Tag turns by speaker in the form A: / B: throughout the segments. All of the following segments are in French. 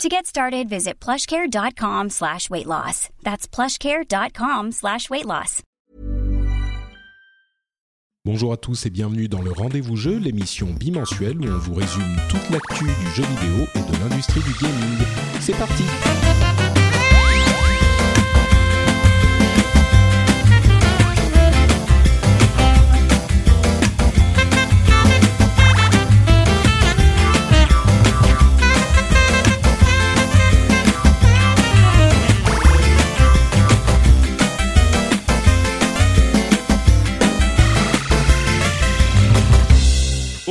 A: To get started, visit plushcare.com slash weight loss. That's plushcare.com slash weight loss.
B: Bonjour à tous et bienvenue dans le Rendez-vous Jeu, l'émission bimensuelle où on vous résume toute l'actu du jeu vidéo et de l'industrie du gaming. C'est parti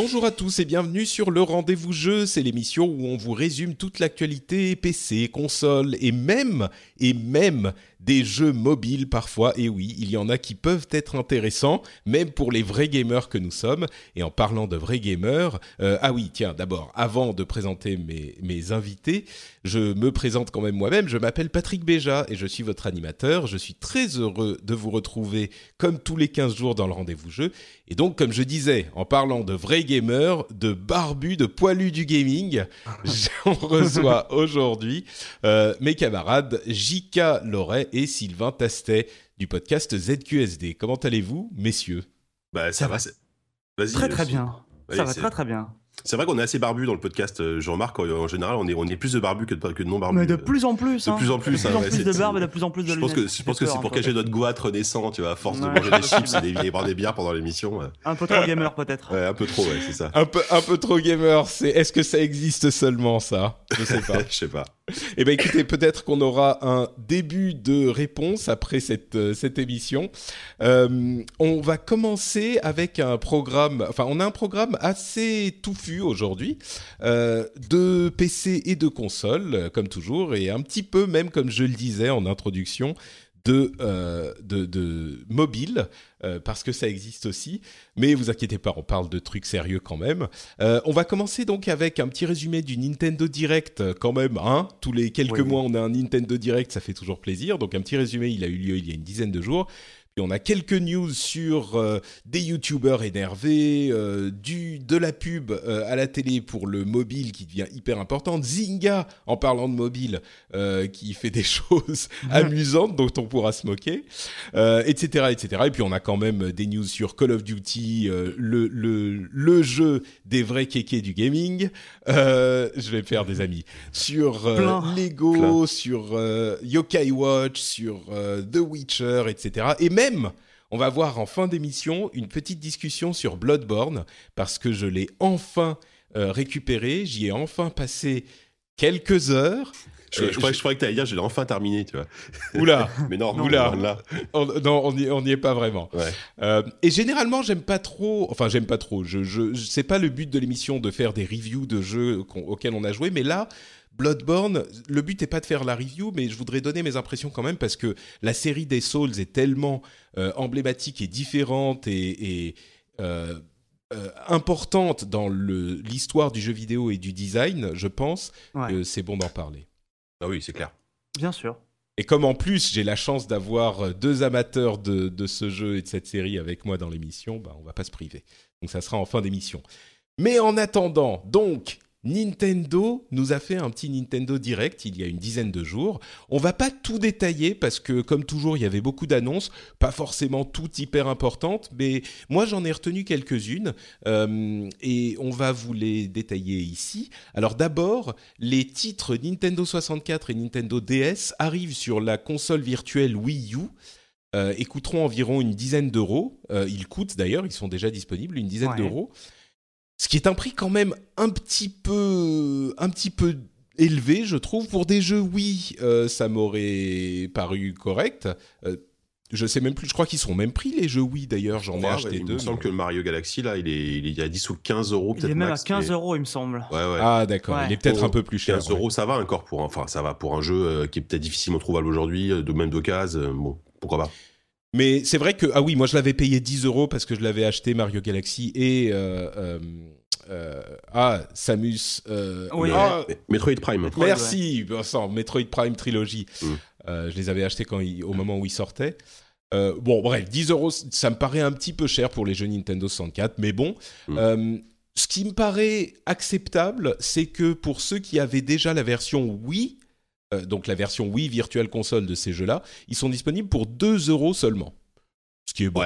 B: Bonjour à tous et bienvenue sur le Rendez-vous Jeu, c'est l'émission où on vous résume toute l'actualité PC, console et même et même des jeux mobiles parfois. Et oui, il y en a qui peuvent être intéressants, même pour les vrais gamers que nous sommes. Et en parlant de vrais gamers, euh, ah oui, tiens, d'abord, avant de présenter mes, mes invités, je me présente quand même moi-même. Je m'appelle Patrick Béja et je suis votre animateur. Je suis très heureux de vous retrouver comme tous les 15 jours dans le rendez-vous jeu. Et donc, comme je disais, en parlant de vrais gamers, de barbus, de poilus du gaming, j'en reçois aujourd'hui euh, mes camarades Jika Loret et Sylvain Tastet du podcast ZQSD. Comment allez-vous, messieurs?
C: Bah ça va. Vas-y.
D: Très très
C: euh,
D: bien. Ça va
C: c'est-
D: très très bien.
C: C'est vrai qu'on est assez barbu dans le podcast. euh, Je remarque en, général, on est, on est plus de barbus que de, que de non barbus.
D: Mais de plus en plus.
C: de
D: hein.
C: plus en plus,
D: De plus
C: hein,
D: en
C: ouais,
D: plus
C: c'est-
D: de barbe et de plus en plus de
C: Je pense que, je pense que c'est pour cacher notre goût renaissant, tu vois, à force de manger des chips et, des, et boire des bières pendant l'émission. Ouais.
D: Un peu trop gamer peut-être.
C: Ouais, un peu trop, ouais, c'est ça.
B: un peu, un peu trop gamer, c'est est-ce que ça existe seulement ça? Je sais pas.
C: Je sais pas.
B: Eh bien, écoutez, peut-être qu'on aura un début de réponse après cette, euh, cette émission. Euh, on va commencer avec un programme, enfin, on a un programme assez touffu aujourd'hui, euh, de PC et de console, comme toujours, et un petit peu, même comme je le disais en introduction, de, euh, de, de mobile, euh, parce que ça existe aussi. Mais vous inquiétez pas, on parle de trucs sérieux quand même. Euh, on va commencer donc avec un petit résumé du Nintendo Direct, quand même. Hein Tous les quelques
D: Oui.
B: mois, on a un Nintendo Direct, ça fait toujours plaisir. Donc un petit résumé, il a eu lieu il y a une dizaine de jours. Puis on a quelques news sur euh, des youtubeurs énervés, euh, du, de la pub euh, à la télé pour le mobile qui devient hyper importante, Zynga, en parlant de mobile, euh, qui fait des choses amusantes dont on pourra se moquer, euh, etc., etc. Et puis on a quand même des news sur Call of Duty, euh, le, le, le jeu des vrais kékés du gaming. Euh, je vais me faire des amis. Sur euh. Lego,
C: Plein.
B: sur euh, Yokai Watch, sur euh, The Witcher, etc. Et même, on va voir en fin d'émission une petite discussion sur Bloodborne, parce que je l'ai enfin euh, récupéré, j'y ai enfin passé quelques heures.
C: Je,
B: Euh,
C: je, croyais,
B: je-
C: je croyais que t'allais dire, j'ai enfin terminé, tu vois.
B: Oula,
C: Mais non, non,
B: Oula.
C: là.
B: on, non, on n'y on est pas vraiment.
C: Ouais.
B: Euh, et généralement, j'aime pas trop. Enfin, j'aime pas trop. Je, je, c'est pas le but de l'émission de faire des reviews de jeux auxquels on a joué, mais là, Bloodborne, le but n'est pas de faire la review, mais je voudrais donner mes impressions quand même parce que la série des Souls est tellement euh, emblématique et différente et, et, euh, euh, importante dans l'histoire du jeu vidéo et du design, je pense
D: Ouais,
B: que c'est bon d'en parler.
C: Ah oui, c'est clair.
D: bien sûr.
B: Et comme en plus j'ai la chance d'avoir deux amateurs de, de ce jeu et de cette série avec moi dans l'émission, bah, on va pas se priver. Donc ça sera en fin d'émission. Mais en attendant, donc Nintendo nous a fait un petit Nintendo Direct il y a une dizaine de jours. On va pas tout détailler parce que comme toujours il y avait beaucoup d'annonces, pas forcément toutes hyper importantes, mais moi j'en ai retenu quelques-unes euh, et on va vous les détailler ici. Alors d'abord, les titres Nintendo 64 et Nintendo DS arrivent sur la console virtuelle Wii U. euh, et coûteront environ une dizaine d'euros. Euh, ils coûtent d'ailleurs, ils sont déjà disponibles, une dizaine
D: Ouais.
B: d'euros. Ce qui est un prix quand même un petit peu, un petit peu élevé, je trouve. Pour des jeux Wii, euh, ça m'aurait paru correct. Euh, je sais même plus, je crois qu'ils sont même prix les jeux Wii d'ailleurs, j'en ai
C: Ouais,
B: acheté
C: ouais, il
B: deux.
C: me semble
B: mais-
C: que le Mario Galaxy, là, il est, il est à 10 ou 15 euros,
D: Il est même
C: max,
D: à 15
C: mais-
D: euros, il me semble.
C: Ouais, ouais.
B: Ah d'accord,
D: Ouais.
B: il est peut-être un peu plus cher.
C: 15
B: ouais.
C: euros, ça va encore pour, un- enfin, ça va pour un jeu euh, qui est peut-être difficilement trouvable aujourd'hui, euh, de même d'occasion. bon, pourquoi pas.
B: Mais c'est vrai que ah oui, moi je l'avais payé 10 euros parce que je l'avais acheté Mario Galaxy et euh, euh, euh, ah Samus. euh,
D: Oui.
B: ah,
C: Metroid Prime.
D: Metroid,
B: Merci, Vincent. Metroid Prime Trilogy.
C: Mm.
B: Euh, je les avais achetés quand au moment où ils sortaient. Euh, bon, bref, 10 euros, ça me paraît un petit peu cher pour les jeux Nintendo 64, mais bon.
C: Mm.
B: Euh, ce qui me paraît acceptable, c'est que pour ceux qui avaient déjà la version Wii, euh, donc la version Wii Virtual Console de ces jeux-là, ils sont disponibles pour 2 euros seulement. Ce qui est bon.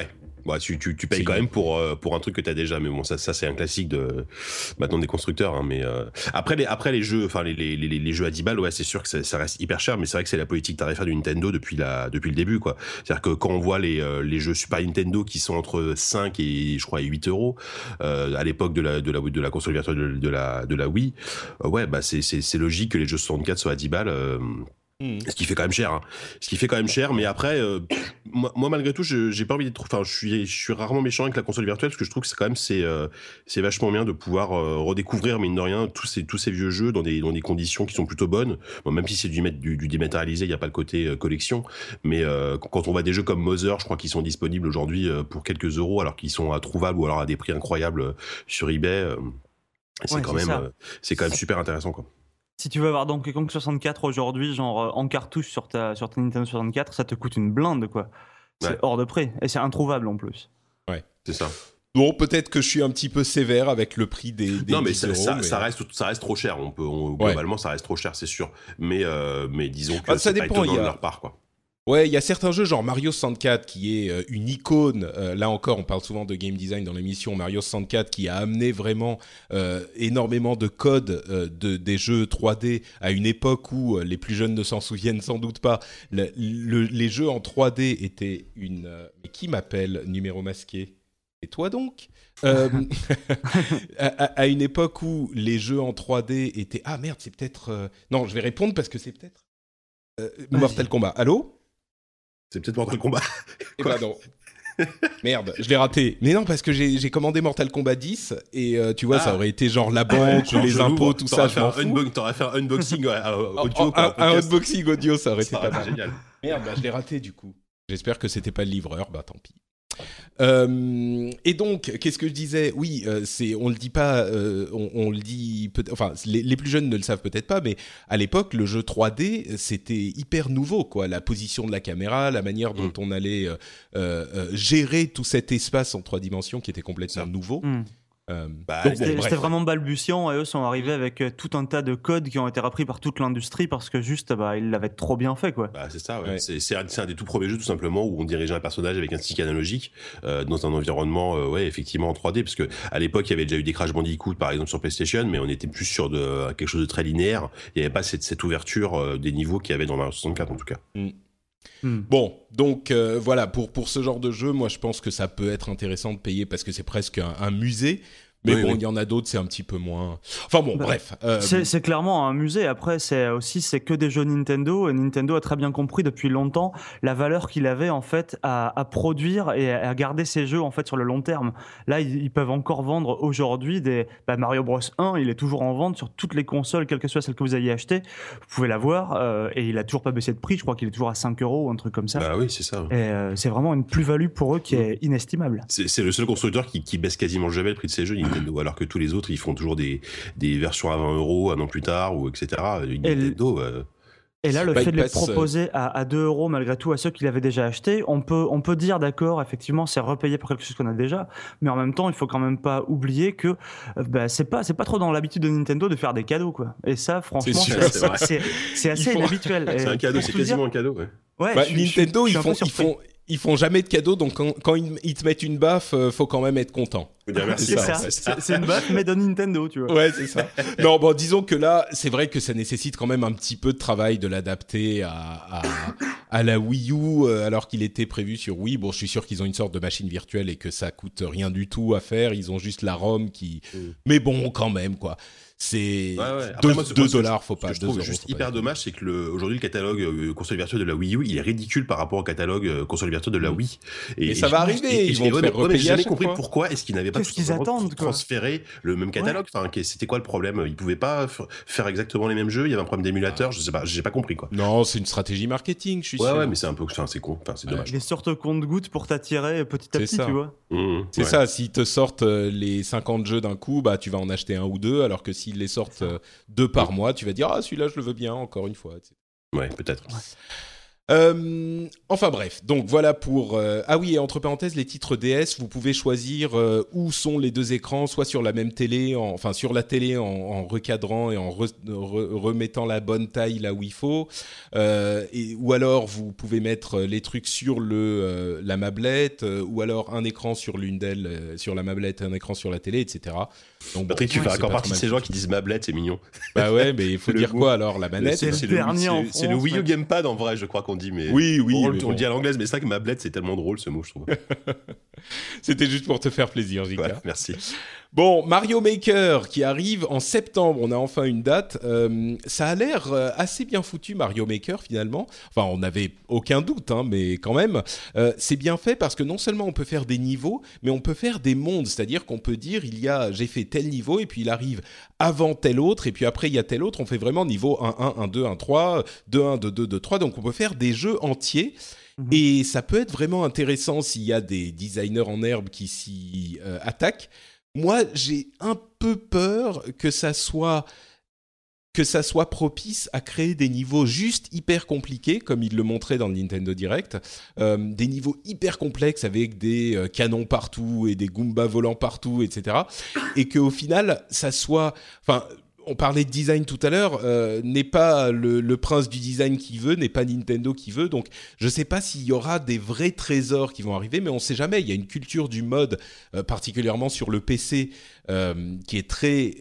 C: Ouais, tu, tu, tu payes quand même pour, euh, pour un truc que tu as déjà, mais bon, ça, ça c'est un classique de maintenant des constructeurs. hein, mais euh, après, les, après les jeux, enfin les, les, les, les jeux à 10 balles, ouais, c'est sûr que ça, ça reste hyper cher, mais c'est vrai que c'est la politique tarifaire du Nintendo depuis, la, depuis le début. quoi. C'est-à-dire que quand on voit les, euh, les jeux Super Nintendo qui sont entre 5 et je crois 8 euros euh, à l'époque de la, de, la, de la console virtuelle de, de la, de la Wii, ouais, bah c'est c'est- c'est logique que les jeux 64 soient à 10 balles. Euh,
B: Mm.
C: ce qui fait quand même cher. hein. Ce qui fait quand même cher, mais après, euh, moi, moi, malgré tout, je- j'ai pas envie d'être. Enfin, je suis, je suis rarement méchant avec la console virtuelle parce que je trouve que c'est quand même c'est euh, c'est vachement bien de pouvoir euh, redécouvrir mine de rien tous ces tous ces vieux jeux dans des dans des conditions qui sont plutôt bonnes. Bon, même si c'est du, du, du dématérialisé, il y a pas le côté collection. Mais quand on voit des jeux comme Mother, je crois qu'ils sont disponibles aujourd'hui pour quelques euros alors qu'ils sont introuvables ou alors à des prix incroyables sur eBay. c'est
D: Ouais,
C: quand même c'est quand même super intéressant quoi.
D: Si tu veux avoir Donkey Kong 64 aujourd'hui, genre euh, en cartouche sur ta, sur ta Nintendo 64, ça te coûte une blinde, quoi. C'est
C: Ouais.
D: hors de prix. Et c'est introuvable en plus.
C: C'est ça.
B: Bon, peut-être que je suis un petit peu sévère avec le prix des, des
C: non, mais
B: 10
C: ça,
B: euros,
C: ça,
B: mais-
C: ça reste, ça reste trop cher. On peut, on- globalement, ça reste trop cher, c'est sûr. Mais, euh, mais disons que
B: Ah, ça
C: c'est pas
B: dépend, il y a-
C: de leur part, quoi.
B: Ouais, il y a certains jeux genre Mario 64 qui est euh, une icône. euh, là encore, on parle souvent de game design dans l'émission. Mario 64 qui a amené vraiment euh, énormément de codes euh, de des jeux 3D à une époque où les plus jeunes ne s'en souviennent sans doute pas. Le- le- les jeux en 3D étaient une. mais qui m'appelle numéro masqué? Et toi donc? À, à- une époque où les jeux en 3D étaient ah merde c'est peut-être non je vais répondre parce que c'est peut-être Mortal Kombat allô?
C: C'est peut-être Mortal Kombat.
B: eh
C: Quoi
B: ben non. Merde, je l'ai raté. Mais non, parce que j'ai commandé Mortal Kombat 10 et euh, tu vois,
C: Ah.
B: ça aurait été genre la banque les impôts, tout ça,
C: fait
B: je
C: un T'aurais fait un unboxing audio,
B: oh,
C: quoi,
B: un, unboxing audio, ça aurait été pas mal.
C: génial.
B: Merde, bah, je l'ai raté du coup. J'espère que c'était pas le livreur, bah tant pis. Euh, et donc, qu'est-ce que je disais? Oui, euh, c'est, on le dit pas, euh, on, on le dit, peut enfin, les, les plus jeunes ne le savent peut-être pas, mais à l'époque, le jeu 3D, c'était hyper nouveau, quoi. La position de la caméra, la manière dont
C: Mm.
B: on allait euh, euh, euh, gérer tout cet espace en trois dimensions qui était complètement nouveau.
D: Hmm.
B: Euh,
C: Bah,
B: bon,
D: C'était vraiment balbutiant et eux sont arrivés avec euh, tout un tas de codes qui ont été repris par toute l'industrie parce que juste, bah, ils l'avaient trop bien fait, quoi.
C: Bah, c'est ça, ouais.
B: Ouais.
C: C'est, un, des tout premiers jeux, tout simplement, où on dirigeait un personnage avec un stick analogique euh, dans un environnement, euh, ouais, effectivement en 3D, parce que à l'époque, il y avait déjà eu des Crash Bandicoot, par exemple, sur PlayStation, mais on était plus sur de quelque chose de très linéaire. Il n'y avait pas cette, cette ouverture euh, des niveaux qu'il y avait dans Mario 64, en tout cas.
D: Hmm.
B: Bon, donc euh, voilà, pour, ce genre de jeu, moi je pense que ça peut être intéressant de payer parce que c'est presque un musée. Mais
C: Oui,
B: bon,
C: oui.
B: il y en a d'autres, c'est un petit peu moins. Enfin bon,
D: Bah,
B: bref. euh,
D: C'est clairement un musée. Après, c'est aussi c'est que des jeux Nintendo et Nintendo a très bien compris depuis longtemps la valeur qu'il avait en fait à, à produire et à, garder ses jeux en fait sur le long terme. Là, ils, ils peuvent encore vendre aujourd'hui des bah, Mario Bros 1. Il est toujours en vente sur toutes les consoles, quelle que soit celle que vous ayez acheté. Vous pouvez l'avoir euh, et il a toujours pas baissé de prix. Je crois qu'il est toujours à 5 euros ou un truc comme ça.
C: Bah oui, c'est ça.
D: Et euh, c'est vraiment une plus-value pour eux qui est inestimable.
C: C'est, le seul constructeur qui, qui baisse quasiment jamais le prix de ses jeux, Nintendo, alors que tous les autres, ils font toujours des, des versions à 20 euros un an plus tard, ou etc. Nintendo, euh,
D: Et là, le fait de les
B: euh,
D: proposer à, à 2 euros malgré tout à ceux qui l'avaient déjà acheté, on peut, on peut dire d'accord, effectivement, c'est repayé pour quelque chose qu'on a déjà, mais en même temps, il faut quand même pas oublier que euh, bah, c'est pas, c'est pas trop dans l'habitude de Nintendo de faire des cadeaux, quoi. Et ça, franchement,
B: C'est
D: assez
B: font-
D: inhabituel. Et
C: c'est un cadeau, c'est
D: dire-
C: quasiment un cadeau, ouais.
D: Ouais,
B: bah,
D: je je
B: Nintendo,
D: je
B: ils font, ils font, ils font jamais de cadeaux, donc quand, quand ils, ils te mettent une baffe, euh, faut quand même être content.
D: C'est
C: ouais,
D: ça,
C: c'est
D: une baffe, mais de Nintendo, tu vois.
B: Ouais, c'est ça. non, bon, disons que là, c'est vrai que ça nécessite quand même un petit peu de travail de l'adapter à, à, à la Wii U, euh, alors qu'il était prévu sur Wii. Bon, je suis sûr qu'ils ont une sorte de machine virtuelle et que ça coûte rien du tout à faire. Ils ont juste la ROM qui.
C: Mm.
B: Mais bon, quand même, quoi. C'est
C: Ouais, ouais. Après,
B: 2
C: moi, ce- moi, ce-
B: dollars, faut
C: Ce
B: pas.
C: que je
B: 2
C: trouve
B: euros,
C: juste hyper dommage, c'est que le, aujourd'hui le catalogue euh, console virtuelle de la Wii U, il est ridicule par rapport au catalogue euh, console virtuelle de la Wii.
B: Mais ça va arriver,
C: et- et-
B: ils
C: et-
B: vont faire
C: j'ai jamais compris
B: fois.
C: pourquoi est-ce qu'ils n'avaient pas
D: qu'ils attendent
C: transférer le même catalogue. Enfin, c'était quoi le problème? Ils pouvaient pas faire exactement les mêmes jeux. Il y avait un problème d'émulateur. Je sais pas, j'ai pas compris quoi.
B: Non, c'est une stratégie marketing, je suis
C: ouais,
B: sûr.
C: Ouais, mais c'est un peu, enfin, c'est con. Enfin, c'est dommage.
D: Les sortes compte-gouttes pour t'attirer petit à petit, tu vois.
C: Mmh,
B: c'est ça. S'ils te sortent euh, les 50 jeux d'un coup, bah tu vas en acheter un ou deux, alors que s'ils les sortent euh, deux par mois, tu vas dire ah celui-là je le veux bien encore une fois.
C: Ouais, peut-être.
B: Euh, enfin bref, donc voilà pour... Euh, ah oui, et entre parenthèses, les titres DS, vous pouvez choisir euh, où sont les deux écrans, soit sur la même télé, enfin sur la télé en, recadrant et en remettant la bonne taille là où il faut, et, ou alors vous pouvez mettre les trucs sur le la mablette, ou alors un écran sur l'une d'elles, sur la mablette, un écran sur la télé, etc.
C: Donc, Patrick, tu fais encore partie de ces gens qui disent mablette, c'est mignon.
B: Bah ouais, mais il faut dire quoi alors La manette
D: C'est le, dernier
C: C'est le Wii U Gamepad en vrai, je crois qu'on dit. Mais
B: oui, oui.
C: On, le dit à l'anglaise, mais c'est vrai que mablette, c'est tellement drôle ce mot, je trouve.
B: C'était juste pour te faire plaisir, Jika.
C: Ouais, merci.
B: Bon, Mario Maker qui arrive en septembre, on a enfin une date. Euh, ça a l'air euh, assez bien foutu, Mario Maker finalement. Enfin, on n'avait aucun doute, hein, mais quand même, euh, c'est bien fait parce que non seulement on peut faire des niveaux, mais on peut faire des mondes. C'est-à-dire qu'on peut dire, il y a, j'ai fait tel niveau et puis il arrive avant tel autre et puis après il y a tel autre. On fait vraiment niveau 1, 1, 1, 2, 1, 3, 2, 1, 2, 2, 2, 3. Donc on peut faire des jeux entiers. Mhm. Et ça peut être vraiment intéressant s'il y a des designers en herbe qui s'y attaquent moi, j'ai un peu peur que ça soit que ça soit propice à créer des niveaux juste hyper compliqués, comme il le montrait dans le Nintendo Direct, euh, des niveaux hyper complexes avec des euh, canons partout et des Goombas volants partout, etc. Et qu'au final, ça soit, on parlait de design tout à l'heure, euh, n'est pas le, prince du design qui veut, n'est pas Nintendo qui veut. Donc, je ne sais pas s'il y aura des vrais trésors qui vont arriver, mais on ne sait jamais. Il y a une culture du mode, euh, particulièrement sur le PC, euh, qui est très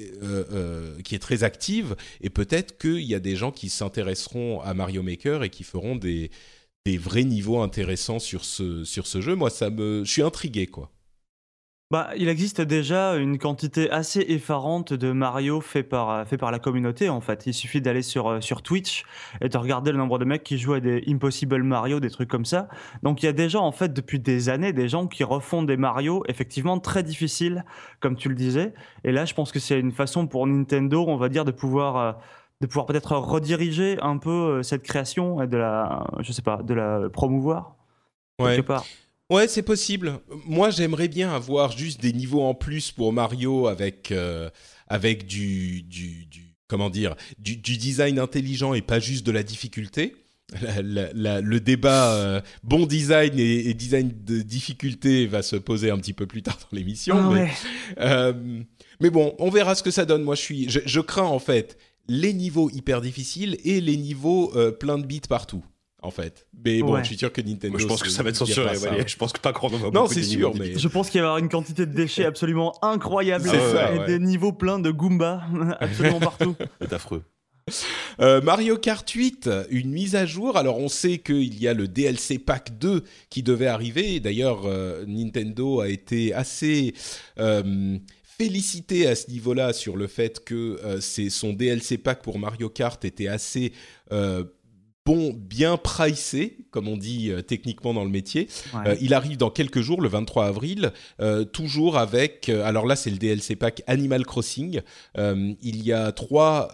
B: qui est très active. Et peut-être qu'il y a des gens qui s'intéresseront à Mario Maker et qui feront des des vrais niveaux intéressants sur ce jeu. Moi, ça me, je suis intrigué, quoi.
D: Bah, il existe déjà une quantité assez effarante de Mario fait par, euh, fait par la communauté en fait. Il suffit d'aller sur, euh, sur Twitch et de regarder le nombre de mecs qui jouent à des Impossible Mario, des trucs comme ça. Donc il y a déjà en fait depuis des années des gens qui refont des Mario effectivement très difficiles, comme tu le disais. Et là, je pense que c'est une façon pour Nintendo, on va dire, de pouvoir euh, de pouvoir peut-être rediriger un peu cette création et de la, je sais pas, de la promouvoir
B: ouais. quelque part. Ouais, c'est possible. Moi, j'aimerais bien avoir juste des niveaux en plus pour Mario avec euh, avec du, du, du, comment dire du, du, design intelligent et pas juste de la difficulté. le débat euh, bon design et, design de difficulté va se poser un petit peu plus tard dans l'émission.
D: Ah
B: mais, euh, mais, bon, on verra ce que ça donne. Moi, je suis, je, je crains en fait les niveaux hyper difficiles et les niveaux plein de bits partout en fait. Mais bon, je suis sûr que Nintendo.
C: je pense que ça va être censuré. Je pense que pas qu'on va
B: Non, c'est sûr, mais
D: je pense qu'il va y avoir une quantité de déchets absolument incroyable et des niveaux pleins de Goomba absolument partout.
C: C'est affreux.
B: Euh, Mario Kart 8, une mise à jour. Alors on sait qu'il y a le DLC Pack 2 qui devait arriver. D'ailleurs, euh, Nintendo a été assez euh, félicité à ce niveau-là sur le fait que c'est son DLC Pack pour Mario Kart était assez bon, bien pricé, comme on dit euh, techniquement dans le métier. Euh, il arrive dans quelques jours, le 23 avril, euh, toujours avec. alors là, c'est le DLC pack Animal Crossing. il y a trois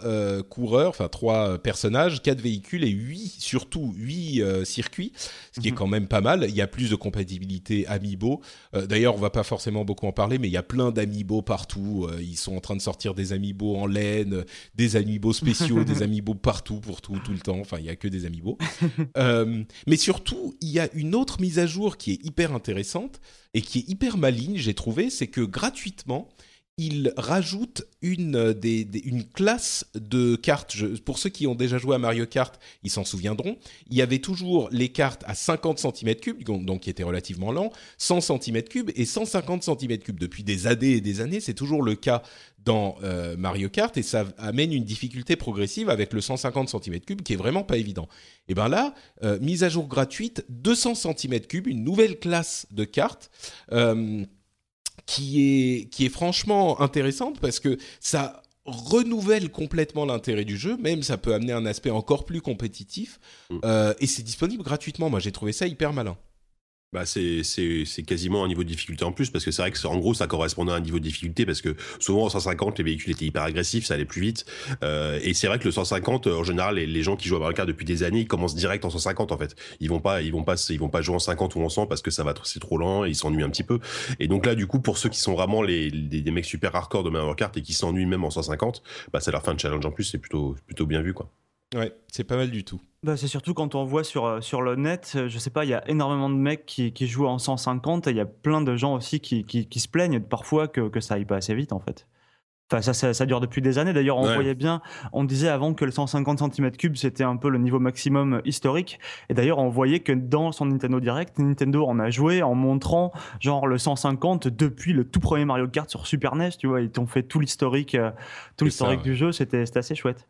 B: coureurs, enfin trois personnages, quatre véhicules et huit, surtout huit circuits, ce qui est mhm. quand même pas mal. Il y a plus de compatibilité Amiibo. D'ailleurs, on va pas forcément beaucoup en parler, mais il y a plein d'Amiibo partout. ils sont en train de sortir des Amiibo en laine, des Amiibo spéciaux, des Amiibo partout pour tout, tout le temps. Enfin, il y a que des Amiibo. Euh, mais surtout, il y a une autre mise à jour qui est hyper intéressante et qui est hyper maligne, j'ai trouvé, c'est que gratuitement, il rajoute une, euh, une classe de cartes. pour ceux qui ont déjà joué à Mario Kart, ils s'en souviendront. Il y avait toujours les cartes à 50 cm3, donc qui étaient relativement lents, 100 cm3 et 150 cm3. Depuis des années et des années, c'est toujours le cas dans euh, Mario Kart et ça amène une difficulté progressive avec le 150 cm3 qui est vraiment pas évident. Et ben là, euh, mise à jour gratuite, 200 cm3, une nouvelle classe de cartes qui est, qui est franchement intéressante parce que ça renouvelle complètement l'intérêt du jeu, même ça peut amener un aspect encore plus compétitif, mm. euh, et c'est disponible gratuitement. Moi, j'ai trouvé ça hyper malin.
C: Bah c'est quasiment un niveau de difficulté en plus parce que c'est vrai que en gros ça correspondait à un niveau de difficulté parce que souvent en 150 les véhicules étaient hyper agressifs, ça allait plus vite euh, et c'est vrai que le 150 en général les, les, gens qui jouent à Mario Kart depuis des années ils commencent direct en 150 en fait. Ils vont pas ils vont pas ils vont pas jouer en 50 ou en 100 parce que ça va c'est trop lent et ils s'ennuient un petit peu. Et donc là du coup pour ceux qui sont vraiment les, des mecs super hardcore de Mario Kart et qui s'ennuient même en 150, bah c'est leur fin de challenge en plus, c'est plutôt plutôt bien vu quoi.
B: Ouais, c'est pas mal du tout.
D: Bah, c'est surtout quand on voit sur, euh, sur le net, euh, je sais pas, il y a énormément de mecs qui, qui jouent en 150 et il y a plein de gens aussi qui, qui, qui se plaignent parfois que, que, ça aille pas assez vite en fait. Enfin, ça, ça, ça dure depuis des années. D'ailleurs, on ouais. voyait bien, on disait avant que le 150 cm3 c'était un peu le niveau maximum historique. Et d'ailleurs, on voyait que dans son Nintendo Direct, Nintendo en a joué en montrant genre le 150 depuis le tout premier Mario Kart sur Super NES. Tu vois, ils t'ont fait tout l'historique, euh, tout l'historique ouais. du jeu. C'était assez chouette.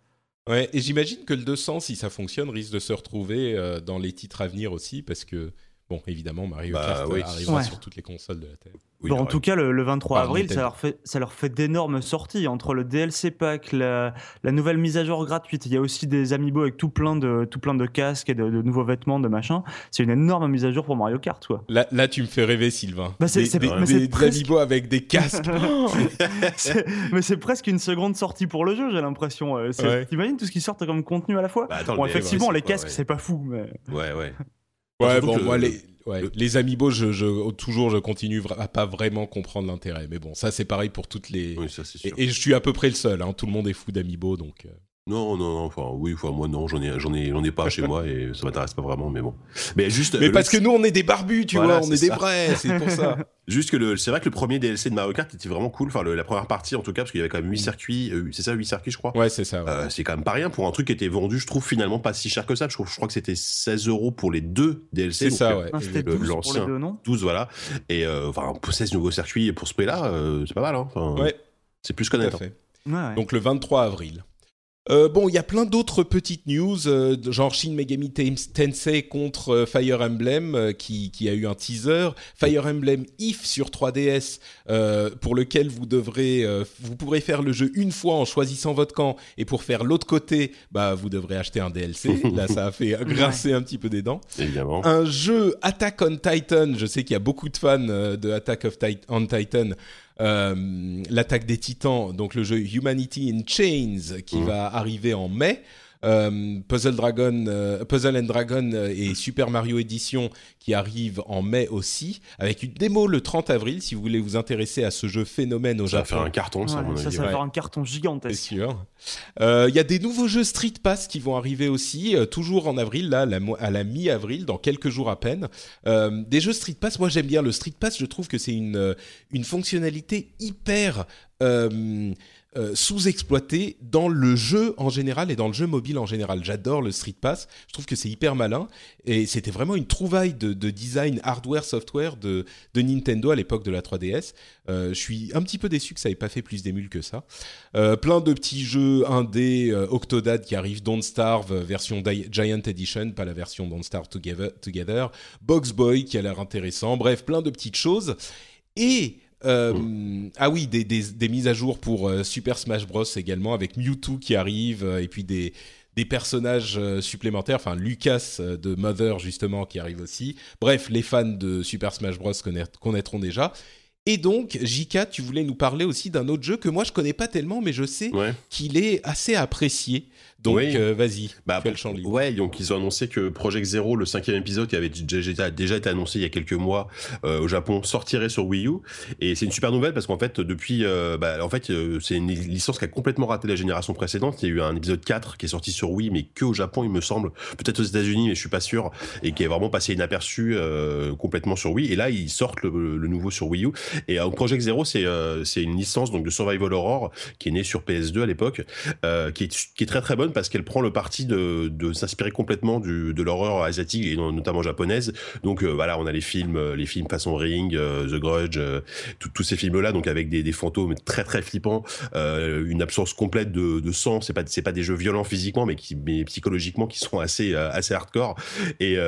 B: Et j'imagine que le 200, si ça fonctionne, risque de se retrouver euh, dans les titres à venir aussi, parce que, bon, évidemment, Mario bah, Kart oui. arrivera ouais. sur toutes les consoles de la Terre.
D: Oui, bon, en tout cas, le, le 23 Par avril, ça leur, fait, ça leur fait d'énormes sorties entre le DLC pack, la, la, nouvelle mise à jour gratuite. Il y a aussi des amiibo avec tout plein de, tout plein de casques et de, de nouveaux vêtements, de machin. C'est une énorme mise à jour pour Mario Kart, quoi.
B: Là, là tu me fais rêver, Sylvain. Bah, c'est, des, des, des, presque... amiibo avec des casques.
D: mais c'est presque une seconde sortie pour le jeu, j'ai l'impression. Euh, ouais. T'imagines tout ce qui sort comme contenu à la fois?
C: Bah, attends,
D: Bon, effectivement, les casques,
C: ouais.
D: c'est pas fou, mais.
C: Ouais, ouais.
B: Ouais, bon, moi, les, ouais, le... les amiibo, je, je, toujours, je continue à pas vraiment comprendre l'intérêt. Mais bon, ça, c'est pareil pour toutes les.
C: Oui, ça, sûr.
B: Et, et, je suis à peu près le seul. Hein. Tout le monde est fou d'amiibo, donc. Euh...
C: Non, non, non, enfin, oui, enfin, moi, non, j'en ai, j'en ai, j'en ai pas chez moi et ça m'intéresse pas vraiment, mais bon.
B: Mais juste. Mais parce que nous, on est des barbus, tu voilà, vois, on est, est des vrais, c'est pour ça.
C: Juste que le, c'est vrai que le premier DLC de Mario Kart était vraiment cool, enfin, le, la première partie, en tout cas, parce qu'il y avait quand même 8 circuits, euh, c'est ça, 8 circuits, je crois.
B: Ouais, c'est ça. Ouais.
C: Euh, c'est quand même pas rien pour un truc qui était vendu, je trouve, finalement, pas si cher que ça. Je, trouve, je crois que c'était 16 euros pour les deux DLC.
B: C'est ça, ouais.
D: Ah, c'était 12 l'ancien. Deux, non?
C: 12, voilà. Et, euh, enfin, pour 16 nouveaux circuits pour ce prix-là, euh, c'est pas mal, hein. Enfin,
B: ouais.
C: C'est plus qu'honnête.
B: Hein. Ouais, ouais. Donc, le 23 avril. Euh, bon, il y a plein d'autres petites news, euh, genre Shin Megami Tensei contre euh, Fire Emblem, euh, qui, qui, a eu un teaser. Fire Emblem If sur 3DS, euh, pour lequel vous devrez, euh, vous pourrez faire le jeu une fois en choisissant votre camp, et pour faire l'autre côté, bah vous devrez acheter un DLC. Là, ça a fait grincer un petit peu des dents.
C: Évidemment.
B: Un jeu Attack on Titan. Je sais qu'il y a beaucoup de fans de Attack of on Titan. Euh, l'attaque des titans, donc le jeu Humanity in Chains qui mmh. va arriver en mai. Euh, Puzzle Dragon, euh, Puzzle and Dragon et Super Mario Edition qui arrivent en mai aussi, avec une démo le 30 avril si vous voulez vous intéresser à ce jeu phénomène au
C: ça
B: Japon.
C: Ça va faire un carton, ça,
D: ouais,
C: mon
D: ça,
C: avis.
D: ça va
C: ouais.
D: faire un carton gigantesque.
B: C'est sûr. Il euh, y a des nouveaux jeux Street Pass qui vont arriver aussi, euh, toujours en avril, là, la, à la mi-avril, dans quelques jours à peine. Euh, des jeux Street Pass, moi j'aime bien le Street Pass, je trouve que c'est une, une fonctionnalité hyper euh, euh, sous-exploité dans le jeu en général et dans le jeu mobile en général. J'adore le Street Pass, je trouve que c'est hyper malin et c'était vraiment une trouvaille de, de design hardware, software de, de Nintendo à l'époque de la 3DS. Euh, je suis un petit peu déçu que ça ait pas fait plus d'émules que ça. Euh, plein de petits jeux indés, Octodad qui arrive, Don't Starve version Giant Edition, pas la version Don't Starve Together, Together. Box Boy qui a l'air intéressant, bref, plein de petites choses. Et euh, mmh. Ah oui, des, des, des, mises à jour pour euh, Super Smash Bros également, avec Mewtwo qui arrive, euh, et puis des, des personnages supplémentaires, enfin Lucas de Mother justement qui arrive aussi. Bref, les fans de Super Smash Bros connaîtront déjà. Et donc, Jika, tu voulais nous parler aussi d'un autre jeu que moi je connais pas tellement, mais je sais
C: ouais.
B: qu'il est assez apprécié. Donc
C: oui.
B: euh, vas-y,
C: bah, le champ libre. Ouais, donc ils ont annoncé que Project Zero, le cinquième épisode qui avait déjà, déjà été annoncé il y a quelques mois euh, au Japon, sortirait sur Wii U. Et c'est une super nouvelle parce qu'en fait, depuis, euh, bah, en fait, c'est une licence qui a complètement raté la génération précédente. Il y a eu un épisode 4 qui est sorti sur Wii, mais que au Japon, il me semble. Peut-être aux États-Unis, mais je suis pas sûr. Et qui est vraiment passé inaperçu complètement sur Wii. Et là, ils sortent le, le nouveau sur Wii U. Et Project Zero, c'est c'est une licence donc de survival horror qui est née sur PS2 à l'époque, qui est, qui est très très bonne parce qu'elle prend le parti de, s'inspirer complètement de l'horreur asiatique et notamment japonaise. Donc euh, voilà, on a les films, les films façon Ring, euh, The Grudge, euh, tous ces films-là, donc avec des, fantômes très très flippants, une absence complète de, de sang. C'est pas c'est pas des jeux violents physiquement, mais qui mais psychologiquement qui sont assez assez hardcore et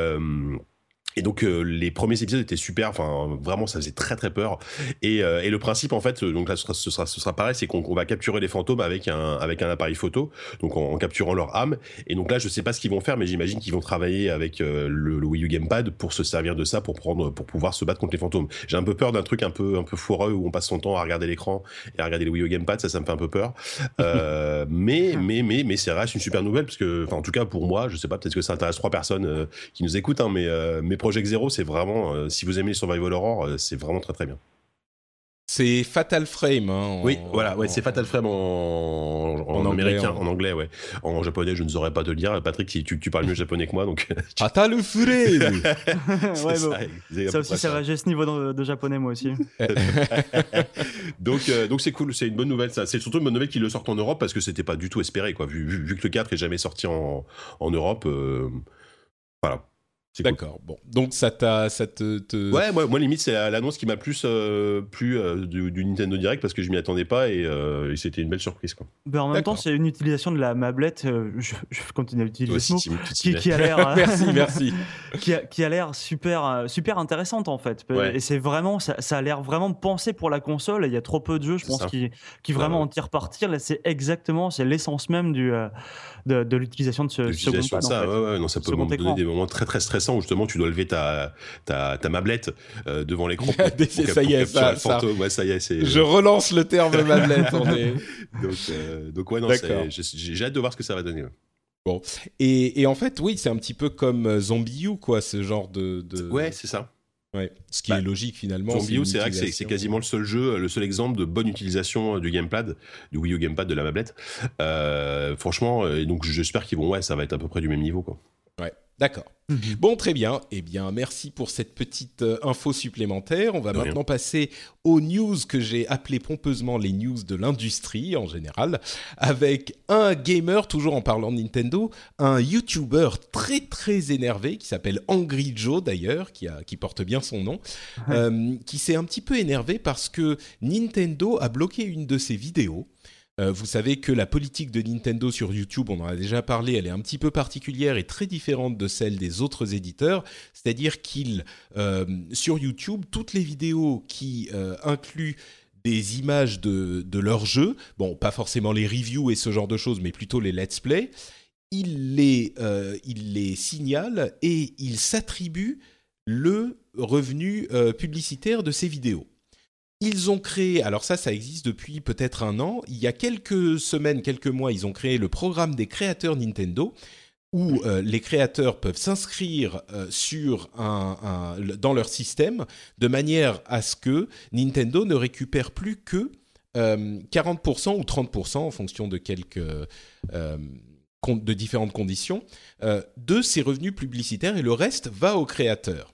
C: Et donc euh, les premiers épisodes étaient super, enfin vraiment ça faisait très très peur. Et, euh, et le principe en fait, donc là ce sera ce sera, ce sera pareil, c'est qu'on va capturer les fantômes avec un avec un appareil photo, donc en, en, capturant leur âme. Et donc là je sais pas ce qu'ils vont faire, mais j'imagine qu'ils vont travailler avec euh, le, le, Wii U Gamepad pour se servir de ça pour prendre pour pouvoir se battre contre les fantômes. J'ai un peu peur d'un truc un peu un peu foireux où on passe son temps à regarder l'écran et à regarder le Wii U Gamepad, ça ça me fait un peu peur. mais mais mais mais c'est reste une super nouvelle parce que enfin en tout cas pour moi, je sais pas peut-être que ça intéresse trois personnes qui nous écoutent, hein, mais mais Project Zero, c'est vraiment, euh, si vous aimez Survival Horror, euh, c'est vraiment très très bien.
B: C'est Fatal Frame. Hein,
C: oui, voilà, ouais, c'est Fatal Frame en, en, américain, en... anglais, ouais. En japonais, je ne saurais pas te le dire. Patrick, tu, tu parles mieux japonais que moi, donc.
B: Fatal Frame.
D: ouais, ça, bon. ça aussi, ça va. J'ai ce niveau de, de, japonais moi aussi.
C: donc, euh, donc c'est cool, c'est une bonne nouvelle. Ça, c'est surtout une bonne nouvelle qu'il le sorte en Europe parce que c'était pas du tout espéré, quoi. Vu, vu, vu, que le 4 est jamais sorti en, en Europe, euh, voilà.
B: D'accord. Bon, donc ça t'a, ça te, te...
C: Ouais, moi, moi limite c'est l'annonce qui m'a plus euh, plu euh, du, du, Nintendo Direct parce que je m'y attendais pas et, euh, et c'était une belle surprise quoi.
D: Ben, en même temps, c'est une utilisation de la mablette. Je, je, continue à utiliser ce mot, qui, qui, a l'air.
B: merci, merci.
D: qui a, qui a l'air super, super intéressante en fait. Ouais. Et c'est vraiment, ça, ça a l'air vraiment pensé pour la console. Il y a trop peu de jeux, je pense, qui, qui vraiment ouais. en tirent partir. Là, c'est exactement, c'est l'essence même du de, de l'utilisation de ce, second
C: pad. Ça, en fait. ouais, ouais, non, ça peut donner écran. des moments très très stressants où justement tu dois lever ta ta, ta mablette euh, devant l'écran.
B: ça y est, ça,
C: ça, ouais, ça y est, c'est.
B: Je relance le terme mablette. est...
C: donc, euh, donc ouais, non, j'ai hâte de voir ce que ça va donner.
B: Bon, et, et en fait, oui, c'est un petit peu comme euh, Zombie U, quoi, ce genre de. de...
C: Ouais, c'est ça.
B: Ouais, ce qui bah, est logique finalement.
C: Zombie c'est vrai que c'est quasiment le seul jeu, le seul exemple de bonne utilisation du gamepad, du Wii U gamepad de la mablette. Euh, franchement, et donc j'espère qu'ils vont, ouais, ça va être à peu près du même niveau, quoi.
B: D'accord. Mmh. Bon, très bien. Eh bien, merci pour cette petite euh, info supplémentaire. On va de maintenant rien. passer aux news que j'ai appelées pompeusement les news de l'industrie en général, avec un gamer, toujours en parlant de Nintendo, un YouTuber très très énervé qui s'appelle Angry Joe d'ailleurs, qui, a, qui porte bien son nom, euh, qui s'est un petit peu énervé parce que Nintendo a bloqué une de ses vidéos. Euh, vous savez que la politique de Nintendo sur YouTube, on en a déjà parlé, elle est un petit peu particulière et très différente de celle des autres éditeurs. C'est-à-dire qu'ils, euh, sur YouTube, toutes les vidéos qui euh, incluent des images de, de leur jeu, bon, pas forcément les reviews et ce genre de choses, mais plutôt les let's play, ils les, euh, ils les signalent et ils s'attribuent le revenu publicitaire de ces vidéos. Ils ont créé, alors ça, ça existe depuis peut-être un an. Il y a quelques semaines, quelques mois, ils ont créé le programme des créateurs Nintendo, où euh, les créateurs peuvent s'inscrire euh, sur un, un, dans leur système de manière à ce que Nintendo ne récupère plus que euh, 40% ou 30% en fonction de quelques euh, de différentes conditions euh, de ces revenus publicitaires et le reste va aux créateurs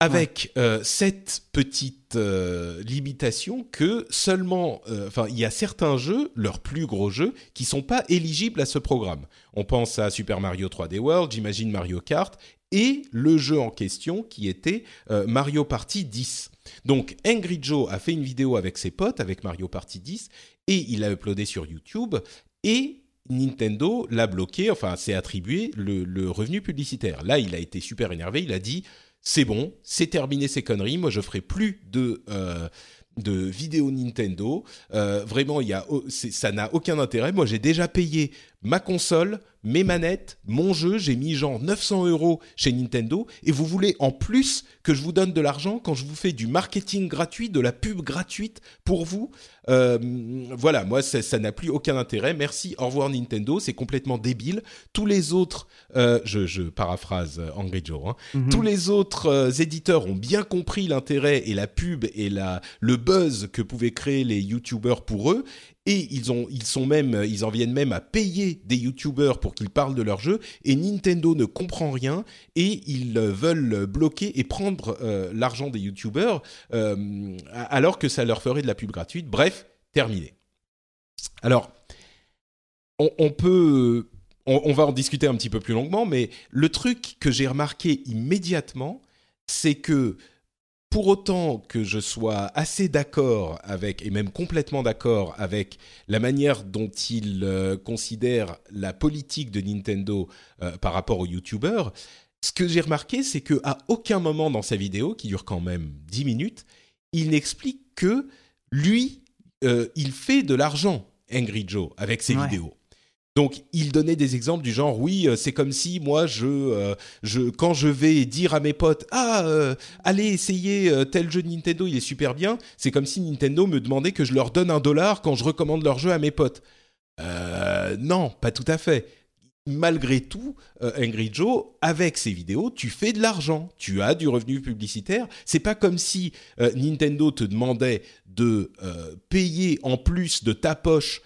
B: avec euh, cette petite euh, limitation que seulement, enfin, euh, il y a certains jeux, leurs plus gros jeux, qui sont pas éligibles à ce programme. On pense à Super Mario 3D World, j'imagine Mario Kart, et le jeu en question qui était Mario Party 10. Donc Angry Joe a fait une vidéo avec ses potes, avec Mario Party 10, et il l'a uploadé sur YouTube, et Nintendo l'a bloqué, enfin, s'est attribué le revenu publicitaire. Là, il a été super énervé, il a dit c'est bon, c'est terminé ces conneries. Moi, je ferai plus de euh, de vidéos Nintendo. Euh, vraiment, y a, ça n'a aucun intérêt. Moi, j'ai déjà payé ma console, mes manettes, mon jeu. J'ai mis genre 900 euros chez Nintendo. Et vous voulez en plus que je vous donne de l'argent quand je vous fais du marketing gratuit, de la pub gratuite pour vous euh, Voilà, moi, ça n'a plus aucun intérêt. Merci, au revoir Nintendo. C'est complètement débile. Tous les autres, euh, je, je, paraphrase Angry Joe, hein, mm -hmm. tous les autres euh, éditeurs ont bien compris l'intérêt et la pub et la, le buzz que pouvaient créer les YouTubers pour eux et ils, ont, ils, sont même, ils en viennent même à payer des youtubeurs pour qu'ils parlent de leur jeu, et Nintendo ne comprend rien, et ils veulent bloquer et prendre euh, l'argent des youtubeurs, euh, alors que ça leur ferait de la pub gratuite. Bref, terminé. Alors, on va en discuter un petit peu plus longuement, mais le truc que j'ai remarqué immédiatement, c'est que pour autant que je sois assez d'accord avec, et même complètement d'accord avec la manière dont il euh, considère la politique de Nintendo euh, par rapport aux YouTubers, ce que j'ai remarqué, c'est que à aucun moment dans sa vidéo, qui dure quand même 10 minutes, il n'explique que lui, euh, il fait de l'argent, Angry Joe, avec ses vidéos. Donc, il donnait des exemples du genre, oui, euh, c'est comme si moi, je, euh, je, quand je vais dire à mes potes, ah, allez essayer tel jeu de Nintendo, il est super bien, c'est comme si Nintendo me demandait que je leur donne un dollar quand je recommande leur jeu à mes potes. non, pas tout à fait malgré tout, euh, Angry Joe, avec ses vidéos, tu fais de l'argent, tu as du revenu publicitaire. C'est pas comme si euh, Nintendo te demandait de euh, payer en plus de ta poche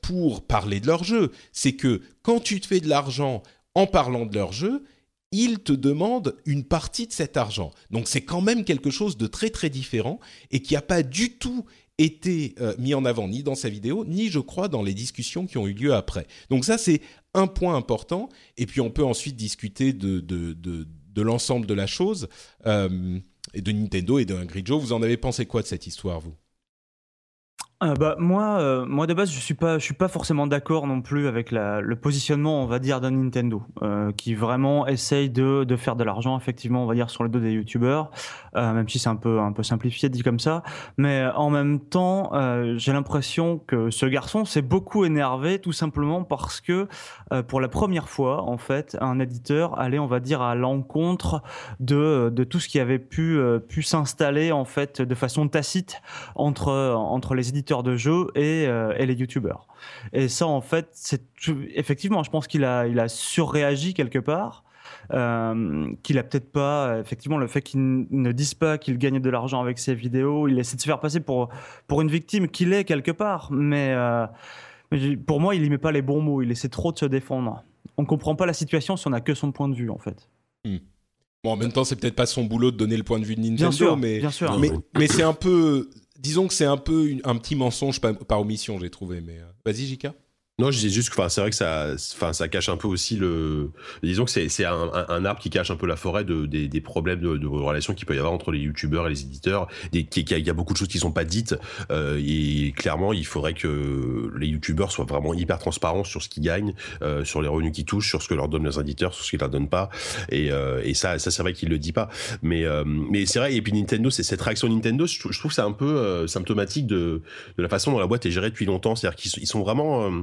B: pour parler de leur jeu. C'est que quand tu te fais de l'argent en parlant de leur jeu, ils te demandent une partie de cet argent. Donc c'est quand même quelque chose de très très différent et qui n'a pas du tout été mis en avant ni dans sa vidéo, ni je crois dans les discussions qui ont eu lieu après. Donc ça c'est un point important, et puis on peut ensuite discuter de, de, de, l'ensemble de la chose, euh, et de Nintendo et de Angry Joe. Vous en avez pensé quoi de cette histoire, vous?
D: Euh, bah, moi, euh, moi de base, je suis pas, je suis pas forcément d'accord non plus avec la, le positionnement, on va dire, d'un Nintendo, euh, qui vraiment essaye de, de faire de l'argent, effectivement, on va dire, sur le dos des youtubeurs, euh, même si c'est un peu, un peu simplifié dit comme ça. Mais en même temps, euh, j'ai l'impression que ce garçon s'est beaucoup énervé, tout simplement parce que, pour la première fois, en fait, un éditeur allait, on va dire, à l'encontre de, de tout ce qui avait pu, pu s'installer, en fait, de façon tacite entre, entre les éditeurs de jeux euh, et, les youtubeurs. Et ça, en fait, c'est effectivement, je pense qu'il a, il a surréagi quelque part. Euh, qu'il a peut-être pas effectivement le fait qu'il ne dise pas qu'il gagne de l'argent avec ses vidéos il essaie de se faire passer pour pour une victime qu'il est quelque part mais, euh, pour moi il y met pas les bons mots il essaie trop de se défendre on comprend pas la situation si on a que son point de vue en fait
B: hmm. Bon, en même temps, c'est peut-être pas son boulot de donner le point de vue de Nintendo,
D: bien sûr,
B: mais,
D: bien sûr.
B: mais, mais c'est un peu, disons que c'est un peu un petit mensonge par, omission, j'ai trouvé. Mais euh, vas-y, Jika.
C: Non, je dis juste que c'est vrai que ça, enfin, ça cache un peu aussi le. Disons que c'est un, un, arbre qui cache un peu la forêt de, des, des problèmes de, de relations qu'il peut y avoir entre les youtubeurs et les éditeurs. Il y a beaucoup de choses qui sont pas dites. Euh, et clairement, il faudrait que les youtubeurs soient vraiment hyper transparents sur ce qu'ils gagnent, euh, sur les revenus qu'ils touchent, sur ce que leur donnent leurs éditeurs, sur ce qu'ils leur donnent pas. Et, euh, et ça, ça c'est vrai qu'il le dit pas. Mais, euh, mais c'est vrai. Et puis Nintendo, c'est cette réaction Nintendo. Je, trouve que c'est un peu euh, symptomatique de, de la façon dont la boîte est gérée depuis longtemps. C'est-à-dire qu'ils sont vraiment euh,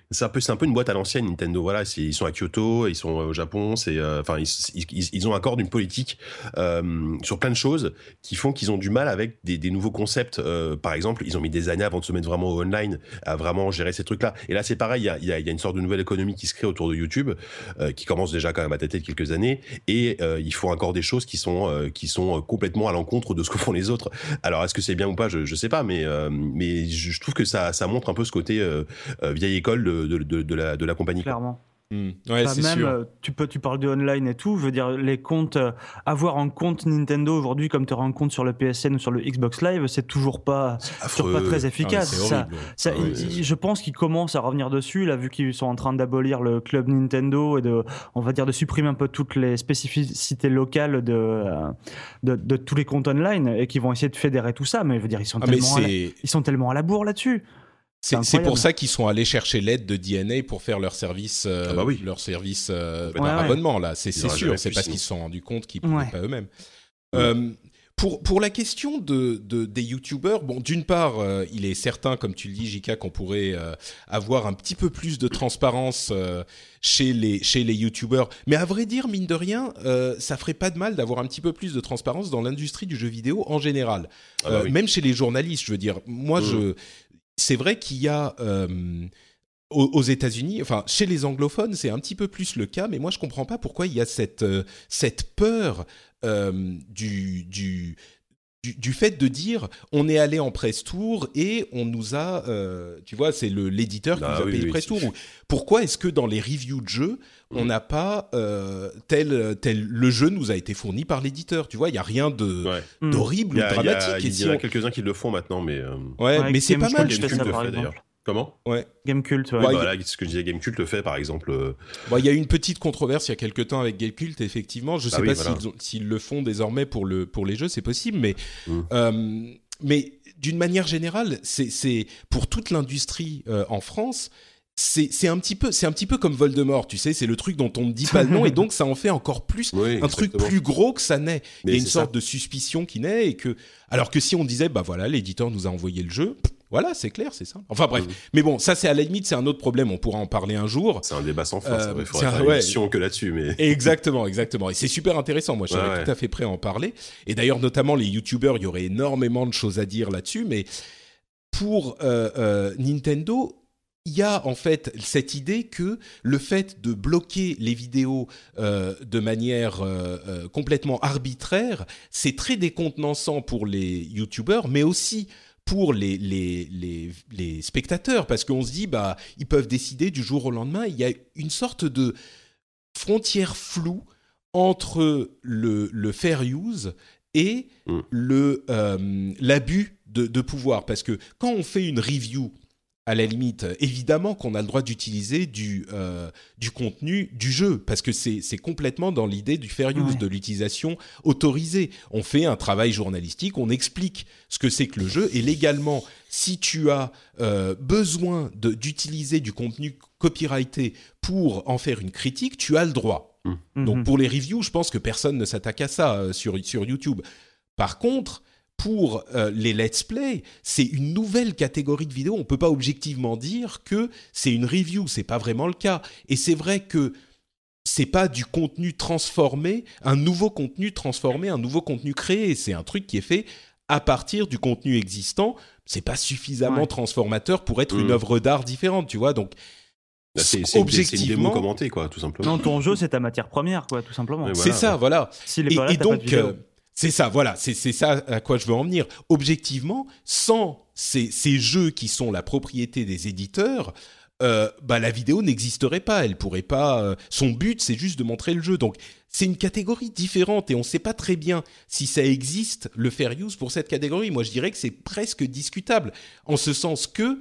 C: c'est un peu un une boîte à l'ancienne Nintendo. Voilà ils sont à Kyoto ils sont au Japon euh, enfin ils, ont accord d'une politique euh, sur plein de choses qui font qu'ils ont du mal avec des, nouveaux concepts. Euh, par exemple ils ont mis des années avant de se mettre vraiment au online à vraiment gérer ces trucs là et là c'est pareil il y a, une sorte de nouvelle économie qui se crée autour de YouTube euh, qui commence déjà quand même à tâter de quelques années. Et euh, ils font encore des choses qui sont qui sont complètement à l'encontre de ce que font les autres. Alors est-ce que c'est bien ou pas? Je, je sais pas mais je trouve que ça montre un peu ce côté vieille école de, la, de la compagnie.
D: Clairement.
B: Hmm. Ouais,
D: bah, même,
B: sûr.
D: Euh, tu peux, tu parles de online et tout. Je veux dire, les comptes, euh, avoir un compte Nintendo aujourd'hui, comme tu auras un compte sur le PSN ou sur le Xbox Live, c'est toujours pas, toujours pas très efficace.
B: Ah,
D: ça, ça,
C: ah,
D: je pense qu'ils commencent à revenir dessus, là, vu qu'ils sont en train d'abolir le club Nintendo et de, on va dire, de supprimer un peu toutes les spécificités locales de, euh, de, de tous les comptes online et qu'ils vont essayer de fédérer tout ça. Mais je veux dire, ils sont
B: Ah,
D: tellement, à la, ils sont tellement à la bourre là-dessus.
B: C'est pour ça qu'ils sont allés chercher l'aide de DNA pour faire leur service, euh,
C: Ah bah oui.
B: leur service euh,
C: Ouais,
B: abonnement là. C'est sûr. C'est parce qu'ils se sont rendus compte qu'ils pouvaient
D: Ouais.
B: pas eux-mêmes. Euh, pour, pour la question de, de des youtubeurs, bon, d'une part, euh, il est certain, comme tu le dis, Jika, qu'on pourrait euh, avoir un petit peu plus de transparence euh, chez les chez les youtubeurs. Mais à vrai dire, mine de rien, euh, ça ferait pas de mal d'avoir un petit peu plus de transparence dans l'industrie du jeu vidéo en général,
C: Ah bah
B: Euh,
C: oui.
B: même chez les journalistes. Je veux dire, moi,
C: Mhm.
B: je c'est vrai qu'il y a euh, aux, États-Unis, enfin chez les anglophones, c'est un petit peu plus le cas, mais moi je comprends pas pourquoi il y a cette euh, peur euh, du du du, du fait de dire on est allé en press tour et on nous a euh, tu vois c'est le l'éditeur qui
C: Ah
B: nous a
C: oui,
B: payé
C: oui,
B: le press
C: c'est-
B: tour Ou pourquoi est-ce que dans les reviews de jeux on
C: Mhm.
B: n'a pas euh, tel tel le jeu nous a été fourni par l'éditeur tu vois? Il y a rien de
C: Ouais.
D: Hmm.
B: d'horrible
C: Il y
B: ou
C: a, il y a-
B: dramatique et
C: il
B: si
C: y en a
B: on-
C: quelques-uns qui le font maintenant, mais euh,
B: ouais,
D: Ouais,
B: mais c'est pas mal
D: par
C: fait
D: exemple.
C: d'ailleurs. Comment?
B: Ouais
D: Gamecult, ouais.
B: Ouais,
C: Voilà, ce que je disais, Gamecult le fait par exemple. euh,
B: Bon, il y a eu une petite controverse il y a quelques temps avec Gamecult, effectivement. Je sais
C: Ah oui,
B: pas
C: voilà.
B: s'ils, le font désormais pour, le, pour les jeux, c'est possible, mais,
C: Mm.
B: euh, mais d'une manière générale, c'est, c'est pour toute l'industrie euh, en France, c'est un petit peu c'est un petit peu comme Voldemort, tu sais, c'est le truc dont on ne dit pas le nom et donc ça en fait encore plus un truc plus gros que ça n'est. Il y a une sorte de suspicion qui naît et que alors que si on disait bah voilà, l'éditeur nous a envoyé le jeu, voilà, c'est clair, c'est ça. Enfin bref, mais bon, ça c'est à la limite, c'est un autre problème, on pourra en parler un jour.
C: C'est un débat sans fin, euh, faudrait faire une que là-dessus mais
B: Exactement, exactement. Et c'est super intéressant, moi je serais tout à fait prêt à en parler. Et d'ailleurs notamment les youtubeurs, il y aurait énormément de choses à dire là-dessus. Mais pour euh, euh, Nintendo, il y a en fait cette idée que le fait de bloquer les vidéos euh, de manière euh, euh, complètement arbitraire, c'est très décontenançant pour les youtubeurs, mais aussi pour les, les, les, spectateurs, parce qu'on se dit, bah, ils peuvent décider du jour au lendemain. Il y a une sorte de frontière floue entre le, le fair use et mm. le l'abus de, de pouvoir. Parce que quand on fait une review à la limite, évidemment qu'on a le droit d'utiliser du, euh, du contenu du jeu, parce que c'est complètement dans l'idée du fair use, de l'utilisation autorisée. On fait un travail journalistique, on explique ce que c'est que le jeu, et légalement, si tu as euh, besoin d'utiliser du contenu copyrighté pour en faire une critique, tu as le droit. Mmh. Donc mhm. pour les reviews, je pense que personne ne s'attaque à ça euh, sur, sur YouTube. Par contre, pour euh, les let's play, c'est une nouvelle catégorie de vidéos. On peut pas objectivement dire que c'est une review, c'est pas vraiment le cas. Et c'est vrai que c'est pas du contenu transformé, un nouveau contenu transformé, un nouveau contenu créé. C'est un truc qui est fait à partir du contenu existant. C'est pas suffisamment transformateur pour être une mmh. œuvre d'art différente, tu vois. Donc
C: bah, c'est objectivement une démo commentée, quoi, tout simplement.
D: Non, ton jeu, c'est ta matière première, quoi, tout simplement.
B: c'est ça, voilà. et, donc, euh, c'est ça, voilà, c'est ça à quoi je veux en venir. Objectivement, sans ces, jeux qui sont la propriété des éditeurs, euh, bah, la vidéo n'existerait pas. Elle pourrait pas. Euh, son but, c'est juste de montrer le jeu. Donc, c'est une catégorie différente et on ne sait pas très bien si ça existe le fair use pour cette catégorie. Moi, je dirais que c'est presque discutable, en ce sens que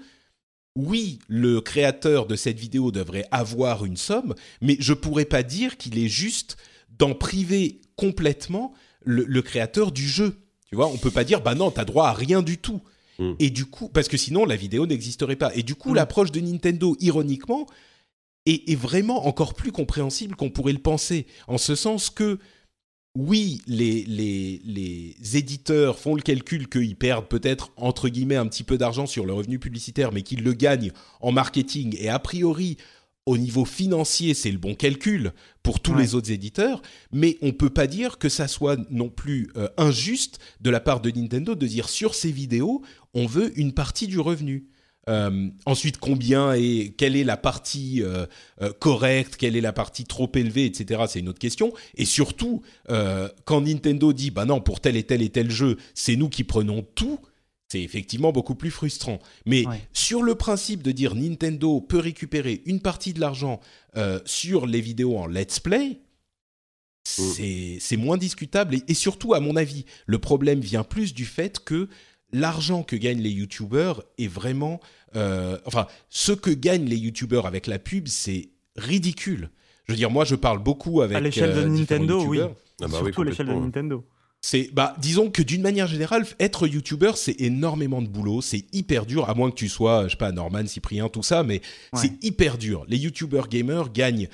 B: oui, le créateur de cette vidéo devrait avoir une somme, mais je pourrais pas dire qu'il est juste d'en priver complètement le, créateur du jeu. Tu vois, on peut pas dire bah non, t'as droit à rien du tout. Hmm. Et du coup, parce que sinon la vidéo n'existerait pas. Et du coup, hmm. l'approche de Nintendo, ironiquement, est, vraiment encore plus compréhensible qu'on pourrait le penser, en ce sens que oui, les, les, les éditeurs font le calcul qu'ils perdent peut-être, entre guillemets, un petit peu d'argent sur le revenu publicitaire, mais qu'ils le gagnent en marketing. Et a priori, au niveau financier, c'est le bon calcul pour tous les autres éditeurs, mais on peut pas dire que ça soit non plus euh, injuste de la part de Nintendo de dire sur ces vidéos, on veut une partie du revenu. Euh, ensuite, combien et quelle est la partie euh, correcte, quelle est la partie trop élevée, etc. C'est une autre question. Et surtout, quand Nintendo dit bah non pour tel et tel et tel jeu, c'est nous qui prenons tout c'est effectivement beaucoup plus frustrant. Mais sur le principe de dire Nintendo peut récupérer une partie de l'argent euh, sur les vidéos en let's play, mm. c'est moins discutable. Et, surtout, à mon avis, le problème vient plus du fait que l'argent que gagnent les YouTubers est vraiment... Euh, enfin, ce que gagnent les YouTubers avec la pub, c'est ridicule. Je veux dire, moi, je parle beaucoup avec... À
D: l'échelle de euh, Nintendo, oui. Ah bah surtout à l'échelle de Nintendo.
B: C'est bah disons que d'une manière générale, être youtubeur c'est énormément de boulot, c'est hyper dur à moins que tu sois je sais pas Norman, Cyprien, tout ça, mais c'est hyper dur. Les youtubeurs gamers gagnent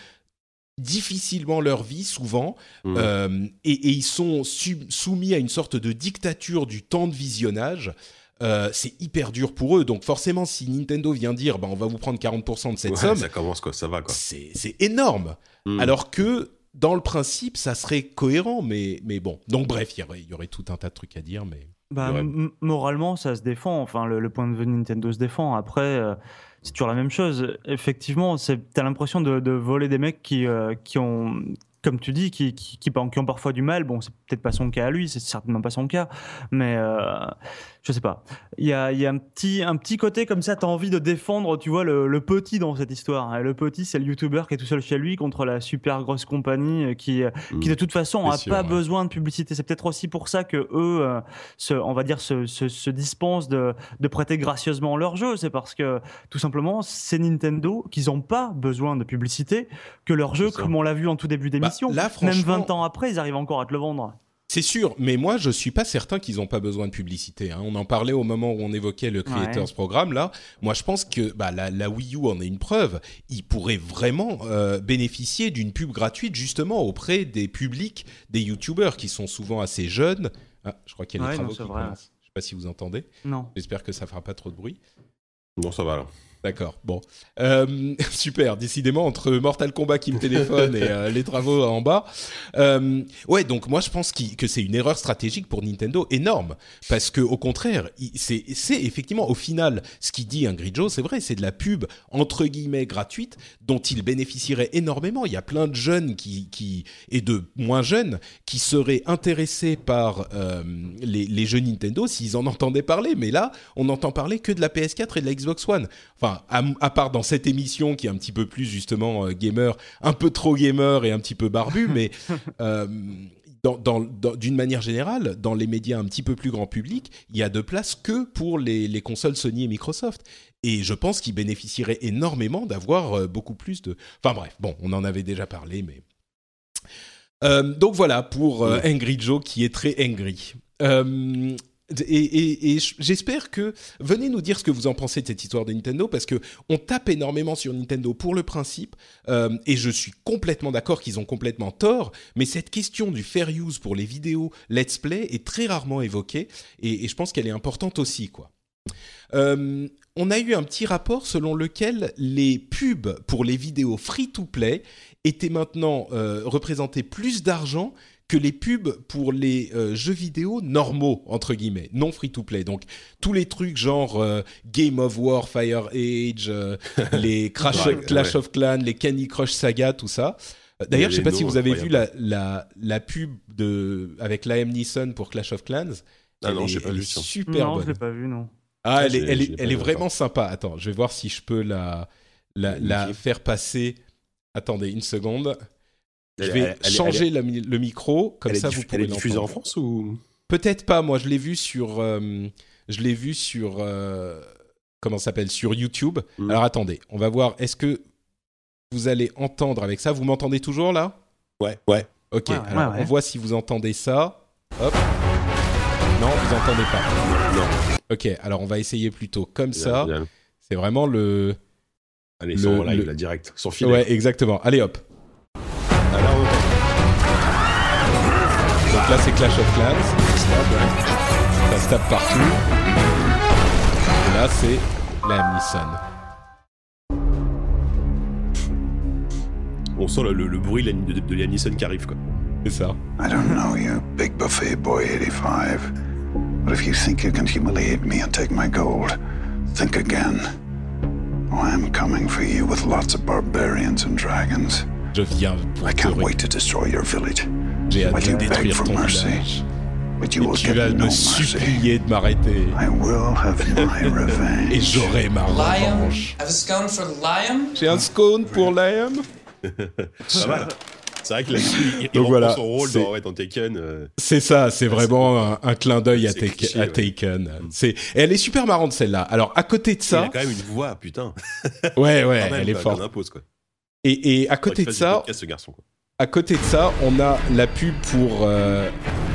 B: difficilement leur vie souvent mmh. euh, et, ils sont soumis à une sorte de dictature du temps de visionnage. Euh, c'est hyper dur pour eux. Donc forcément, si Nintendo vient dire, bah, on va vous prendre 40% de cette somme,
C: ça commence quoi, ça va quoi.
B: C'est énorme. Mmh. Alors que dans le principe, ça serait cohérent, mais, mais bon. Donc bref, il y aurait, tout un tas de trucs à dire, mais...
D: Bah, moralement, ça se défend. Enfin, le, point de vue de Nintendo se défend. Après, euh, c'est toujours la même chose. Effectivement, t'as l'impression de, voler des mecs qui, euh, qui ont comme tu dis, qui, qui, qui, ont parfois du mal. Bon, c'est peut-être pas son cas à lui, c'est certainement pas son cas, mais euh, je sais pas. Il y a, y a, un, petit, un petit côté comme ça, tu as envie de défendre, tu vois, le, le petit dans cette histoire. Le petit, c'est le YouTuber qui est tout seul chez lui contre la super grosse compagnie euh, qui, euh, qui de toute façon a pas besoin de publicité. C'est peut-être aussi pour ça que eux, se, on va dire, se, se, se dispensent de, de prêter gracieusement leur jeu. C'est parce que tout simplement, c'est Nintendo qu'ils ont pas besoin de publicité, que leur jeu, comme on l'a vu en tout début d'émission, même 20 ans après, ils arrivent encore à te le vendre.
B: C'est sûr, mais moi je suis pas certain qu'ils n'ont pas besoin de publicité. Hein. On en parlait au moment où on évoquait le Creators Programme là. Moi je pense que bah, la, Wii U en est une preuve. Ils pourraient vraiment euh, bénéficier d'une pub gratuite justement auprès des publics des YouTubers qui sont souvent assez jeunes. Ah, je crois qu'il y a les travaux qui commencent. Je sais pas si vous entendez.
D: Non.
B: J'espère que ça fera pas trop de bruit.
C: Non, ça va là.
B: D'accord, bon. Euh, super, décidément, entre Mortal Kombat qui me téléphone et euh, les travaux en bas. Euh, ouais, donc moi je pense que c'est une erreur stratégique pour Nintendo énorme. Parce que au contraire, c'est effectivement au final, ce qu'il dit Ingrid Joe, c'est vrai, c'est de la pub entre guillemets gratuite dont il bénéficierait énormément. Il y a plein de jeunes qui, qui et de moins jeunes qui seraient intéressés par les, les jeux Nintendo s'ils en entendaient parler. Mais là, on n'entend parler que de la PS4 et de la Xbox One. Enfin, à, part dans cette émission qui est un petit peu plus justement euh, gamer, un peu trop gamer et un petit peu barbu, mais euh, d'une manière générale, dans les médias un petit peu plus grand public, il y a de place que pour les, consoles Sony et Microsoft. Et je pense qu'ils bénéficieraient énormément d'avoir euh, beaucoup plus de... Enfin bref, bon, on en avait déjà parlé, mais... donc voilà pour Angry Joe qui est très angry. Et, j'espère que venez nous dire ce que vous en pensez de cette histoire de Nintendo parce que on tape énormément sur Nintendo pour le principe euh, et je suis complètement d'accord qu'ils ont complètement tort mais cette question du fair use pour les vidéos let's play est très rarement évoquée et, je pense qu'elle est importante aussi quoi. Euh, on a eu un petit rapport selon lequel les pubs pour les vidéos free to play étaient maintenant euh, représentaient plus d'argent que les pubs pour les euh, jeux vidéo normaux entre guillemets, non free to play. Donc tous les trucs genre euh, Game of War, Fire Age, euh, les Crash, Clash of Clans, les Candy Crush Saga, tout ça. D'ailleurs, je sais pas si vous avez vu la, la, la, pub de avec Liam Neeson pour Clash of Clans.
C: Ah non, j'ai pas vu
D: ça.
B: Super
D: non,
B: bonne.
D: je l'ai pas vu non.
B: Ah, elle, est, elle, est, elle est vraiment sympa. Attends, je vais voir si je peux la, la, la faire passer. Attendez une seconde. Je vais changer le micro, comme ça vous pourrez
C: Elle est diffusée en France ou?
B: Peut-être pas. Moi, je l'ai vu sur, euh, je l'ai vu sur, euh, comment s'appelle, sur YouTube. Hmm. Alors attendez, on va voir. Est-ce que vous allez entendre avec ça? Vous m'entendez toujours là?
C: Ouais, ouais.
B: Ok. alors on voit si vous entendez ça. Hop. Non, vous entendez pas.
C: Non.
B: Ok. Alors on va essayer plutôt comme ça. C'est vraiment le.
C: Allez, le, live, la direct, sans filet.
B: Ouais, exactement. Allez, hop. Donc là, c'est Clash of Clans. Ça se tape partout. Et là, c'est la Nissan.
C: On sent le, le, le bruit de, de, de la Nissan qui arrive, quoi.
B: C'est ça.
E: I don't know you, big buffet boy 85. But if you think you can humiliate me and take my gold, think again. Oh, I'm coming for you with lots of barbarians and dragons.
B: Je viens pour
E: I can't wait to destroy your village.
B: J'ai hâte de détruire ton village. Et tu vas me supplier de m'arrêter. Et j'aurai ma revanche. J'ai un scone pour Liam.
C: C'est vrai que là, il, Donc voilà, son rôle dans, Taken. Euh,
B: c'est ça, c'est vraiment un, clin d'œil à, à, Taken. C'est, elle est super marrante celle-là. Alors à côté de ça,
C: il a quand même une voix, putain.
B: Ouais, ouais, elle est forte. Et, et à côté de ça,
C: ce garçon, quoi
B: à côté de ça, on a la pub pour euh,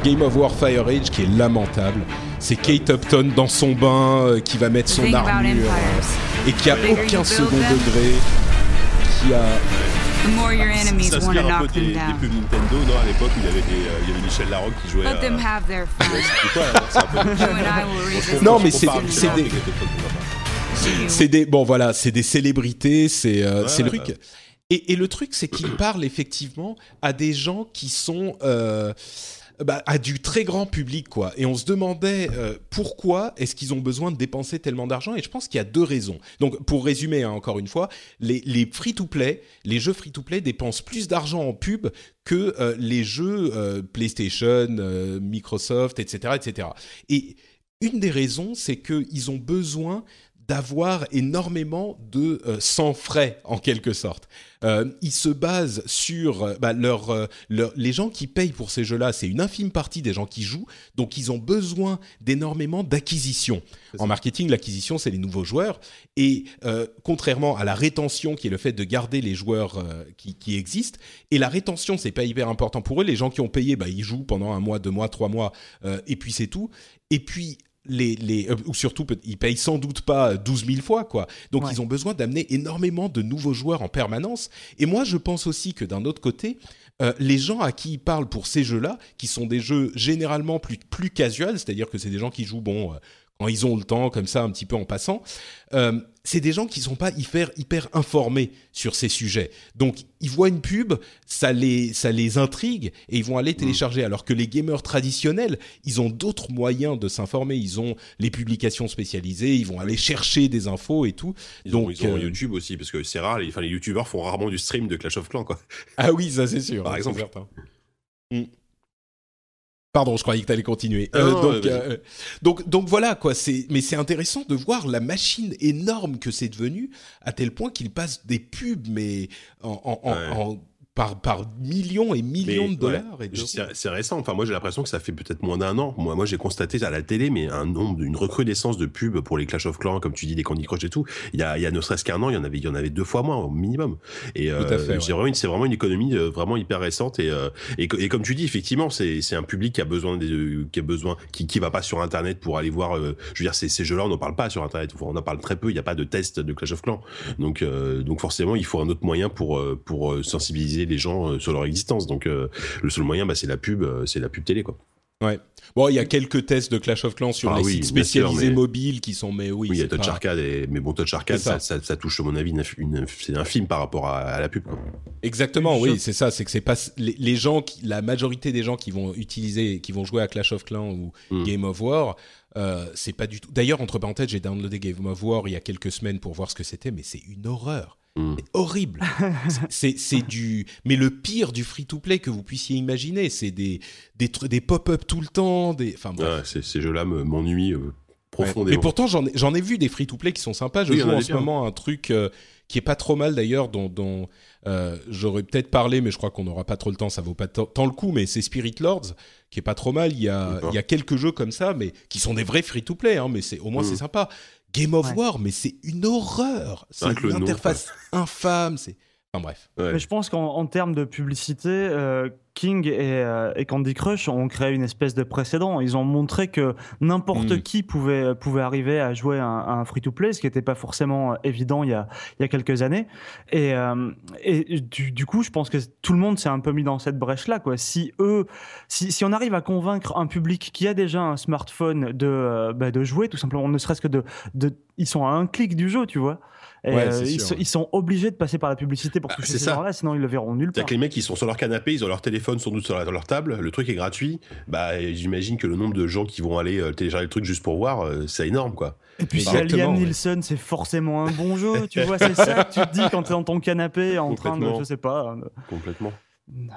B: Game of War Fire Age qui est lamentable. C'est Kate Upton dans son bain euh, qui va mettre son armure euh, et qui a aucun second degré, qui a
C: The more your enemies want to knock them down. Des pubs Nintendo, non, à l'époque, il y avait, des, euh, il y avait Michel Larocque qui jouait.
A: Let them have their
B: non, mais c'est des. C'est des. Bon, voilà, c'est des célébrités, c'est euh, c'est le truc. Et, le truc, c'est qu'il parle effectivement à des gens qui sont euh, bah, à du très grand public, quoi. Et on se demandait euh, pourquoi est-ce qu'ils ont besoin de dépenser tellement d'argent? Et je pense qu'il y a deux raisons. Donc, pour résumer hein, encore une fois, les, free-to-play, les jeux free-to-play dépensent plus d'argent en pub que euh, les jeux PlayStation, Microsoft, etc., etc. Et une des raisons, c'est qu'ils ont besoin d'avoir énormément de euh, sans frais en quelque sorte. Euh, ils se basent sur euh, bah, leur, euh, leur- les gens qui payent pour ces jeux-là, c'est une infime partie des gens qui jouent, donc ils ont besoin d'énormément d'acquisition. En marketing, l'acquisition, c'est les nouveaux joueurs, et contrairement à la rétention, qui est le fait de garder les joueurs qui, qui existent, et la rétention, c'est pas hyper important pour eux. Les gens qui ont payé, bah, ils jouent pendant un mois, deux mois, trois mois, et puis c'est tout. Et puis les, les euh, ou surtout ils payent sans doute pas 12 000 fois quoi. Donc
D: Ouais.
B: ils ont besoin d'amener énormément de nouveaux joueurs en permanence. Et moi je pense aussi que d'un autre côté, euh, les gens à qui ils parlent pour ces jeux-là, qui sont des jeux généralement plus plus casual, c'est-à-dire que c'est des gens qui jouent bon euh, quand ils ont le temps comme ça un petit peu en passant. euh, c'est des gens qui sont pas hyper hyper informés sur ces sujets. Donc ils voient une pub, ça les ça les intrigue et ils vont aller télécharger. Alors que les gamers traditionnels, ils ont d'autres moyens de s'informer. Ils ont les publications spécialisées, ils vont aller chercher des infos et tout.
C: Ils
B: Donc,
C: ont, ils ont
B: euh,
C: YouTube aussi, parce que c'est rare, les, enfin, les youtubeurs font rarement du stream de Clash of Clans, quoi.
B: Ah oui, ça c'est sûr.
C: Par exemple.
B: certain. Mm. Pardon, je croyais que tu allais continuer. Euh,
C: non,
B: donc,
C: vas-y.
B: euh, donc, donc voilà quoi. C'est, mais c'est intéressant de voir la machine énorme que c'est devenu, à tel point qu'il passe des pubs, mais en, en- en-
C: Ouais.
B: en- par, par millions et millions
C: Mais,
B: de dollars. d'euros.
C: C'est récent. Enfin, moi, j'ai l'impression que ça fait peut-être moins d'un an. Moi, moi, j'ai constaté à la télé, mais un nombre, une recrudescence de pubs pour les Clash of Clans, comme tu dis, les Candy Crush et tout. Il y a, il y a ne serait-ce qu'un an, il y en avait, il y en avait deux fois moins au minimum. Et euh, c'est
B: ouais.
C: vraiment, vraiment une économie euh, vraiment hyper récente. Et, euh, et, co- et comme tu dis, effectivement, c'est, un public qui a besoin, des, qui a besoin, qui, qui va pas sur Internet pour aller voir. euh, je veux dire, ces, ces jeux-là, on n'en parle pas sur Internet. On en parle très peu. Il n'y a pas de test de Clash of Clans. Donc, donc forcément, il faut un autre moyen pour pour euh, sensibiliser les gens euh, sur leur existence. Donc, euh, le seul moyen, bah, c'est la pub, euh, c'est la pub télé, quoi.
B: Ouais. Bon, il y a quelques tests de Clash of Clans sur
C: Ah
B: les
C: oui,
B: sites spécialisés
C: mais-
B: mobiles qui sont, mais oui.
C: Oui, il y a Touch
B: pas-
C: Arcade, et... mais bon, Touch Arcade,
B: ça.
C: ça, ça, ça touche, à mon avis, une, c'est un film par rapport à, à la pub. Quoi.
B: Exactement, oui, c'est ça. C'est que c'est pas les, les gens, qui, la majorité des gens qui vont utiliser, qui vont jouer à Clash of Clans ou
C: Mm.
B: Game of War, euh, c'est pas du tout. D'ailleurs, entre parenthèses, j'ai downloadé Game of War il y a quelques semaines pour voir ce que c'était, mais c'est une horreur.
C: Mm.
B: Horrible. C'est- du, mais le pire du free-to-play que vous puissiez imaginer, c'est des des, pop-up tout le temps, des, enfin bref.
C: Ouais, ces jeux-là me- m'ennuient euh,
B: Ouais.
C: profondément.
B: Mais pourtant, j'en ai, ai vu des free-to-play qui sont sympas. Je
C: Oui, en
B: joue en
C: des
B: ce moment un truc euh, qui est pas trop mal d'ailleurs, dont, dont euh, j'aurais peut-être parlé, mais je crois qu'on n'aura pas trop le temps, ça vaut pas tant le coup. Mais c'est Spirit Lords, qui est pas trop mal. Il y a, il y a quelques jeux comme ça, mais qui sont des vrais free-to-play. Hein, mais c'est au moins
C: Mm.
B: c'est sympa. Game of
D: Ouais.
B: War, mais c'est une horreur. C'est une
C: nom,
B: interface infâme. C'est enfin bref.
C: Ouais.
D: Mais je pense qu'en en termes de publicité, euh, King et, euh, et Candy Crush ont créé une espèce de précédent. Ils ont montré que n'importe
B: Mm.
D: qui pouvait, pouvait arriver à jouer à un, free-to-play, ce qui n'était pas forcément évident il y a, il y a quelques années. Et, euh, et du, du coup, je pense que tout le monde s'est un peu mis dans cette brèche-là. Quoi. Si, eux, si, si on arrive à convaincre un public qui a déjà un smartphone de, euh, bah, de jouer, tout simplement, ne serait-ce que de, de... Ils sont à un clic du jeu, tu vois. Et,
B: Ouais,
D: euh, ils,
B: sûr,
D: sont,
B: ouais.
D: ils sont obligés de passer par la publicité pour
C: Bah,
D: toucher
C: c'est
D: ces
C: ça.
D: gens-là, sinon ils le verront nulle part.
C: que les mecs, ils sont sur leur canapé, ils ont leur téléphone sans doute sur, la- leur table, le truc est gratuit. Bah, j'imagine que le nombre de gens qui vont aller euh, télécharger le truc juste pour voir, euh, c'est énorme, quoi.
D: Et puis si Liam
B: ouais.
D: Nielsen, c'est forcément un bon jeu, tu vois, c'est ça que tu te dis quand t'es dans ton canapé en train de, je sais pas. de-
C: Complètement.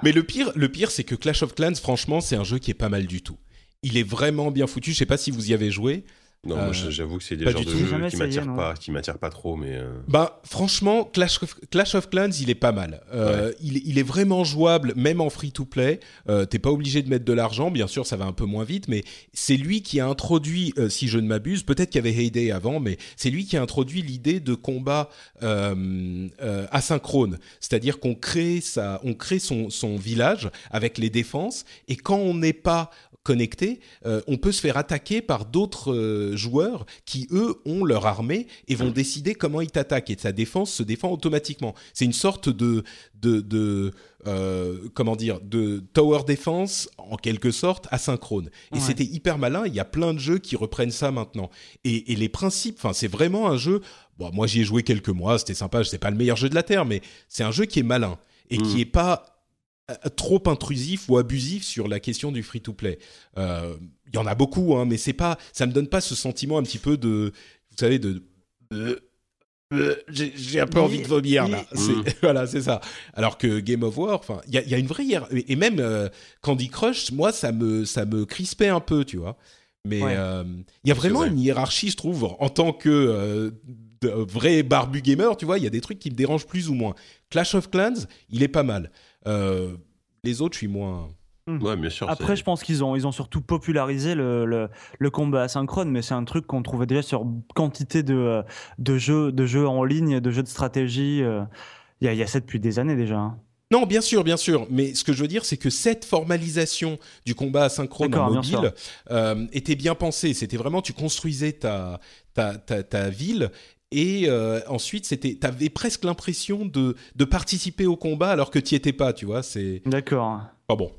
B: Mais le pire, le pire, c'est que Clash of Clans, franchement, c'est un jeu qui est pas mal du tout. Il est vraiment bien foutu. Je sais pas si vous y avez joué.
C: Non,
B: Euh,
C: moi, j'avoue que c'est des genres de jeux
D: Jamais
C: qui m'attirent pas, qui m'attirent pas trop, mais. euh,
B: Bah franchement, Clash of, Clash of Clans, il est pas mal. Euh, il, il est vraiment jouable, même en free-to-play. Euh, T'es pas obligé de mettre de l'argent, bien sûr, ça va un peu moins vite, mais c'est lui qui a introduit, euh, si je ne m'abuse, peut-être qu'il y avait Heyday avant, mais c'est lui qui a introduit l'idée de combat euh, euh, asynchrone, c'est-à-dire qu'on crée ça, on crée son, son village avec les défenses, et quand on n'est pas connecté, euh, on peut se faire attaquer par d'autres euh, joueurs qui, eux, ont leur armée et vont décider comment ils t'attaquent. Et sa défense se défend automatiquement. C'est une sorte de... de, de euh, comment dire de tower defense en quelque sorte asynchrone et
D: Ouais.
B: c'était hyper malin il y a plein de jeux qui reprennent ça maintenant et, et les principes enfin c'est vraiment un jeu bon moi j'y ai joué quelques mois c'était sympa c'est pas le meilleur jeu de la terre mais c'est un jeu qui est malin et qui
C: Mm.
B: est pas trop intrusif ou abusif sur la question du free to play. Euh, Il y en a beaucoup, hein, mais c'est pas, ça me donne pas ce sentiment un petit peu de, vous savez, de, euh, euh, j'ai un peu envie de vomir là.
C: Mm.
B: C'est- Voilà, c'est ça. Alors que Game of War, enfin, il y a, il y a une vraie hier- et et même euh, Candy Crush, moi ça me ça me crispait un peu, tu vois. Mais
D: Ouais.
B: euh, il y a vraiment
C: vrai.
B: une hiérarchie, je trouve, en tant que euh, vrai barbu gamer, tu vois, il y a des trucs qui me dérangent plus ou moins. Clash of Clans, il est pas mal. Euh, les autres, je suis moins.
C: Ouais, bien sûr.
D: Après, je pense qu'ils ont, ils ont surtout popularisé le, le, le combat asynchrone, mais c'est un truc qu'on trouvait déjà sur quantité de, de, jeux, de jeux en ligne, de jeux de stratégie. euh, Il y, a, il y a ça depuis des années déjà. hein.
B: Non, bien sûr, bien sûr. Mais ce que je veux dire, c'est que cette formalisation du combat asynchrone en mobile euh, était bien pensée. C'était vraiment, tu construisais ta, ta, ta, ta ville. Et euh, ensuite, c'était, t'avais presque l'impression de, de participer au combat alors que tu étais pas, tu vois. C'est
D: D'accord.
B: pas bon.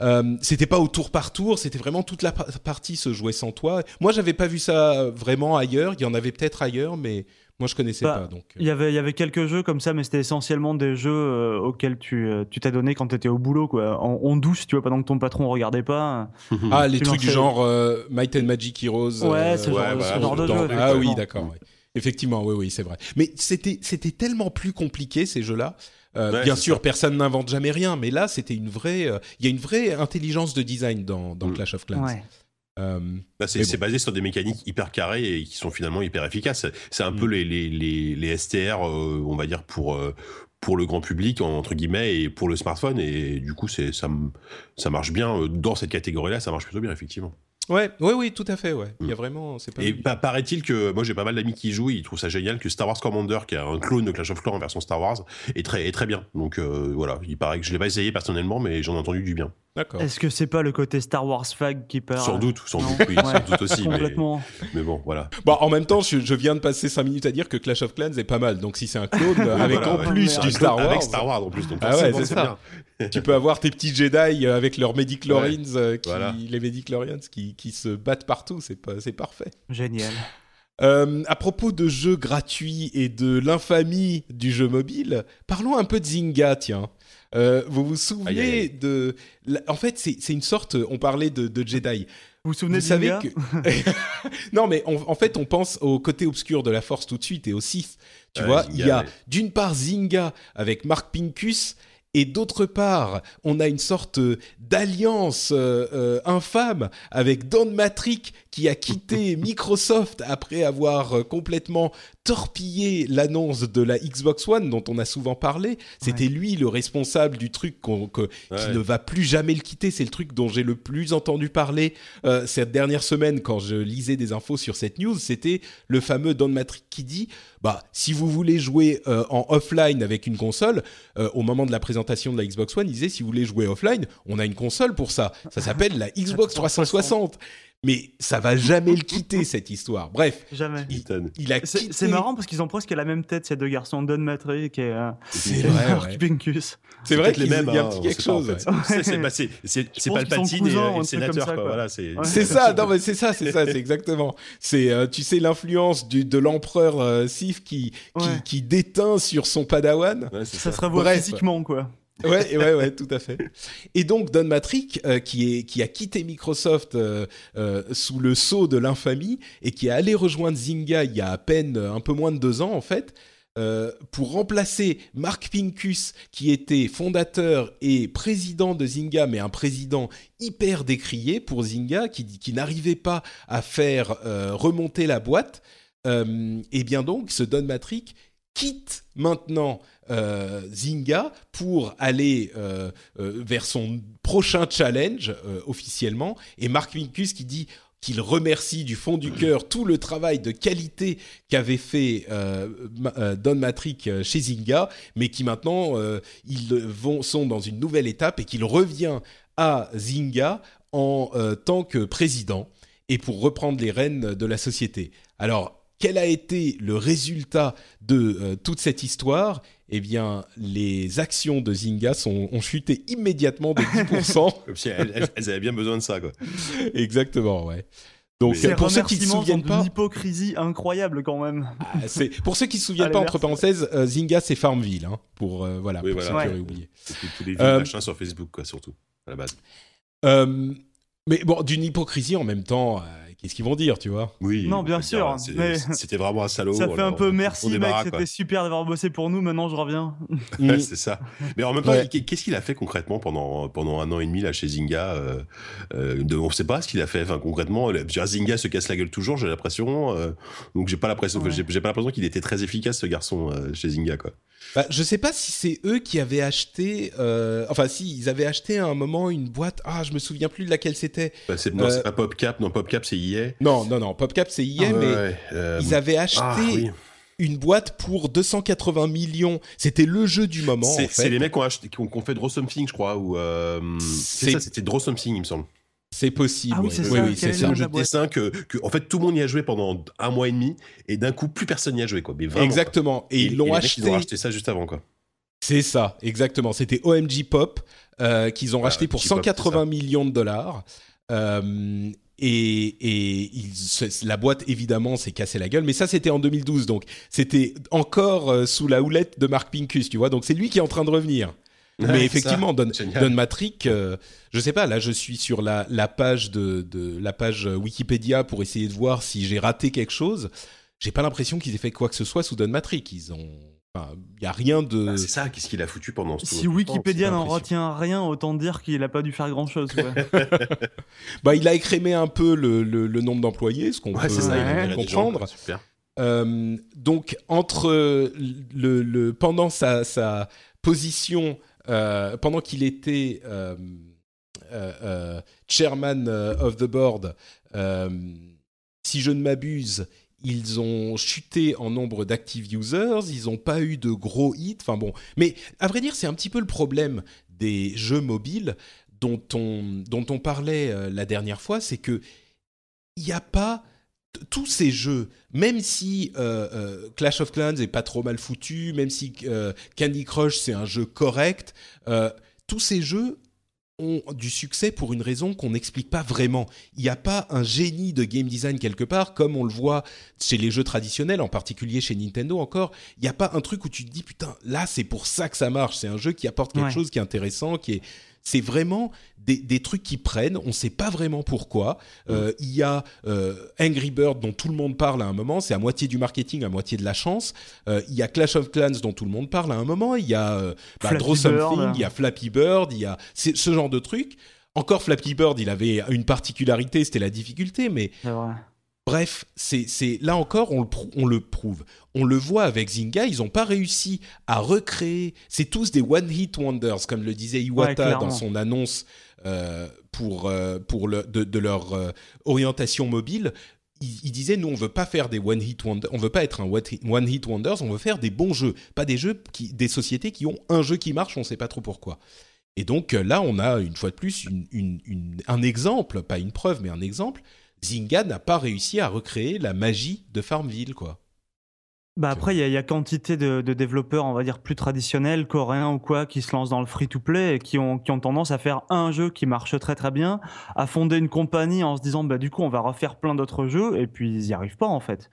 B: Euh, c'était pas au tour par tour, c'était vraiment toute la par- partie se jouait sans toi. Moi, j'avais pas vu ça vraiment ailleurs. Il y en avait peut-être ailleurs, mais moi, je connaissais
D: Bah,
B: pas. Donc, euh.
D: Il y avait, il y avait quelques jeux comme ça, mais c'était essentiellement des jeux euh, auxquels tu euh, tu t'as donné quand tu étais au boulot, quoi. En, en douce, tu vois, pendant que ton patron regardait pas.
B: ah, les trucs du genre euh, Might and Magic Heroes.
D: Ouais, ce genre,
C: ouais,
D: ce
C: voilà,
D: genre de jeu.
B: Ah oui, d'accord. ouais. Effectivement, oui, oui, c'est vrai. Mais c'était c'était tellement plus compliqué ces jeux-là. Euh,
C: Ouais,
B: bien sûr,
C: ça.
B: personne n'invente jamais rien, mais là, c'était une vraie. euh, Il y a une vraie intelligence de design dans, dans
C: Mm.
B: Clash of Clans.
D: Ouais.
B: Euh,
C: Bah, c'est
B: bon.
C: basé sur des mécaniques hyper carrées et qui sont finalement hyper efficaces. C'est un peu
B: Mm.
C: les, les, les, les STR, euh, on va dire, pour, euh, pour le grand public, entre guillemets, et pour le smartphone. Et du coup, c'est ça, ça marche bien. Dans cette catégorie-là, ça marche plutôt bien, effectivement.
B: Ouais, ouais, oui, tout à fait. Ouais. Il y a
C: Mm.
B: vraiment, c'est pas.
C: Et paraît-il que moi j'ai pas mal d'amis qui y jouent, ils trouvent ça génial que Star Wars Commander, qui est un clone de Clash of Clans en version Star Wars, est très, est très bien. Donc euh, voilà, il paraît que je l'ai pas essayé personnellement, mais j'en ai entendu du bien.
B: D'accord.
D: Est-ce que c'est pas le côté Star Wars fag qui perd
C: Sans doute, sans doute, oui,
D: Ouais.
C: sans doute aussi. mais,
D: Complètement.
C: mais bon, voilà.
B: Bon, en même temps, je, je viens de passer 5 minutes à dire que Clash of Clans est pas mal. Donc, si c'est un clone avec
C: voilà,
B: en
C: ouais.
B: plus du Star Wars,
C: Avec Star Wars en plus. Donc
B: Ah ouais, c'est ça. Tu peux avoir tes petits Jedi euh, avec leurs Medichlorians, euh, qui,
C: Voilà.
B: les Medichlorians qui, qui se battent partout. C'est pas, c'est parfait.
D: Génial.
B: Euh, à propos de jeux gratuits et de l'infamie du jeu mobile, parlons un peu de Zynga, tiens. Euh, vous vous souvenez
C: Aïe, aïe, aïe.
B: de... En fait, c'est c'est une sorte... On parlait de, de Jedi.
D: Vous vous souvenez
B: Vous
D: de
B: savez
D: Zynga
B: que... non, mais on- en fait, on pense au côté obscur de la Force tout de suite et au Sith. Tu
C: Ouais,
B: vois,
C: Zynga,
B: il y a
C: ouais.
B: d'une part Zynga avec Mark Pincus et d'autre part, on a une sorte d'alliance euh, euh, infâme avec Don Matrick qui a quitté Microsoft après avoir euh, complètement torpillé l'annonce de la Xbox One dont on a souvent parlé. C'était lui le responsable du truc que- qui ne va plus jamais le quitter. C'est le truc dont j'ai le plus entendu parler euh, cette dernière semaine quand je lisais des infos sur cette news. C'était le fameux Don Matrick qui dit bah si vous voulez jouer euh, en offline avec une console, euh, au moment de la présentation de la Xbox One, il disait si vous voulez jouer offline, on a une console pour ça. Ça s'appelle la Xbox 360. Mais ça va jamais le quitter cette histoire. Bref,
D: Jamais.
B: il, il a
D: C'est
B: quitté.
D: c'est marrant parce qu'ils ont presque la même tête, ces deux garçons, Don Matrick et, euh,
B: C'est
D: et
B: vrai,
D: Mark
B: ouais.
D: Pincus.
B: C'est vrai qu'il y
C: mêmes.
B: a un
C: hein,
B: petit quelque
C: en
B: chose.
C: fait. C'est- bah, Palpatine
D: sont
C: et, le sénateur.
D: ça,
C: quoi.
D: quoi.
C: Voilà, c'est
D: Ouais.
B: Ça, non mais c'est ça, c'est ça, c'est exactement. C'est, euh, tu sais, l'influence du- de l'empereur euh, Sif qui, qui,
D: Ouais.
B: qui déteint sur son padawan.
C: Ouais, c'est
D: Ça se revoit physiquement, quoi.
B: Ouais, ouais, ouais, tout à fait. Et donc Don Matrick, euh, qui a quitté Microsoft euh, euh, sous le sceau de l'infamie et qui est allé rejoindre Zynga il y a à peine un peu moins de deux ans en fait. pour remplacer Mark Pincus, qui était fondateur et président de Zynga, mais un président hyper décrié pour Zynga, qui, qui n'arrivait pas à faire remonter la boîte, et bien donc ce Don Matrick quitte maintenant euh, Zynga pour aller euh, euh, vers son prochain challenge euh, officiellement. Et Mark Pincus qui dit qu'il remercie du fond du cœur tout le travail de qualité qu'avait fait Don Matrick chez Zynga, mais qui maintenant ils vont sont dans une nouvelle étape et qu'il revient à Zynga en tant que président et pour reprendre les rênes de la société. Alors quel a été le résultat de euh, toute cette histoire? Eh bien, les actions de Zynga sont, ont chuté immédiatement de 10%.
C: Comme si elles, elles- avaient bien besoin de ça, quoi.
B: Exactement, ouais. Donc, euh, pour ceux qui ne se souviennent pas,
D: d'une hypocrisie incroyable quand même.
B: ah, c'est- pour ceux qui se souviennent
D: Allez,
B: pas,
D: merci.
B: entre parenthèses, euh, Zynga c'est Farmville, hein, pour euh, voilà,
C: Oui,
B: pour
C: voilà.
B: ceux qui
D: Ouais.
B: auraient oublié.
C: Tous les vieux
B: Euh,
C: machins sur Facebook, quoi, surtout, à la base.
B: Euh, mais bon, d'une hypocrisie en même temps euh, qu'est-ce qu'ils vont dire, tu vois?
C: Oui.
D: Non, bien
C: peut
D: sûr,
C: C'était vraiment un salaud.
D: Ça fait un peu
C: on-
D: merci mec, c'était super d'avoir bossé pour nous, maintenant je reviens.
C: Ouais, c'est ça. Mais en même temps,
B: Ouais.
C: qu'est-ce qu'il a fait concrètement pendant, pendant un an et demi là chez Zynga euh, euh, de- On ne sait pas ce qu'il a fait. Enfin, concrètement, Zynga se casse la gueule toujours, j'ai l'impression. euh, donc, j'ai pas l'impression,
D: Ouais.
C: j'ai j'ai pas l'impression qu'il était très efficace ce garçon euh, chez Zynga, quoi.
B: Bah, je sais pas si c'est eux qui avaient acheté. euh, enfin, si ils avaient acheté à un moment une boîte. Ah, je me souviens plus de laquelle c'était.
C: Bah, c'est, non,
B: Euh,
C: c'est pas PopCap, non, PopCap c'est EA.
B: Non, non, non. PopCap c'est EA,
C: Ah,
B: mais
C: ouais, euh,
B: ils avaient acheté
C: ah, oui.
B: une boîte pour 280 millions. C'était le jeu du moment.
C: C'est,
B: en fait.
C: c'est les mecs qui ont, acheté, qui ont, qui ont fait Draw Something, je crois, ou euh, c'est,
B: C'est-
C: ça, c'était Draw Something, il me semble.
B: C'est possible.
D: Ah oui,
B: ouais.
D: c'est
B: oui,
D: ça.
B: oui,
D: Quel
B: c'est
D: est
B: ça.
C: C'est
D: nom
C: un jeu de dessin que, que, en fait, tout le monde y a joué pendant un mois et demi, et d'un coup, plus personne n'y a joué, quoi. Mais vraiment.
B: Exactement. Et, ils l'ont
C: mecs,
B: acheté.
C: Ils ont acheté ça juste avant, quoi.
B: C'est ça, exactement. C'était OMG Pop euh, qu'ils ont
C: Ah,
B: racheté pour
C: OMG Pop,
B: 180 millions de dollars. Euh, et la boîte, évidemment, s'est cassé la gueule. Mais ça, c'était en 2012. Donc, c'était encore euh, sous la houlette de Mark Pincus, tu vois. Donc, c'est lui qui est en train de revenir.
C: Ouais,
B: mais effectivement, Don. Don Matrick, euh, je sais pas, là, je suis sur la, la page de, de la page Wikipédia pour essayer de voir si j'ai raté quelque chose. J'ai pas l'impression qu'ils aient fait quoi que ce soit sous Don Matrick. Ils ont, enfin, il y a rien de.
C: Ah, c'est ça, qu'est-ce qu'il a foutu pendant ce
D: Si Wikipédia
C: c'est
D: n'en retient rien, autant dire qu'il a pas dû faire grand chose.
B: Bah, il a écrémé un peu le, le, le nombre d'employés, ce qu'on
C: Ouais,
B: peut
C: ça,
D: Ouais.
C: gens,
B: comprendre.
C: super.
B: Euh, donc, entre le, le pendant sa, sa position, euh, pendant qu'il était euh, chairman of the board, euh, si je ne m'abuse, ils ont chuté en nombre d'active users, ils n'ont pas eu de gros hits. Enfin bon, mais à vrai dire, c'est un petit peu le problème des jeux mobiles dont on, dont on parlait euh, la dernière fois, c'est que il n'y a pas tous ces jeux, même si euh, euh, Clash of Clans est pas trop mal foutu, même si Candy Crush c'est un jeu correct, tous ces jeux ont du succès pour une raison qu'on n'explique pas vraiment. Il n'y a pas un génie de game design quelque part, comme on le voit chez les jeux traditionnels, en particulier chez Nintendo encore. Il n'y a pas un truc où tu te dis, putain, là c'est pour ça que ça marche. C'est un jeu qui apporte quelque
D: Ouais.
B: chose qui est intéressant, qui est... C'est vraiment des, des trucs qui prennent, on ne sait pas vraiment pourquoi. Euh, Il y a euh, Angry Bird dont tout le monde parle à un moment, c'est à moitié du marketing, à moitié de la chance. Euh, Il y a Clash of Clans dont tout le monde parle à un moment. Il y a bah, Draw Something,
D: Bird.
B: il y a Flappy Bird, il y a ce genre de trucs. Encore Flappy Bird, il avait une particularité, c'était la difficulté, mais. Bref, c'est là encore, on le, prou- on le prouve. On le voit avec Zynga, ils n'ont pas réussi à recréer. C'est tous des one-hit wonders, comme le disait Iwata dans son annonce euh, pour, euh, pour le, de, de leur euh, orientation mobile. Il, il disait nous on veut pas faire des one-hit wonders, on veut pas être un one-hit one-hit wonders, on veut faire des bons jeux, pas des jeux qui, des sociétés qui ont un jeu qui marche, on sait pas trop pourquoi. Et donc là, on a une fois de plus une- une- une- un exemple, pas une preuve, mais un exemple. Zynga n'a pas réussi à recréer la magie de Farmville, quoi.
D: Bah après, il y, y a quantité de, de développeurs, on va dire, plus traditionnels, coréens ou quoi, qui se lancent dans le free-to-play et qui ont, qui ont tendance à faire un jeu qui marche très très bien, à fonder une compagnie en se disant, bah du coup, on va refaire plein d'autres jeux, et puis ils n'y arrivent pas en fait.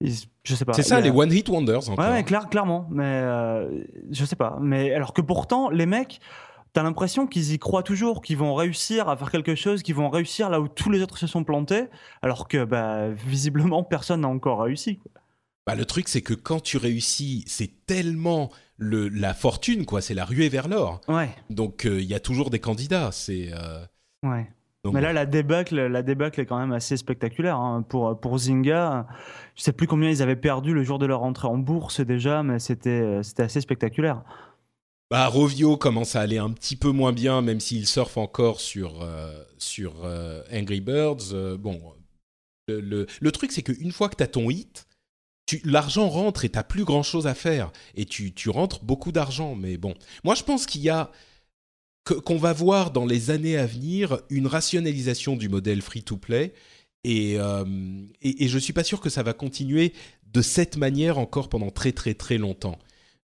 D: Ils- je sais pas.
B: C'est ça,
D: a-
B: les One Hit Wonders encore.
D: Ouais, ouais, clair- clairement. Mais euh, je sais pas. Mais alors que pourtant, les mecs, t'as l'impression qu'ils y croient toujours, qu'ils vont réussir à faire quelque chose, qu'ils vont réussir là où tous les autres se sont plantés, alors que bah, visiblement personne n'a encore réussi. quoi.
B: Bah, le truc, c'est que quand tu réussis, c'est tellement le, la fortune, quoi. C'est la ruée vers l'or.
D: Ouais,
B: Donc, euh, il y a toujours des candidats. C'est. euh,
D: ouais.
B: donc,
D: Mais là, la débâcle, la débâcle est quand même assez spectaculaire hein. pour pour Zynga. Je sais plus combien ils avaient perdu le jour de leur entrée en bourse déjà, mais c'était c'était assez spectaculaire.
B: Bah, Rovio commence à aller un petit peu moins bien, même s'il surfe encore sur, euh, sur euh, Angry Birds. Euh, bon, le, le, truc, c'est qu'une fois que tu as ton hit, l'argent rentre et tu plus grand-chose à faire. Et tu, tu rentres beaucoup d'argent. Mais bon, moi, je pense qu'il y a qu'on va voir dans les années à venir une rationalisation du modèle free-to-play. Et, et, et je suis pas sûr que ça va continuer de cette manière encore pendant très très très longtemps.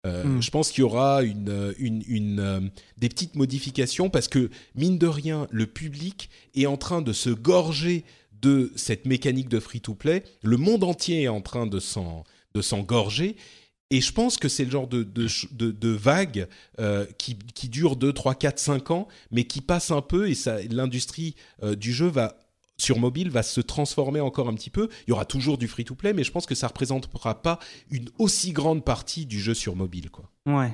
B: Euh,
D: Mm.
B: Je pense qu'il y aura une, euh, une, une, euh, des petites modifications parce que, mine de rien, le public est en train de se gorger de cette mécanique de free-to-play. Le monde entier est en train de s'en, de s'en gorger. Et je pense que c'est le genre de, de, ch- de, de vague euh, qui, qui dure 2, 3, 4, 5 ans, mais qui passe un peu et ça, l'industrie du jeu va sur mobile va se transformer encore un petit peu. Il y aura toujours du free-to-play, mais je pense que ça représentera pas une aussi grande partie du jeu sur mobile, quoi.
D: Ouais.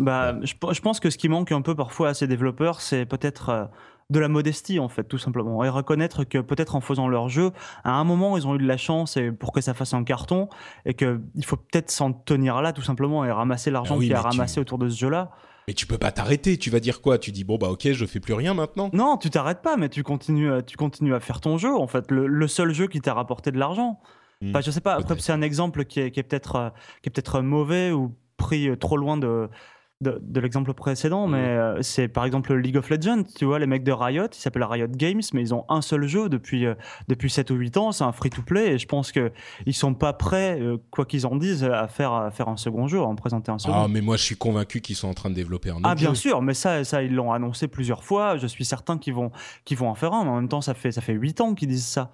D: Bah, je, je pense que ce qui manque un peu parfois à ces développeurs, c'est peut-être euh, de la modestie en fait, tout simplement, et reconnaître que peut-être en faisant leur jeu, à un moment ils ont eu de la chance et pour que ça fasse un carton, et que il faut peut-être s'en tenir là tout simplement et ramasser l'argent
B: Ah oui,
D: qu'il y a
B: tu-
D: ramassé autour de ce jeu-là.
B: Mais tu peux pas t'arrêter. Tu vas dire quoi? Tu dis bon bah ok, je fais plus rien maintenant.
D: Non, tu t'arrêtes pas, mais tu continues, à- tu continues à faire ton jeu. En fait, le, le seul jeu qui t'a rapporté de l'argent.
B: Hmm.
D: Enfin, je sais pas. Après, c'est un exemple qui est, qui est peut-être, euh, qui est peut-être mauvais ou pris euh, trop loin de de, de l'exemple précédent,
C: Hmm.
D: mais euh, c'est par exemple League of Legends. Tu vois, les mecs de Riot, ils s'appellent Riot Games, mais ils ont un seul jeu depuis euh, depuis 7 ou 8 ans. C'est un free-to-play, et je pense que ils sont pas prêts, euh, quoi qu'ils en disent, à faire à faire un second jeu, à en présenter un second.
B: Ah mais moi je suis convaincu qu'ils sont en train de développer un autre
D: Ah bien
B: jeu.
D: sûr, mais ça, ça ils l'ont annoncé plusieurs fois. Je suis certain qu'ils vont, qu'ils vont en faire un. Mais en même temps, ça fait, ça fait huit ans qu'ils disent ça.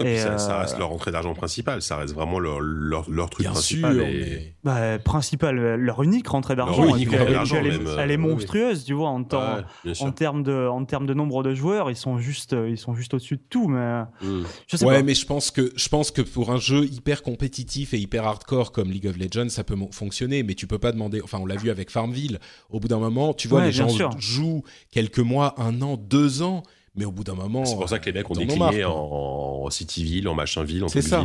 C: Et puis
D: Et,
C: ça, ça
D: euh,
C: reste leur entrée d'argent principale, ça reste vraiment leur, leur, leur truc
B: Bien sûr,
C: principal. et-
B: mais
D: Bah, principal, euh, leur unique rentrée d'argent. Et elle,
C: d'argent,
D: elle est-
C: même, euh,
D: elle est
C: oui, oui.
D: monstrueuse, tu vois, en, temps-
C: Ouais, sûr.
D: en termes de, en termes de nombre de joueurs, ils sont juste, ils sont juste au-dessus de tout. Mais
C: Mm.
D: je sais
B: Ouais,
D: pas.
B: mais je pense que je pense que pour un jeu hyper compétitif et hyper hardcore comme League of Legends, ça peut fonctionner, mais tu peux pas demander. Enfin, on l'a vu avec Farmville. Au bout d'un moment, tu vois,
D: Ouais,
B: les gens
D: sûr.
B: jouent quelques mois, un an, deux ans, mais au bout d'un moment.
C: C'est pour ça que les mecs ont
B: en
C: décliné
B: marre,
C: en, en Cityville, en machinville, en
B: C'est ça.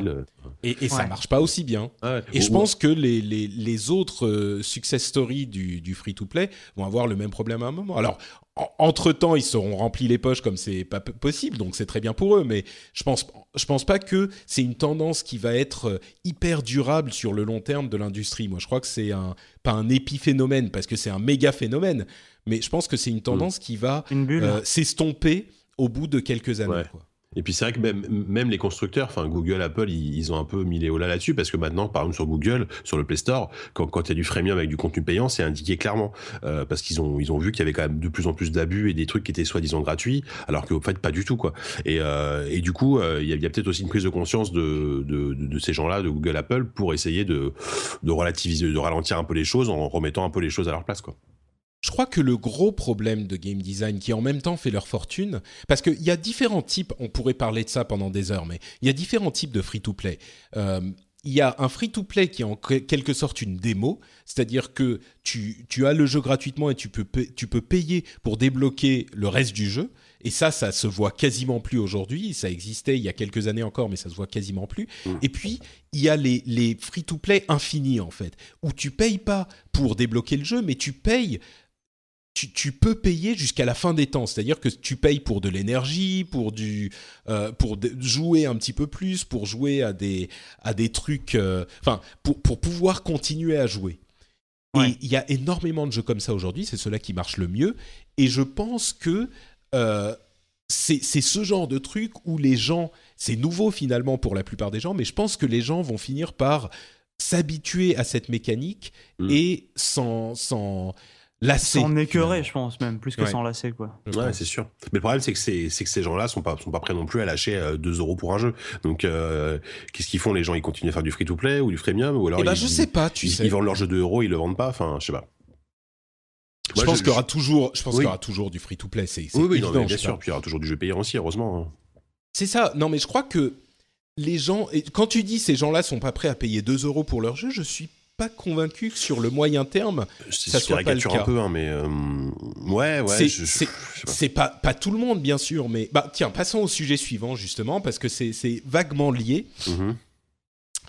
B: Et, et ça
D: Ouais.
B: marche pas aussi bien.
C: Ouais.
B: Et je pense que les, les, les autres euh, success stories du, du free-to-play vont avoir le même problème à un moment. Alors, en- entre-temps, ils seront remplis les poches comme c'est pas possible, donc c'est très bien pour eux, mais je pense, je pense pas que c'est une tendance qui va être euh, hyper durable sur le long terme de l'industrie. Moi, je crois que c'est un, pas un épiphénomène, parce que c'est un méga phénomène, mais je pense que c'est une tendance qui va euh, s'estomper au bout de quelques années.
C: Ouais.
B: quoi.
C: Et puis c'est vrai que même, même les constructeurs, enfin Google, Apple, ils, ils ont un peu mis les là là-dessus parce que maintenant, par exemple sur Google, sur le Play Store, quand quand il y a du freemium avec du contenu payant, c'est indiqué clairement euh, parce qu'ils ont ils ont vu qu'il y avait quand même de plus en plus d'abus et des trucs qui étaient soi-disant gratuits, alors qu'au fait pas du tout quoi. Et, euh, et du coup, euh, il y a, il y a peut-être aussi une prise de conscience de de, de, de ces gens-là, de Google, Apple, pour essayer de de relativiser, de ralentir un peu les choses en remettant un peu les choses à leur place quoi.
B: Je crois que le gros problème de game design qui en même temps fait leur fortune, parce qu'il y a différents types, on pourrait parler de ça pendant des heures, mais il y a différents types de free-to-play. Euh, il y a un free-to-play qui est en que- quelque sorte une démo, c'est-à-dire que tu, tu as le jeu gratuitement et tu peux, tu peux payer pour débloquer le reste du jeu. Et ça, ça se voit quasiment plus aujourd'hui. Ça existait il y a quelques années encore, mais ça se voit quasiment plus. Et puis, il y a les, les free-to-play infinis, en fait, où tu payes pas pour débloquer le jeu, mais tu payes tu, tu peux payer jusqu'à la fin des temps, c'est-à-dire que tu payes pour de l'énergie, pour du, euh, pour de- jouer un petit peu plus, pour jouer à des, à des trucs, euh, enfin, pour, pour pouvoir continuer à jouer.
D: Ouais.
B: Et il y a énormément de jeux comme ça aujourd'hui, c'est ceux-là qui marchent le mieux. Et je pense que euh, c'est ce genre de truc où les gens, c'est nouveau finalement pour la plupart des gens, mais je pense que les gens vont finir par s'habituer à cette mécanique
C: Mm.
B: et s'en s'en lasser.
D: Sans écœurer, je pense même, plus que
B: Ouais.
D: sans lasser quoi.
C: Ouais, c'est sûr. Mais le problème, c'est que, c'est, que ces gens-là sont pas, sont pas prêts non plus à lâcher euh, 2 euros pour un jeu. Donc, euh, qu'est-ce qu'ils font Les gens, ils continuent à faire du free-to-play ou du freemium ou alors
B: Eh ben,
C: ils,
B: je sais pas, tu
C: ils,
B: sais.
C: ils vendent leur jeu de euros, ils le vendent pas. Enfin, je sais pas.
B: je pense qu'il y aura toujours, je pense
C: Oui.
B: qu'il y aura toujours du free to play. C'est
C: Oui,
B: évident.
C: bien sûr. Puis il y aura toujours du jeu payant aussi, heureusement. hein.
B: C'est ça. Non, mais je crois que les gens, et quand tu dis ces gens-là sont pas prêts à payer 2 euros pour leur jeu, je suis pas convaincu que sur le moyen terme, Ça soit pas le cas.
C: un peu, hein, mais euh, ouais, ouais.
B: C'est-
C: pas.
B: pas pas tout le monde bien sûr, mais bah tiens, passons au sujet suivant justement parce que c'est c'est vaguement lié.
C: Mhm.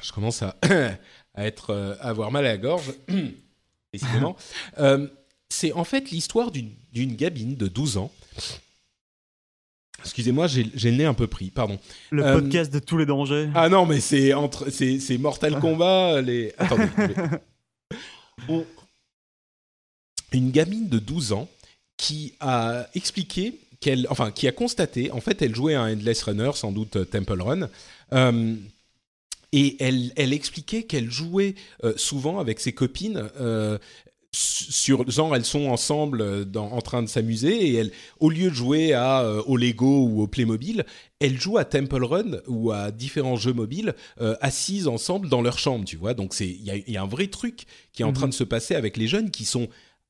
B: Je commence à, à être euh, à avoir mal à la gorge, décidément. Euh, c'est en fait l'histoire d'une d'une gamine de 12 ans. Excusez-moi, j'ai le nez un peu pris, pardon.
D: Le
B: Euh,
D: podcast de tous les dangers.
B: Ah non, mais c'est entre c'est Mortal Kombat les attendez. On- Une gamine de 12 ans qui a expliqué qu'elle enfin qui a constaté en fait elle jouait à un endless runner sans doute euh, Temple Run euh, et elle elle expliquait qu'elle jouait euh, souvent avec ses copines euh, sur genre elles sont ensemble euh, dans, en train de s'amuser et elle au lieu de jouer à euh, au Lego ou au Playmobil elles jouent à Temple Run ou à différents jeux mobiles euh, assises ensemble dans leur chambre, tu vois. Donc c'est il y a, il y a un vrai truc qui est en train de se passer avec les jeunes qui sont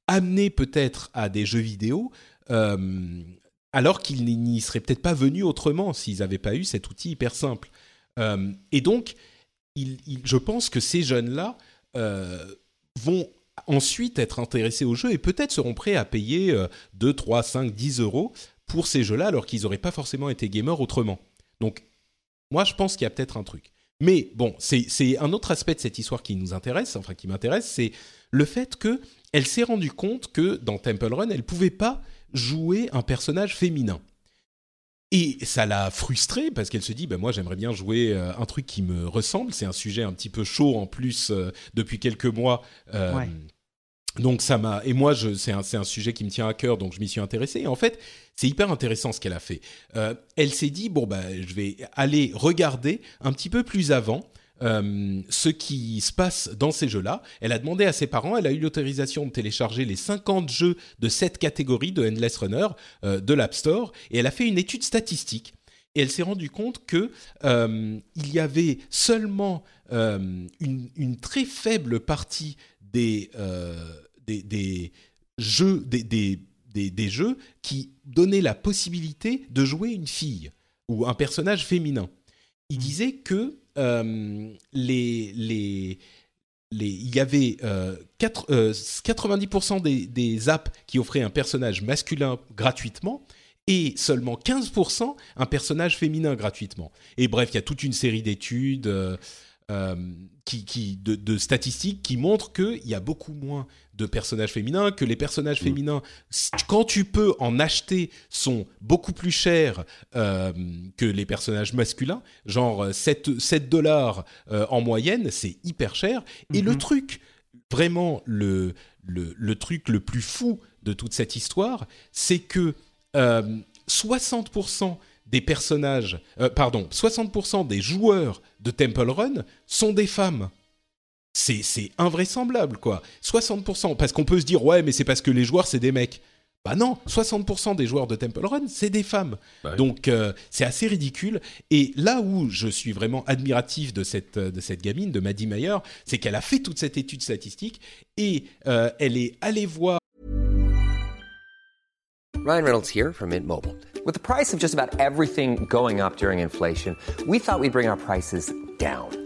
B: amenés peut-être à des jeux vidéo euh, alors qu'ils n'y seraient peut-être pas venus autrement s'ils n'avaient pas eu cet outil hyper simple. et donc, je pense que ces jeunes-là vont ensuite être intéressés au jeu et peut-être seront prêts à payer 2, 3, 5, 10 euros pour ces jeux-là alors qu'ils n'auraient pas forcément été gamers autrement. Donc, moi, je pense qu'il y a peut-être un truc. Mais bon, c'est un autre aspect de cette histoire qui nous intéresse, enfin qui m'intéresse, c'est le fait qu'elle s'est rendue compte que dans Temple Run, elle ne pouvait pas jouer un personnage féminin. Et ça l'a frustrée parce qu'elle se dit, ben moi j'aimerais bien jouer euh, un truc qui me ressemble. C'est un sujet un petit peu chaud en plus euh, depuis quelques mois. Euh, donc ça m'a et moi c'est un, un sujet qui me tient à cœur donc je m'y suis intéressé et en fait c'est hyper intéressant ce qu'elle a fait. Euh, elle s'est dit bon bah je vais aller regarder un petit peu plus avant euh, ce qui se passe dans ces jeux-là. Elle a demandé à ses parents, elle a eu l'autorisation de télécharger les 50 jeux de cette catégorie de Endless Runner euh, de l'App Store et elle a fait une étude statistique. Et elle s'est rendue compte que il y avait seulement une, très faible partie des des, jeux, des, jeux qui donnaient la possibilité de jouer une fille ou un personnage féminin. Il mmh. disait que euh, les, les, les, il y avait 4, euh, 90% euh, des, des, apps qui offraient un personnage masculin gratuitement et seulement 15% un personnage féminin gratuitement. Et bref, il y a toute une série d'études. Euh, qui, de, statistiques qui montrent qu'il y a beaucoup moins de personnages féminins, que les personnages mm. féminins, quand tu peux en acheter, sont beaucoup plus chers euh, que les personnages masculins, genre 7, 7 dollars euh, en moyenne, c'est hyper cher. Et le mm-hmm. truc, vraiment le, le, le, truc le plus fou de toute cette histoire, c'est que 60% des personnages, euh, pardon, 60% des joueurs de Temple Run sont des femmes. C'est invraisemblable, quoi. 60%, parce qu'on peut se dire, ouais, mais c'est parce que les joueurs, c'est des mecs. Bah non, 60% des joueurs de Temple Run, c'est des femmes. Bah Donc euh, c'est assez ridicule. Et là où je suis vraiment admiratif de cette, de cette gamine, de Maddie Mayer, c'est qu'elle a fait toute cette étude statistique et euh, elle est allée voir...
F: Ryan Reynolds here from Mint Mobile. With the price of just about everything going up during inflation, we thought we'd bring our prices down.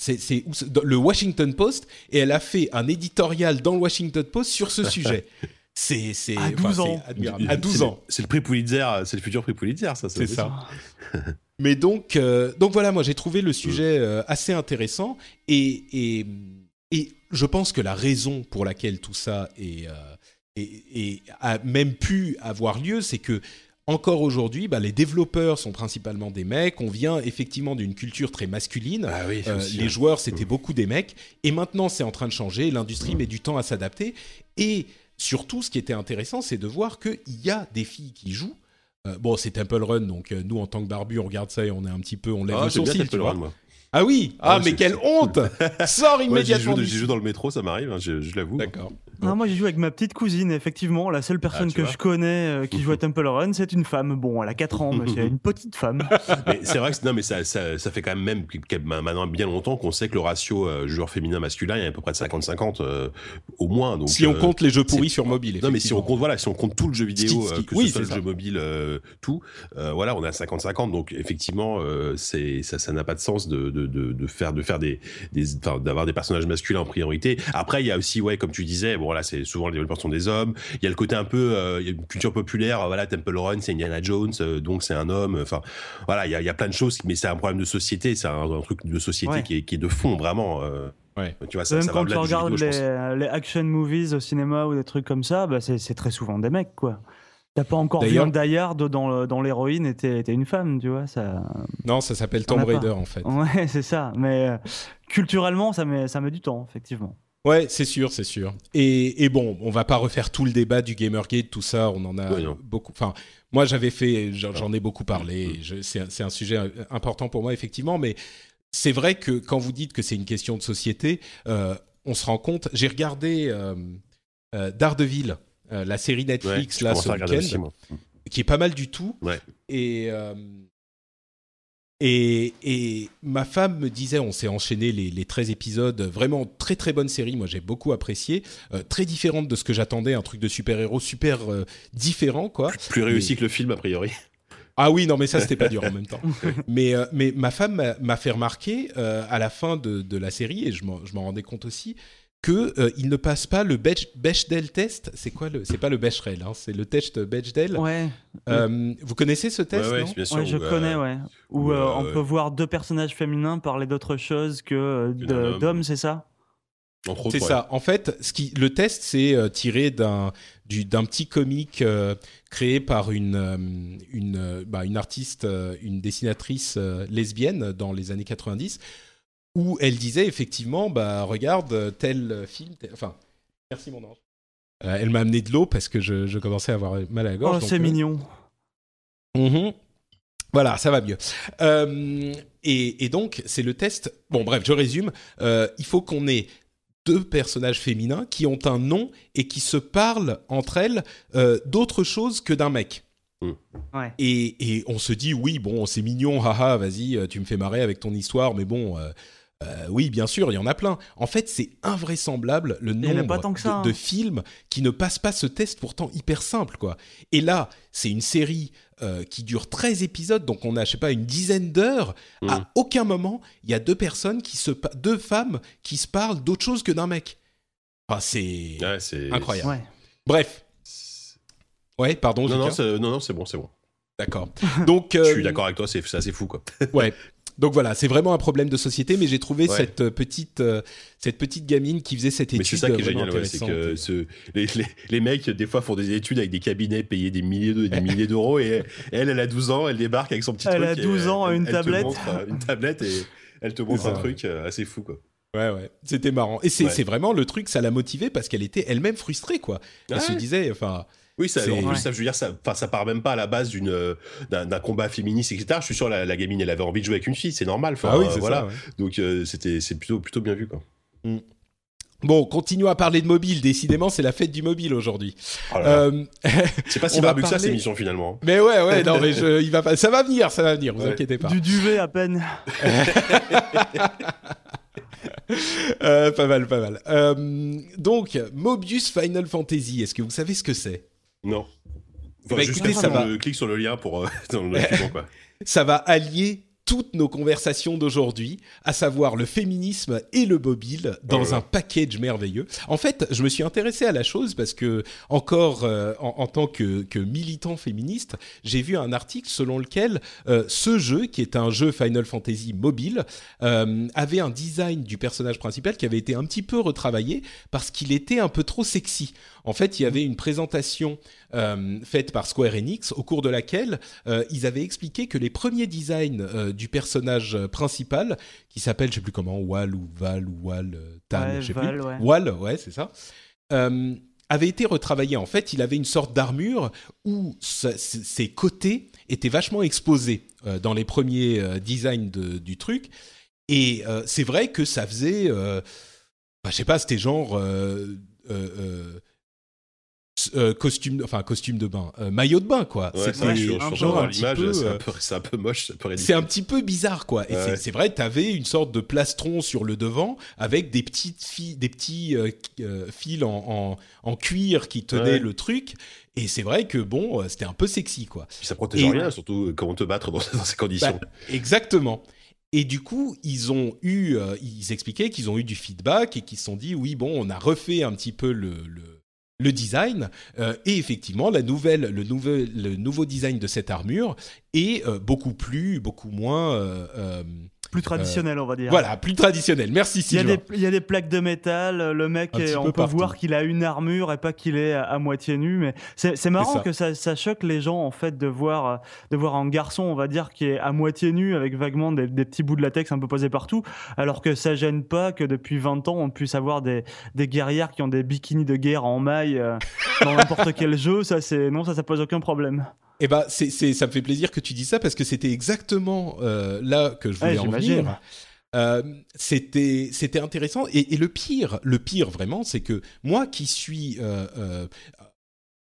B: c'est le Washington Post et elle a fait un éditorial dans le Washington Post sur ce sujet. C'est
D: à 12 ans.
B: À 12 ans.
C: C'est le prix Pulitzer, c'est le futur prix Pulitzer, ça.
B: C'est ça. Mais donc, euh, donc voilà, moi j'ai trouvé le sujet euh, assez intéressant et, et, et, je pense que la raison pour laquelle tout ça est, est a même pu avoir lieu, c'est que encore aujourd'hui, bah, les développeurs sont principalement des mecs. On vient effectivement d'une culture très masculine.
C: Ah oui,
B: euh, les joueurs, c'était mmh. beaucoup des mecs. Et maintenant, c'est en train de changer. L'industrie met du temps à s'adapter. Et surtout, ce qui était intéressant, c'est de voir qu'il y a des filles qui jouent. Euh, bon, c'est Temple Run, donc euh, nous, en tant que barbu, on regarde ça et on est un petit peu, on lève ah, le sourcil, tu vois. moi. Ah oui, ah, ah mais quelle honte Sors immédiatement.
C: J'y joue, dans le métro, ça m'arrive, hein, je, je l'avoue.
B: D'accord.
D: Non, moi j'ai joué avec ma petite cousine, effectivement, la seule personne ah, que je connais euh, qui joue à Temple Run, c'est une femme. Bon, elle a 4 ans, mais c'est une petite femme.
C: c'est vrai que non, mais ça, ça, ça, fait quand même, même maintenant bien longtemps qu'on sait que le ratio euh, joueur féminin-masculin est à peu près de 50-50 euh, au moins. Donc,
B: si on compte les jeux pourris sur mobile.
C: Non, mais si on compte, voilà, si on compte tout le jeu vidéo, que ce soit le jeu mobile, tout, voilà, on est à 50-50. Donc effectivement, c'est ça, ça n'a pas de sens de, de, de, de, faire, de faire des, des d'avoir des personnages masculins en priorité. Après, il y a aussi, ouais, comme tu disais, bon voilà, c'est souvent les développeurs sont des hommes. Il y a le côté un peu, euh, il y a une culture populaire. Voilà, Temple Run, c'est Indiana Jones, euh, donc c'est un homme. Enfin, voilà, il y a, il y a plein de choses, mais c'est un problème de société. C'est un, un truc de société
D: Ouais.
C: qui, est, qui est de fond vraiment. euh,
B: Ouais.
C: Tu vois, ça,
D: Même
C: ça
D: quand tu regardes
C: vidéo,
D: les, les action movies au cinéma ou des trucs comme ça, bah c'est très souvent des mecs, quoi. T'as pas encore vu un Die Hard dans dans l'héroïne était, était une femme, tu vois. Ça...
B: Non, ça s'appelle Tomb. Raider en fait.
D: Ouais, c'est ça. Mais euh, culturellement, ça met, ça met du temps, effectivement.
B: Ouais, c'est sûr, c'est sûr. Et, et bon, on va pas refaire tout le débat du Gamergate, tout ça, on en a
C: Ouais,
B: beaucoup. Enfin, moi j'avais fait, j'en ai beaucoup parlé. je- C'est un- sujet important pour moi effectivement, mais c'est vrai que quand vous dites que c'est une question de société, euh, on se rend compte. J'ai regardé euh, euh, Daredevil, euh, la série
C: Ouais,
B: Netflix
C: je
B: là ce week-end,
C: moi.
B: qui est pas mal du tout.
C: Ouais.
B: Et, euh, et, et ma femme me disait, on s'est enchaîné les, les 13 épisodes, vraiment très très bonne série, moi j'ai beaucoup apprécié, euh, très différente de ce que j'attendais, un truc de super-héros super euh, différent quoi.
C: Plus réussi que le film, a priori.
B: Ah oui, non, mais ça, c'était pas dur en même temps. Mais, euh, mais ma femme m'a- fait remarquer à la fin de, de la série, et je m'en rendais compte aussi, que euh, il ne passe pas le Bech- Bechdel test. C'est quoi le C'est pas le Bechdel, hein, c'est le test Bechdel.
D: Ouais,
B: Euh, vous connaissez ce test
C: ouais, ouais,
B: non
C: bien sûr.
D: ouais je
C: où, euh,
D: connais, ouais. Où
C: où,
D: euh,
C: euh,
D: on peut voir deux personnages féminins parler d'autre chose que euh, d'hommes, c'est ça?
B: C'est
C: ouais.
B: ça. En fait, ce qui, le test, c'est euh, tiré d'un du- d'un petit comique euh, créé par une euh, une euh, bah, une artiste, euh, une dessinatrice euh, lesbienne dans les années 90, où elle disait effectivement, bah regarde tel film, tel- enfin, merci mon ange. Euh, elle m'a amené de l'eau parce que je, je commençais à avoir mal à la gorge.
D: Oh, c'est
B: euh,
D: mignon.
B: Mhm. Voilà, ça va mieux. Euh, et, et donc, c'est le test. Bon, bref, je résume. Euh, il faut qu'on ait deux personnages féminins qui ont un nom et qui se parlent entre elles euh, d'autre chose que d'un mec.
D: Ouais.
B: Et, et on se dit, oui, bon, c'est mignon, haha, vas-y, tu me fais marrer avec ton histoire, mais bon, euh, euh, oui, bien sûr, il y en a plein. En fait, c'est invraisemblable le nombre
D: pas tant que ça,
B: de,
D: hein.
B: de films qui ne passent pas ce test pourtant hyper simple, quoi. Et là, c'est une série euh, qui dure 13 épisodes, donc on a, je sais pas, une dizaine d'heures. À aucun moment, il y a deux personnes qui se, deux femmes qui se parlent d'autre chose que d'un mec. Enfin, c'est
C: Ouais,
B: incroyable.
D: Ouais.
B: Bref. Ouais, pardon,
C: Non, non, non, non, c'est bon, c'est bon.
B: D'accord. Donc,
C: Je
B: euh,
C: suis d'accord avec toi, c'est c'est assez fou, quoi.
B: Ouais. Donc voilà, c'est vraiment un problème de société, mais j'ai trouvé
C: Ouais.
B: cette euh, petite cette cette petite gamine qui faisait cette étude.
C: Mais c'est ça qui est génial, ouais, c'est que ce, les, les, les mecs, des fois, font des études avec des cabinets payés des milliers de- des milliers d'euros et elle, elle a 12 ans, elle débarque avec son petit
D: Elle
C: truc.
D: a
C: et
D: 12 ans,
C: elle-
D: une
C: elle te
D: tablette.
C: montre, euh, une tablette et elle te montre un truc euh, assez fou, quoi.
B: Ouais, ouais, c'était marrant. Et c'est
C: Ouais.
B: c'est vraiment le truc, ça l'a motivée parce qu'elle était elle-même frustrée, quoi. Elle se disait, enfin,
C: Oui, ça, en plus,
D: Ouais.
C: ça, je veux dire, ça, enfin, ça part même pas à la base d'une, euh, d'un, d'un combat féministe, etc. Je suis sûr, la, la gamine, elle avait envie de jouer avec une fille, c'est normal.
B: Ah oui,
C: euh, voilà.
B: ça. ouais.
C: Donc, euh, c'était, c'est plutôt, plutôt bien vu, quoi.
B: Bon, continuons à parler de mobile. Décidément, c'est la fête du mobile aujourd'hui.
C: Oh.
B: Euh,
C: c'est pas si barbu que ça, cette émission, finalement.
B: mais ouais, ouais, non, mais je, il va pas, ça va venir, ça va venir. Vous
C: Ouais.
B: inquiétez pas.
D: Du duvet à peine.
B: Euh, pas mal, pas mal. Euh, donc, Mobius Final Fantasy. Est-ce que vous savez ce que c'est?
C: Non. Enfin,
B: Bah,
C: juste
B: écoutez,
C: clique
B: ça
C: sur
B: va.
C: le- clique sur le lien pour, euh, dans le document, quoi.
B: ça va allier toutes nos conversations d'aujourd'hui, à savoir le féminisme et le mobile, dans
C: Oh
B: un package merveilleux. En fait, je me suis intéressé à la chose parce que, encore euh, en, en tant que, que militant féministe, j'ai vu un article selon lequel euh, ce jeu, qui est un jeu Final Fantasy mobile, euh, avait un design du personnage principal qui avait été un petit peu retravaillé parce qu'il était un peu trop sexy. En fait, il y avait une présentation faite par Square Enix au cours de laquelle euh, ils avaient expliqué que les premiers designs euh, du personnage euh, principal, qui s'appelle, je sais plus comment, Wal ou Val ou Wal, euh, Tan,
D: Ouais,
B: je sais
D: Val,
B: plus.
D: ouais.
B: Wal, ouais, c'est ça. Euh, avait été retravaillé. En fait, il avait une sorte d'armure où sa- ses côtés étaient vachement exposés euh, dans les premiers euh, designs de- du truc. Et euh, c'est vrai que ça faisait, euh, bah, je sais pas, c'était genre euh, costume, enfin costume de bain, euh, maillot de bain quoi.
C: Ouais, c'est
B: un peu, euh,
C: un un moche, c'est un
B: petit peu bizarre, quoi. Et
C: Ouais.
B: c'est- vrai, tu avais une sorte de plastron sur le devant avec des petites filles, des petits euh, fils en, en, en cuir qui tenaient
C: Ouais.
B: le truc. Et c'est vrai que bon, c'était un peu sexy, quoi.
C: Puis ça protège
B: Et-
C: rien, surtout quand on te battre dans, dans ces conditions.
B: Bah, exactement. Et du coup, ils ont eu, ils expliquaient qu'ils ont eu du feedback et qu'ils se sont dit, oui, bon, on a refait un petit peu le, le, le design. euh, et effectivement, la nouvelle, le, le nouveau design de cette armure est euh, beaucoup plus, beaucoup moins. Euh, euh,
D: Plus traditionnel, on va dire.
B: voilà, plus traditionnel. Merci,
D: Il y, a
B: Sylvain.
D: des, il y a des plaques de métal, le mec, est- on
B: peu
D: peut
B: partout.
D: voir qu'il a une armure et pas qu'il est à, à moitié nu. Mais c'est marrant
B: ça.
D: que ça, ça choque les gens en fait de voir, euh, de voir un garçon, on va dire, qui est à moitié nu avec vaguement des, des petits bouts de latex un peu posés partout, alors que ça gêne pas que depuis 20 ans on puisse avoir des, des guerrières qui ont des bikinis de guerre en maille euh, dans n'importe quel jeu. Ça, c'est non, ça, ça pose aucun problème.
B: Eh ben, c'est, c'est, ça me fait plaisir que tu dis ça parce que c'était exactement euh, là que je voulais
D: Ouais,
B: en venir. Euh, c'était, c'était intéressant et, et le pire, le pire vraiment, c'est que moi qui suis, euh,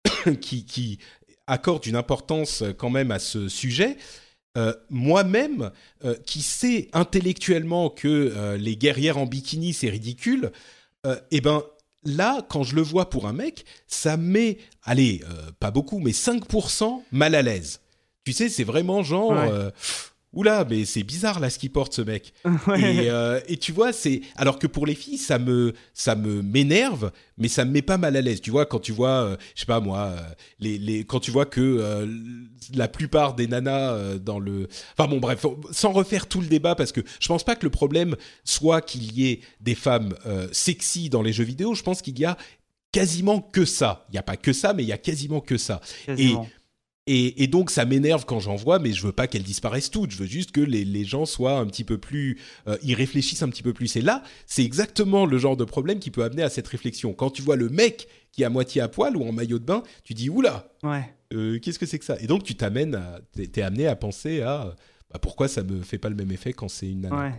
B: qui, qui accorde une importance quand même à ce sujet. euh, moi-même, euh, qui sais intellectuellement que euh, les guerrières en bikini c'est ridicule, eh ben là, quand je le vois pour un mec, ça me met, allez, euh, pas beaucoup, mais 5% mal à l'aise. Tu sais, c'est vraiment genre,
D: Ouais.
B: euh, oula, mais c'est bizarre là ce qu'il porte ce mec.
D: Ouais.
B: Et, euh, et tu vois, c'est alors que pour les filles, ça me ça me m'énerve, mais ça me met pas mal à l'aise. Tu vois, quand tu vois, euh, je sais pas moi, euh, les, les quand tu vois que euh, la plupart des nanas dans le, enfin bon bref, sans refaire tout le débat parce que je pense pas que le problème soit qu'il y ait des femmes sexy dans les jeux vidéo. Je pense qu'il y a quasiment que ça. Il y a pas que ça, mais il y a quasiment que ça.
D: Quasiment.
B: Et, et donc ça m'énerve quand j'en vois, mais je veux pas qu'elles disparaissent toutes. Je veux juste que les, les gens soient un petit peu plus, euh, y réfléchissent un petit peu plus. Et là, c'est exactement le genre de problème qui peut amener à cette réflexion. Quand tu vois le mec qui est à moitié à poil ou en maillot de bain, tu dis oula,
D: Ouais.
B: euh, qu'est-ce que c'est que ça? Et donc tu t'amènes, à- t'es t'es amené à penser à bah, pourquoi ça me fait pas le même effet quand c'est une nana.
D: Ouais.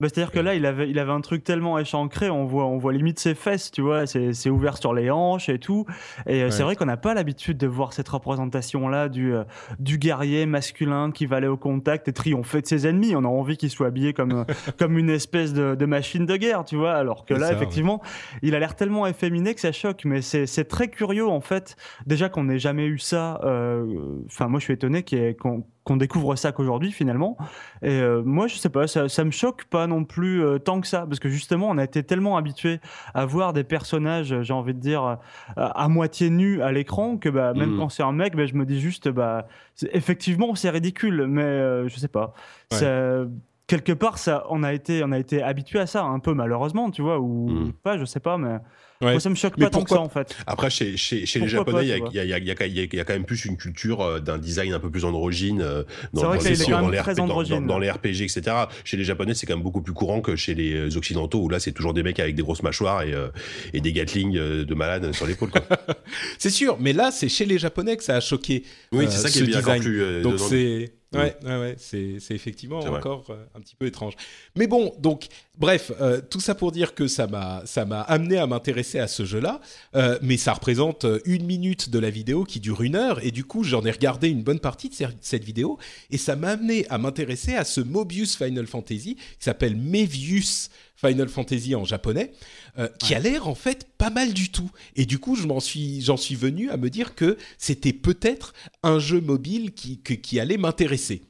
D: Bah, C'est-à-dire que là, il avait, il avait un truc tellement échancré, on voit, on voit limite ses fesses, tu vois, c'est c'est ouvert sur les hanches et tout. Et euh, c'est
B: Ouais.
D: vrai qu'on n'a pas l'habitude de voir cette représentation-là du, euh, du guerrier masculin qui va aller au contact et triompher de ses ennemis. On a envie qu'il soit habillé comme, euh, comme une espèce de, de machine de guerre, tu vois. Alors que
B: C'est
D: là,
B: ça,
D: effectivement, il a l'air tellement efféminé que ça choque. Mais c'est c'est très curieux, en fait, déjà qu'on n'ait jamais eu ça. euh, Enfin, moi, je suis étonné qu'on qu'on découvre ça qu'aujourd'hui, finalement. Et euh, moi, je sais pas, ça, ça me choque pas non plus euh, tant que ça, parce que justement, on a été tellement habitué à voir des personnages, j'ai envie de dire, euh, à moitié nus à l'écran, que bah, même
C: Mhm.
D: quand c'est un mec, bah, je me dis juste, bah, c'est- effectivement, c'est ridicule, mais euh, je sais pas.
B: Ouais.
D: Ça- quelque part, ça, on a été, on a été habitué à ça, un peu malheureusement, tu vois, ou
C: Mhm.
D: pas, je sais pas, mais
B: Ouais.
D: moi, ça me choque
B: Mais
D: pas tant que
B: pourquoi-
D: ça en fait.
C: Après, chez, chez, chez les
D: Pourquoi
C: Japonais, il y, a- y, y, y quand même plus une culture euh, d'un design un peu plus androgyne euh, dans, les, dans RP
D: androgyne.
C: dans RPG, etc. Chez les Japonais, c'est quand même beaucoup plus courant que chez les euh, Occidentaux, où là, c'est toujours des mecs avec des grosses mâchoires et, euh, et des Gatling euh, de malades sur l'épaule.
B: C'est sûr, mais là, c'est chez les Japonais que ça a choqué.
C: Oui,
B: euh,
C: c'est ça qui
B: ce
C: est bien plus. euh,
B: Donc c'est. Ouais, ouais, ouais, c'est c'est effectivement
C: C'est
B: encore euh, un petit peu étrange. Mais bon, donc bref, euh, tout ça pour dire que ça m'a ça m'a amené à m'intéresser à ce jeu-là. Euh, mais ça représente une minute de la vidéo qui dure une heure et du coup j'en ai regardé une bonne partie de cette vidéo et ça m'a amené à m'intéresser à ce Mobius Final Fantasy qui s'appelle Mevius Final Fantasy en japonais, euh, qui a l'air en fait pas mal du tout. Et du coup, je m'en suis, j'en suis venu à me dire que c'était peut-être un jeu mobile qui, qui allait m'intéresser.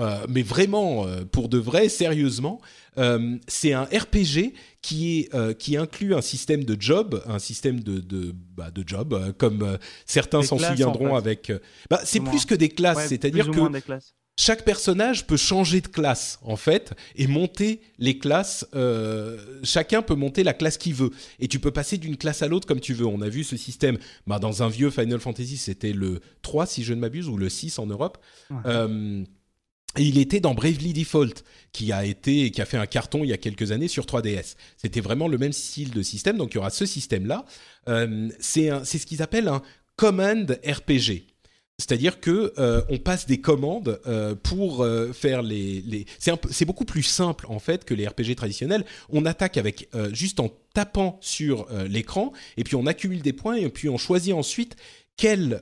B: Euh, mais vraiment, euh, pour de vrai, sérieusement, euh, c'est un RPG qui, est, qui inclut un système de job, un système de, de, bah, de job, comme certains s'en souviendront
D: en fait.
B: avec... bah, c'est
D: Plus
B: que des classes,
D: Ouais,
B: c'est-à-dire que
D: moins des classes.
B: Chaque personnage peut changer de classe en fait et monter les classes. euh, chacun peut monter la classe qu'il veut et tu peux passer d'une classe à l'autre comme tu veux. On a vu ce système bah, dans un vieux Final Fantasy, c'était le 3 si je ne m'abuse ou le 6 en Europe.
D: Ouais.
B: Euh, et il était dans Bravely Default, qui a été, qui a fait un carton il y a quelques années sur 3DS. C'était vraiment le même style de système, donc il y aura ce système-là. Euh, c'est ce qu'ils appellent un command RPG. C'est-à-dire que euh, on passe des commandes euh, pour euh, faire les. C'est beaucoup plus simple en fait que les RPG traditionnels. On attaque avec juste en tapant sur l'écran et puis on accumule des points et puis on choisit ensuite quelle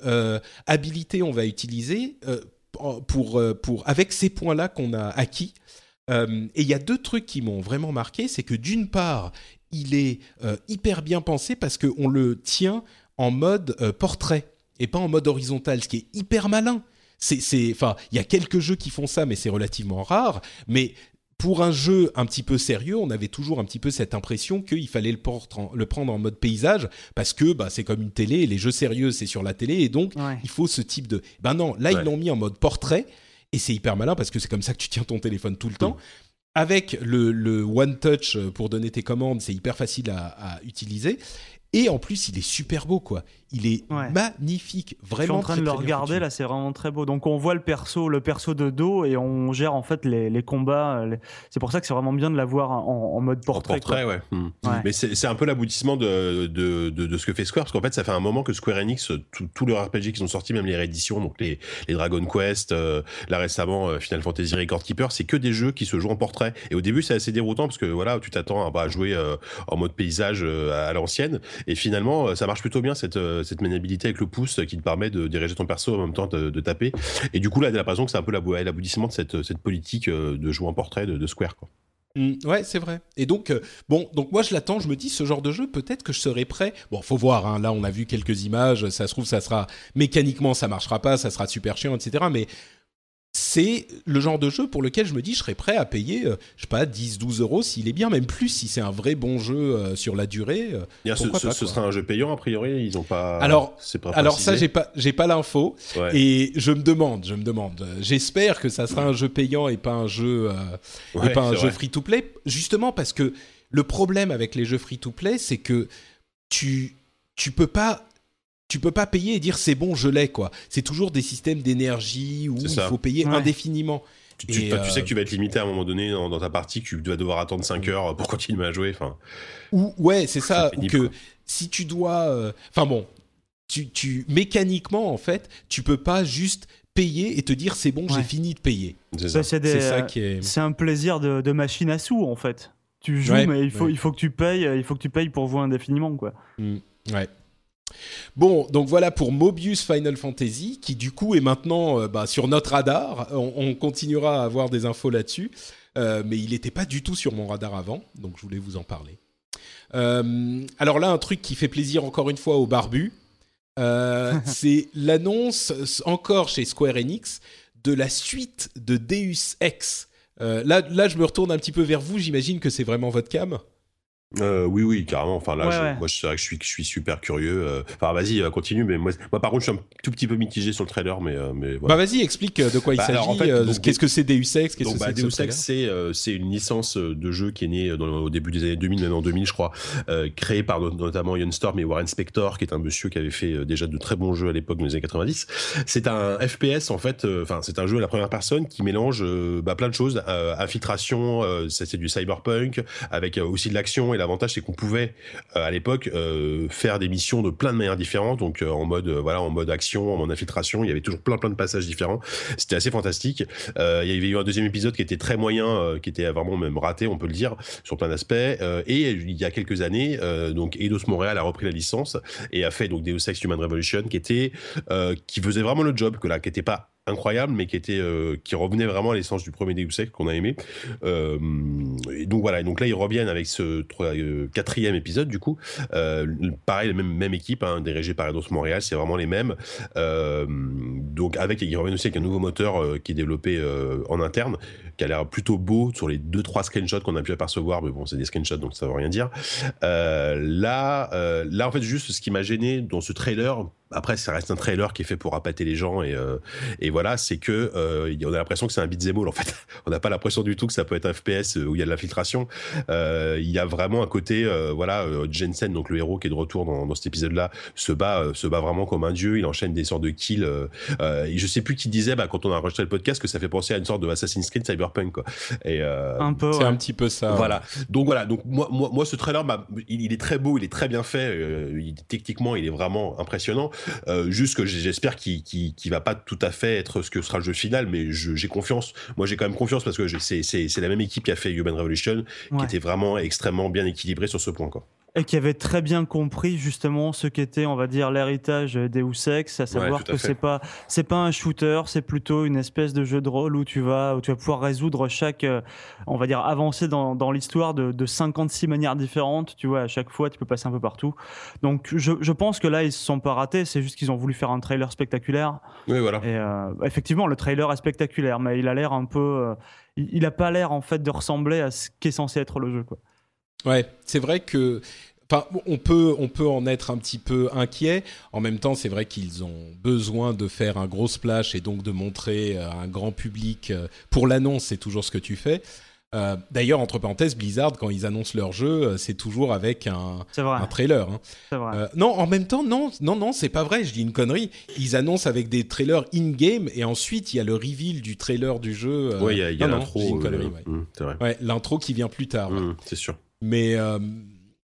B: habilité on va utiliser avec ces points-là qu'on a acquis. Et il y a deux trucs qui m'ont vraiment marqué, c'est que d'une part, il est hyper bien pensé parce qu'on le tient en mode portrait et pas en mode horizontal, ce qui est hyper malin. C'est, c'est, enfin, il y a quelques jeux qui font ça, mais c'est relativement rare. Mais pour un jeu un petit peu sérieux, on avait toujours un petit peu cette impression qu'il fallait le, le, prendre en mode paysage parce que bah, c'est comme une télé, et les jeux sérieux c'est sur la télé et donc il faut ce type de. Ben non, là ils l'ont mis en mode portrait et c'est hyper malin parce que c'est comme ça que tu tiens ton téléphone tout le temps. Avec le, le, One Touch pour donner tes commandes, c'est hyper facile à, à utiliser. Et en plus, il est super beau, quoi. Il est magnifique, vraiment. Je suis
D: en train
B: de
D: le regarder là, c'est vraiment très beau. Donc on voit le perso, le perso de dos et on gère en fait les, les combats. C'est pour ça que c'est vraiment bien de l'avoir en, en, mode portrait.
C: En portrait, ouais. Hmm. Mais c'est un peu l'aboutissement de, de, de, ce que fait Square, parce qu'en fait, ça fait un moment que Square Enix, tous les RPG qui sont sortis, même les rééditions, donc les, les Dragon Quest, euh, là récemment euh, Final Fantasy Record Keeper, c'est que des jeux qui se jouent en portrait. Et au début, c'est assez déroutant parce que voilà, tu t'attends à, bah, jouer euh, en mode paysage à l'ancienne, et finalement, ça marche plutôt bien cette cette maniabilité avec le pouce qui te permet de diriger ton perso en même temps de, taper. Et du coup, là, t'as l'impression que c'est un peu l'aboutissement de cette, cette politique euh, de jouer en portrait de, Square, quoi.
B: Mmh, ouais, c'est vrai. Et donc, euh, bon, donc moi je l'attends, je me dis, ce genre de jeu, peut-être que je serai prêt. Bon, faut voir, hein, là on a vu quelques images, ça se trouve, ça sera, mécaniquement ça marchera pas, ça sera super chiant, etc. Mais c'est le genre de jeu pour lequel je me dis je serais prêt à payer, euh, je sais pas, 10, 12 euros s'il est bien, même plus si c'est un vrai bon jeu euh, sur la durée.
C: Euh, ce, ce, sera un jeu payant a priori, ils ont pas.
B: Alors, alors ça j'ai pas, j'ai pas l'info et je me demande, je me demande. J'espère que ça sera un jeu payant et pas un jeu, et pas un jeu free to play, justement parce que le problème avec les jeux free to play, c'est que tu tu peux pas tu peux pas payer et dire c'est bon, je l'ai quoi. C'est toujours des systèmes d'énergie où il faut payer indéfiniment.
C: Tu, tu, sais que euh, tu vas être limité à un moment donné dans, ta partie, que tu vas devoir attendre 5 heures pour continuer à jouer. Enfin,
B: ou ouais, c'est ça. Ou que si tu dois, euh, enfin bon, tu, tu mécaniquement en fait, tu peux pas juste payer et te dire c'est bon, j'ai fini de payer.
D: C'est ça. ça qui est. C'est un plaisir de, de, machine à sous en fait. Tu joues, mais il faut, il faut que tu payes, il faut que tu payes pour jouer indéfiniment quoi.
B: Mmh. Ouais. Bon, donc voilà pour Mobius Final Fantasy, qui du coup est maintenant euh, bah, sur notre radar. On, continuera à avoir des infos là-dessus, euh, mais il n'était pas du tout sur mon radar avant, donc je voulais vous en parler. Euh, alors là, un truc qui fait plaisir encore une fois aux barbus, c'est l'annonce encore chez Square Enix de la suite de Deus Ex. là, là, je me retourne un petit peu vers vous. J'imagine que c'est vraiment votre cam.
C: Euh, oui, oui, carrément. Enfin, là, moi, c'est vrai que je suis, je suis super curieux. Euh. Enfin, vas-y, euh, continue. Mais moi, moi, par contre, je suis un tout petit peu mitigé sur le trailer. Mais, mais
B: Bah, vas-y, explique de quoi il bah, s'agit. Qu'est-ce que c'est Deus Ex
C: donc, bah, Deus Ex, c'est c'est une licence de jeu qui est née dans, au début des années 2000, même en 2000, je crois, créée par notamment Ian Storm et Warren Spector, qui est un monsieur qui avait fait déjà de très bons jeux à l'époque, dans les années 90. C'est un FPS, en fait. Enfin, c'est un jeu à la première personne qui mélange bah, plein de choses. infiltration, ça c'est du cyberpunk, avec aussi de l'action. L'avantage, c'est qu'on pouvait euh, à l'époque euh, faire des missions de plein de manières différentes, donc euh, en mode voilà en mode action, en mode infiltration. Il y avait toujours plein plein de passages différents. C'était assez fantastique. il y avait eu un deuxième épisode qui était très moyen, qui était vraiment même raté, on peut le dire, sur plein d'aspects. et il y a quelques années, donc Eidos Montréal a repris la licence et a fait donc Deus Ex Human Revolution, qui était qui faisait vraiment le job, que là, qui était pas incroyable, mais qui était euh, qui revenait vraiment à l'essence du premier Deus qu'on a aimé. Euh, et donc voilà, et donc là ils reviennent avec ce euh, quatrième épisode du coup. Pareil, même même équipe, hein, dirigée par Eidos Montréal, c'est vraiment les mêmes. Donc avec ils reviennent aussi avec un nouveau moteur qui est développé en interne, qui a l'air plutôt beau sur les deux trois screenshots qu'on a pu apercevoir, mais bon c'est des screenshots donc ça veut rien dire. là, là en fait juste ce qui m'a gêné dans ce trailer après, ça reste un trailer qui est fait pour appâter les gens et, euh, et voilà, c'est que euh, on a l'impression que c'est un beat'em all en fait. on n'a pas l'impression du tout que ça peut être un FPS où il y a de l'infiltration. Euh, il y a vraiment un côté, euh, voilà, euh, Jensen, donc le héros qui est de retour dans, dans cet épisode-là, se bat, se bat vraiment comme un dieu. Il enchaîne des sortes de kills. et je sais plus qui disait, bah, quand on a enregistré le podcast, que ça fait penser à une sorte de Assassin's Creed Cyberpunk, quoi. Et
D: un peu.
B: C'est un petit peu ça.
C: Voilà. Donc voilà. Donc moi, moi, moi ce trailer, bah, il, il, est très beau, il est très bien fait. Il, techniquement, il est vraiment impressionnant. Euh, juste que j'espère qu'il qu va pas tout à fait être ce que sera le jeu final, mais j'ai confiance. Moi, j'ai quand même confiance parce que c'est la même équipe qui a fait Human Revolution, qui était vraiment extrêmement bien équilibré sur ce point. Quoi.
D: Et qui avait très bien compris justement ce qu'était, on va dire, l'héritage Deus Ex, à savoir
C: à
D: que c'est pas c'est pas un shooter, c'est plutôt une espèce de jeu de rôle où tu vas où tu vas pouvoir résoudre chaque, euh, on va dire, avancer dans, dans l'histoire de, de 56 manières différentes. Tu vois, à chaque fois, tu peux passer un peu partout. Donc, je, je pense que là, ils se sont pas ratés. C'est juste qu'ils ont voulu faire un trailer spectaculaire.
C: Oui, voilà.
D: Et euh, effectivement, le trailer est spectaculaire, mais il a l'air un peu, euh, il, il a pas l'air en fait de ressembler à ce qu'est censé être le jeu, quoi.
B: Ouais, c'est vrai que. Enfin, on peut, on peut en être un petit peu inquiet. En même temps, c'est vrai qu'ils ont besoin de faire un gros splash et donc de montrer à un grand public. euh, Pour l'annonce, c'est toujours ce que tu fais. Euh, D'ailleurs, entre parenthèses, Blizzard, quand ils annoncent leur jeu, euh, c'est toujours avec un,
D: C'est vrai.
B: un trailer. hein.
D: C'est vrai.
B: Euh, non, en même temps, non, non, non, c'est pas vrai. Je dis une connerie. Ils annoncent avec des trailers in-game et ensuite il y a le reveal du trailer du jeu. euh,
C: Ouais, il y a, l'intro. euh,
B: connerie, ouais.
C: hum, c'est vrai.
B: Ouais, l'intro qui vient plus tard. ouais.
C: Hum, c'est sûr.
B: Mais, euh,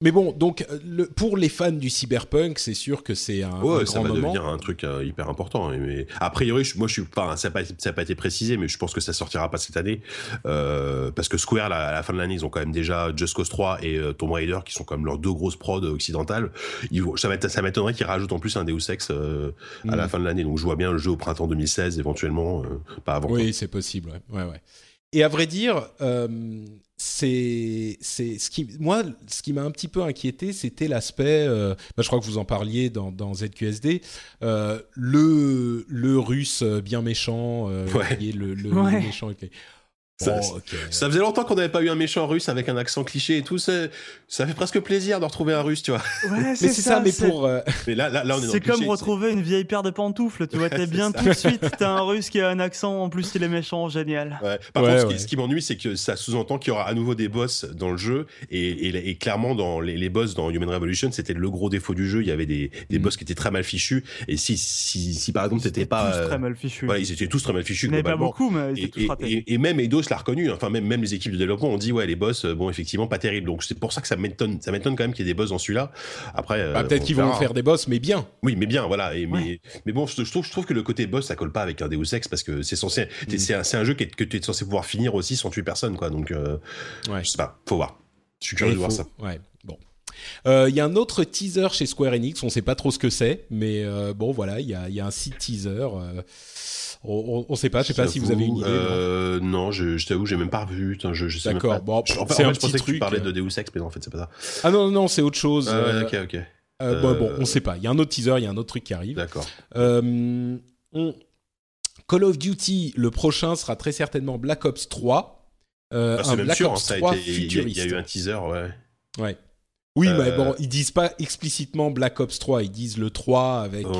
B: mais bon, donc euh, le, pour les fans du cyberpunk, c'est sûr que c'est un,
C: Ouais,
B: un
C: ça
B: grand
C: va
B: moment.
C: devenir un truc euh, hyper important. hein, Mais a priori, je- moi, je suis pas, ça n'a pas, pas été précisé, mais je pense que ça sortira pas cette année euh, parce que Square, là, à la fin de l'année, ils ont quand même déjà Just Cause 3 et euh, Tomb Raider qui sont quand même leurs deux grosses prods occidentales. Ils ça m'éton- ça m'étonnerait qu'ils rajoutent en plus un Deus Ex à la
B: Mm.
C: fin de l'année. Donc, je vois bien le jeu au printemps 2016 éventuellement, pas avant.
B: Oui, c'est possible. Ouais, ouais, ouais. Et à vrai dire, euh, c'est c'est ce qui moi ce qui m'a un petit peu inquiété, c'était l'aspect. euh, bah, je crois que vous en parliez dans, dans ZQSD. euh, le le russe bien méchant, euh,
C: Ouais.
B: qui est le, le-
D: Ouais.
B: le méchant.
C: Ça-
B: ok.
C: Ça faisait longtemps qu'on n'avait pas eu un méchant russe avec un accent cliché et tout. Ça, ça fait presque plaisir de retrouver un russe, tu vois.
D: Ouais,
B: Mais c'est ça, mais pour euh,
C: Mais là, là, là on est dans
D: C'est
C: le cliché,
D: comme retrouver une vieille paire de pantoufles, tu vois,
C: Ouais,
D: t'es bien
C: ça.
D: tout de suite, t'as un russe qui a un accent, en plus il est méchant, génial.
C: Ouais. Par
B: Ouais,
C: contre, ce qui-
B: ouais.
C: ce qui, m'ennuie, c'est que ça sous-entend qu'il y aura à nouveau des boss dans le jeu. Et, et- et clairement, dans les, les boss dans Human Revolution, c'était le gros défaut du jeu. Il y avait des, des
B: Mm.
C: boss qui étaient très mal fichus. Et si, si, si par exemple, c'était pas.
D: Tous
C: euh,
D: très mal fichus.
C: ils étaient tous très mal fichus.
D: Il n'y pas beaucoup, mais ils
C: Et,
D: étaient tous ratés.
C: et même Eidos l'a reconnu, hein. enfin même, même les équipes de développement ont dit ouais les boss euh, bon effectivement pas terrible donc c'est pour ça que ça m'étonne ça m'étonne quand même qu'il y ait des boss dans celui-là après euh,
B: bah, peut-être qu'ils vont faire des boss, mais bien.
C: oui mais bien voilà et, mais,
D: Ouais.
C: mais bon je, je trouve, je trouve que le côté boss ça colle pas avec un Deus Ex parce que c'est censé
B: Mm.
C: c'est un, un jeu qui est- que tu es censé pouvoir finir aussi sans tuer personne quoi donc euh,
B: Ouais.
C: je sais pas faut voir je suis
B: Et
C: curieux de voir ça
B: Ouais, bon. Euh, Il y a un autre teaser chez Square Enix, on sait pas trop ce que c'est, mais euh, bon voilà, il y a, il y a un site teaser. Euh, on, on sait pas, je sais pas si vous avez une idée. non
C: euh, non je, je t'avoue j'ai même pas vu putain, je, je
B: D'accord,
C: pas.
B: bon,
C: en fait,
B: un
C: je
B: petit
C: pensais que tu parlais
B: euh.
C: de Deus Ex mais non, en fait c'est pas ça
B: Ah non, non, c'est autre chose.
C: Ah ouais,
B: euh,
C: ok ok
B: euh, bon,
C: Euh,
B: bon, on sait pas. Il y a un autre teaser, il y a un autre truc qui arrive.
C: d'accord
B: Euh, on- Call of Duty, le prochain sera très certainement Black Ops 3. Euh,
C: Bah,
B: un
C: même
B: Black
C: sûr, hein,
B: Ops
C: ça a
B: 3
C: été- il y a- y eu un teaser ouais
B: Ouais. Oui,
C: Euh,
B: mais bon, ils disent pas explicitement Black Ops 3, ils disent le 3 avec. euh,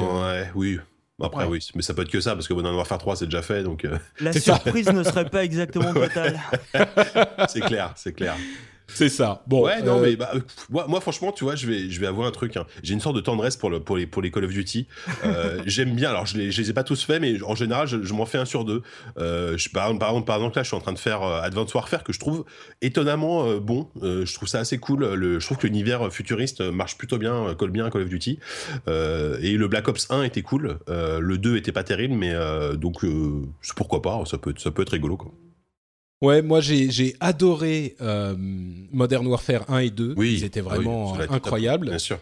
C: Ouais, oui. Après,
B: Ouais.
C: oui, mais ça peut être que ça, parce que Modern Warfare 3, c'est déjà fait, donc euh,
D: La surprise ne serait pas exactement totale.
C: c'est clair, c'est clair.
B: C'est ça. Bon.
C: ouais, non,
B: euh,
C: mais bah, euh, moi, moi, franchement, tu vois, je vais, je vais avouer un truc. hein. J'ai une sorte de tendresse pour, le, pour, les, pour les Call of Duty. Euh, J'aime bien, alors je les, je les ai pas tous faits, mais en général, je, je m'en fais un sur deux. Euh, je, par, par, exemple, par exemple, là, je suis en train de faire Advanced Warfare, que je trouve étonnamment bon. Je trouve ça assez cool. Le, je trouve que l'univers futuriste marche plutôt bien, colle bien à Call of Duty. Et le Black Ops 1 était cool. Le 2 était pas terrible, mais donc, pourquoi pas, ça peut, ça peut être rigolo. Quoi.
B: Ouais, moi j'ai adoré euh, Modern Warfare 1 et 2.
C: Oui,
B: Ils étaient
C: oui,
B: vraiment euh,
C: top,
B: incroyables.
C: Bien sûr.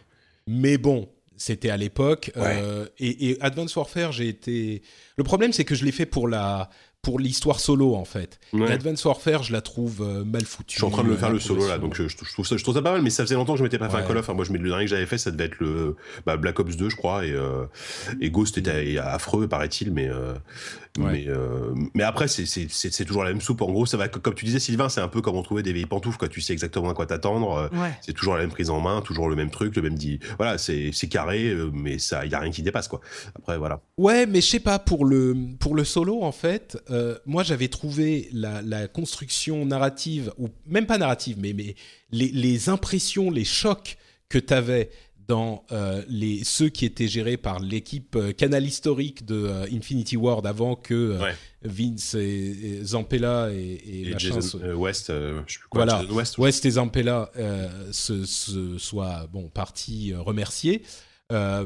B: Mais bon, c'était à l'époque.
C: Ouais.
B: euh, et, et Advanced Warfare, j'ai été. Le problème, c'est que je l'ai fait pour la pour l'histoire solo en fait.
C: Ouais.
B: Advanced Warfare, je la trouve euh, mal foutue.
C: Je suis en train de le
B: euh,
C: faire le solo là, donc je, je trouve ça, je trouve ça pas mal, mais ça faisait longtemps que je m'étais pas fait un Call of. Enfin, moi, je, le dernier que j'avais fait, ça devait être le bah, Black Ops 2, je crois, et, euh, et Ghost était affreux, paraît-il, mais
B: Ouais.
C: mais euh, mais après, c'est toujours la même soupe. En gros, ça va comme tu disais, Sylvain, c'est un peu comme on trouvait des vieilles pantoufles, quoi. Tu sais exactement à quoi t'attendre. euh,
D: Ouais.
C: C'est toujours la même prise en main, toujours le même truc, le même dit. Voilà, c'est carré, euh, mais ça, y a rien qui dépasse, quoi. Après, voilà.
B: Ouais, mais je sais pas pour le pour le solo en fait. euh, moi, j'avais trouvé la, la construction narrative ou même pas narrative, mais mais les, les impressions, les chocs que t'avais dans euh, les ceux qui étaient gérés par l'équipe euh, canal historique de euh, Infinity Ward avant que euh,
C: Ouais.
B: Vince et, et Zampella et, et
C: Et
B: machin
C: Jason
B: se-
C: euh, West, euh, je sais plus quoi.
B: Voilà.
C: Jason West.
B: West et Zampella euh, se, se soient bon partis euh, remercier. Euh,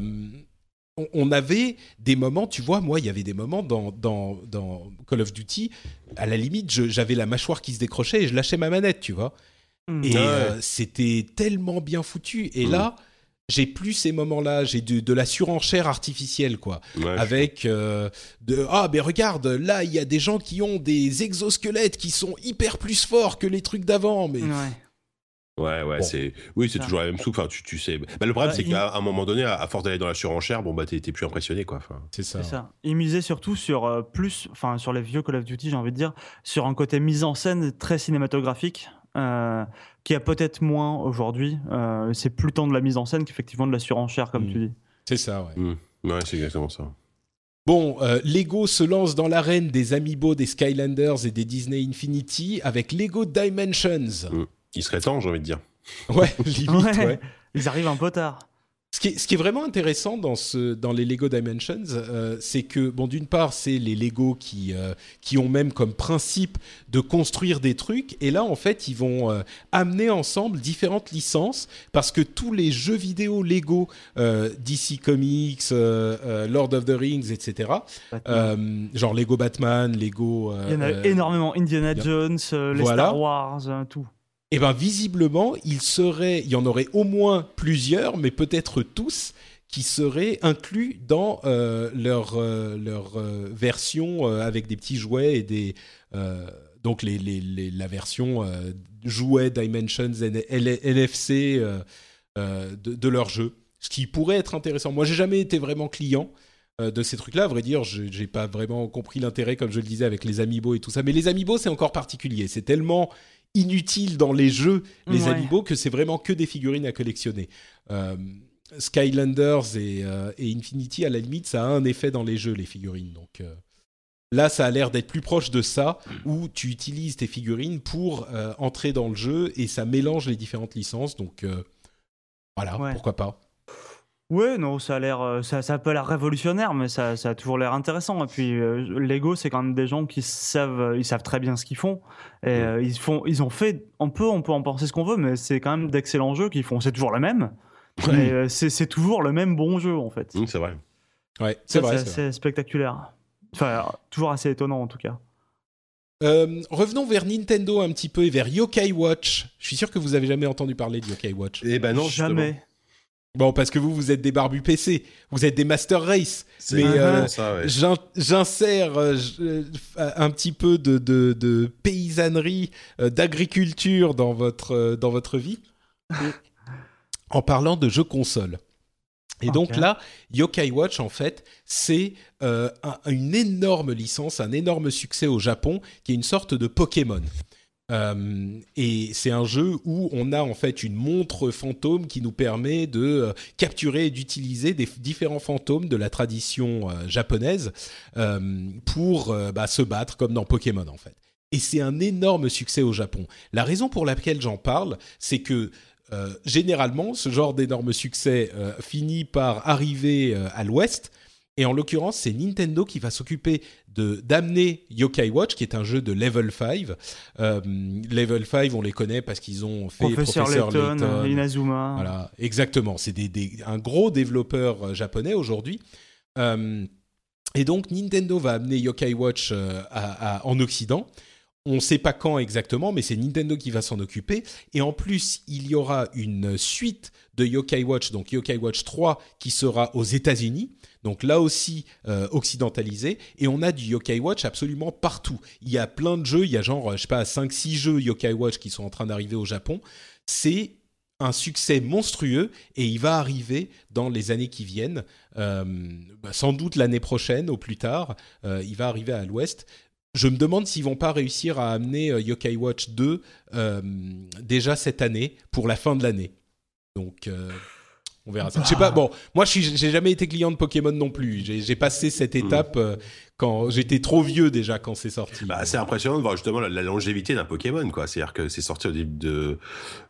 B: on, on avait des moments, tu vois, moi, il y avait des moments dans, dans, dans Call of Duty, à la limite, j'avais la mâchoire qui se décrochait et je lâchais ma manette, tu vois.
D: Mm.
B: Et
C: Ouais.
B: euh, c'était tellement bien foutu. Et là, j'ai plus ces moments-là. J'ai de, de la surenchère artificielle, quoi.
C: Ouais,
B: Avec euh, de ah mais regarde là il y a des gens qui ont des exosquelettes qui sont hyper plus forts que les trucs d'avant mais
D: Ouais.
C: Ouais, ouais,
B: Bon.
C: c'est oui, c'est
D: Ça.
C: toujours la même soupe. Enfin, tu, tu sais. Bah, le problème,
D: Ouais,
C: c'est
D: il-
C: qu'à un moment donné, à, à force d'aller dans la surenchère, bon bah t'es plus impressionné, quoi. Enfin,
B: c'est ça.
D: C'est ça. Ils misaient surtout sur euh, plus, enfin sur les vieux Call of Duty, j'ai envie de dire, sur un côté mise en scène très cinématographique, euh, qui a peut-être moins aujourd'hui. Euh, c'est plus tant de la mise en scène qu'effectivement de la surenchère, comme
B: Mm.
D: tu dis.
B: C'est ça ouais.
C: hmm. ouais, c'est exactement ça.
B: Bon, euh, Lego se lance dans l'arène des Amiibo, des Skylanders et des Disney Infinity avec Lego Dimensions.
C: Il serait temps, j'ai envie de dire.
B: Ouais, limite,
D: Ouais.
B: ouais.
D: Ils arrivent un peu tard.
B: Ce qui, est, ce qui est vraiment intéressant dans, ce, dans les Lego Dimensions, euh, c'est que, bon, d'une part, c'est les Lego qui, euh, qui ont même comme principe de construire des trucs, et là, en fait, ils vont euh, amener ensemble différentes licences, parce que tous les jeux vidéo Lego, DC Comics, Lord of the Rings, etc., genre Lego Batman, Lego...
D: Il y en a énormément. Indiana. Jones, les
B: Voilà.
D: Star Wars, tout.
B: Eh ben visiblement, il serait, il y en aurait au moins plusieurs, mais peut-être tous, qui seraient inclus dans euh, leur euh, leur euh, version avec des petits jouets et des donc les, les- la version jouets Dimensions N- L- NFC euh, de, leur jeu, ce qui pourrait être intéressant. Moi, j'ai jamais été vraiment client de ces trucs-là. À vrai dire, je j'ai pas vraiment compris l'intérêt, comme je le disais, avec les amiibo et tout ça. Mais les amiibo, c'est encore particulier. C'est tellement inutile dans les jeux, les
D: Ouais.
B: amiibo, que c'est vraiment que des figurines à collectionner. Euh, Skylanders et, euh, et Infinity, à la limite, ça a un effet dans les jeux, les figurines. Donc euh, là, ça a l'air d'être plus proche de ça, où tu utilises tes figurines pour entrer dans le jeu et ça mélange les différentes licences. Donc voilà,
D: Ouais.
B: pourquoi pas.
D: Ouais, non, ça a l'air, euh, ça, ça a pas l'air révolutionnaire, mais ça, ça a toujours l'air intéressant. Et puis euh, Lego, c'est quand même des gens qui savent, euh, ils savent très bien ce qu'ils font. Et euh, ils font, ils ont fait, on peut, on peut en penser ce qu'on veut, mais c'est quand même d'excellents jeux qu'ils font. C'est toujours le même. Euh, c'est toujours le même bon jeu en fait.
C: Hmm, c'est vrai.
B: Ouais, c'est vrai.
D: c'est spectaculaire. Enfin, toujours assez étonnant en tout cas.
B: Euh, revenons vers Nintendo un petit peu et vers Yokai Watch. Je suis sûr que vous avez jamais entendu parler de Yokai Watch.
C: Eh ben non, justement.
B: Bon, parce que vous, vous êtes des barbus PC, vous êtes des Master Race. Mais euh,
C: ouais.
B: j'in- j'insère euh, euh, un petit peu de, de- de paysannerie, euh, d'agriculture dans votre, dans votre vie, en parlant de jeux console. Et donc là, Yokai Watch, en fait, c'est un- une énorme licence, un énorme succès au Japon, qui est une sorte de Pokémon. Euh, et c'est un jeu où on a en fait une montre fantôme qui nous permet de euh, capturer et d'utiliser des différents fantômes de la tradition euh, japonaise pour bah, se battre comme dans Pokémon en fait. Et c'est un énorme succès au Japon. La raison pour laquelle j'en parle, c'est que généralement, ce genre d'énorme succès finit par arriver à l'Ouest. Et en l'occurrence, c'est Nintendo qui va s'occuper de d'amener Yokai Watch, qui est un jeu de Level 5. Euh, Level 5, on les connaît parce qu'ils ont fait
D: Professeur,
B: Professeur
D: Layton,
B: Layton.
D: Inazuma.
B: Voilà, exactement. C'est des, des- un gros développeur euh, japonais aujourd'hui. Euh, et donc, Nintendo va amener Yokai Watch euh, à- à- en Occident. On ne sait pas quand exactement, mais c'est Nintendo qui va s'en occuper. Et en plus, il y aura une suite de Yokai Watch, donc Yokai Watch 3, qui sera aux États-Unis. Donc là aussi euh, occidentalisé. Et on a du Yokai Watch absolument partout. Il y a plein de jeux, il y a genre, je sais pas, 5-6 jeux Yokai Watch qui sont en train d'arriver au Japon. C'est un succès monstrueux et il va arriver dans les années qui viennent, Euh, bah, sans doute l'année prochaine au plus tard, euh, il va arriver à l'ouest. Je me demande s'ils vont pas réussir à amener euh, Yokai Watch 2 euh, déjà cette année pour la fin de l'année. Donc euh, on verra ça. Je sais pas. Bon, moi je suis, j'ai jamais été client de Pokémon non plus. J'ai, passé cette étape euh, quand j'étais trop vieux déjà quand c'est sorti.
C: Bah, c'est impressionnant de voir justement la, la longévité d'un Pokémon, quoi. C'est-à-dire que c'est sorti au début de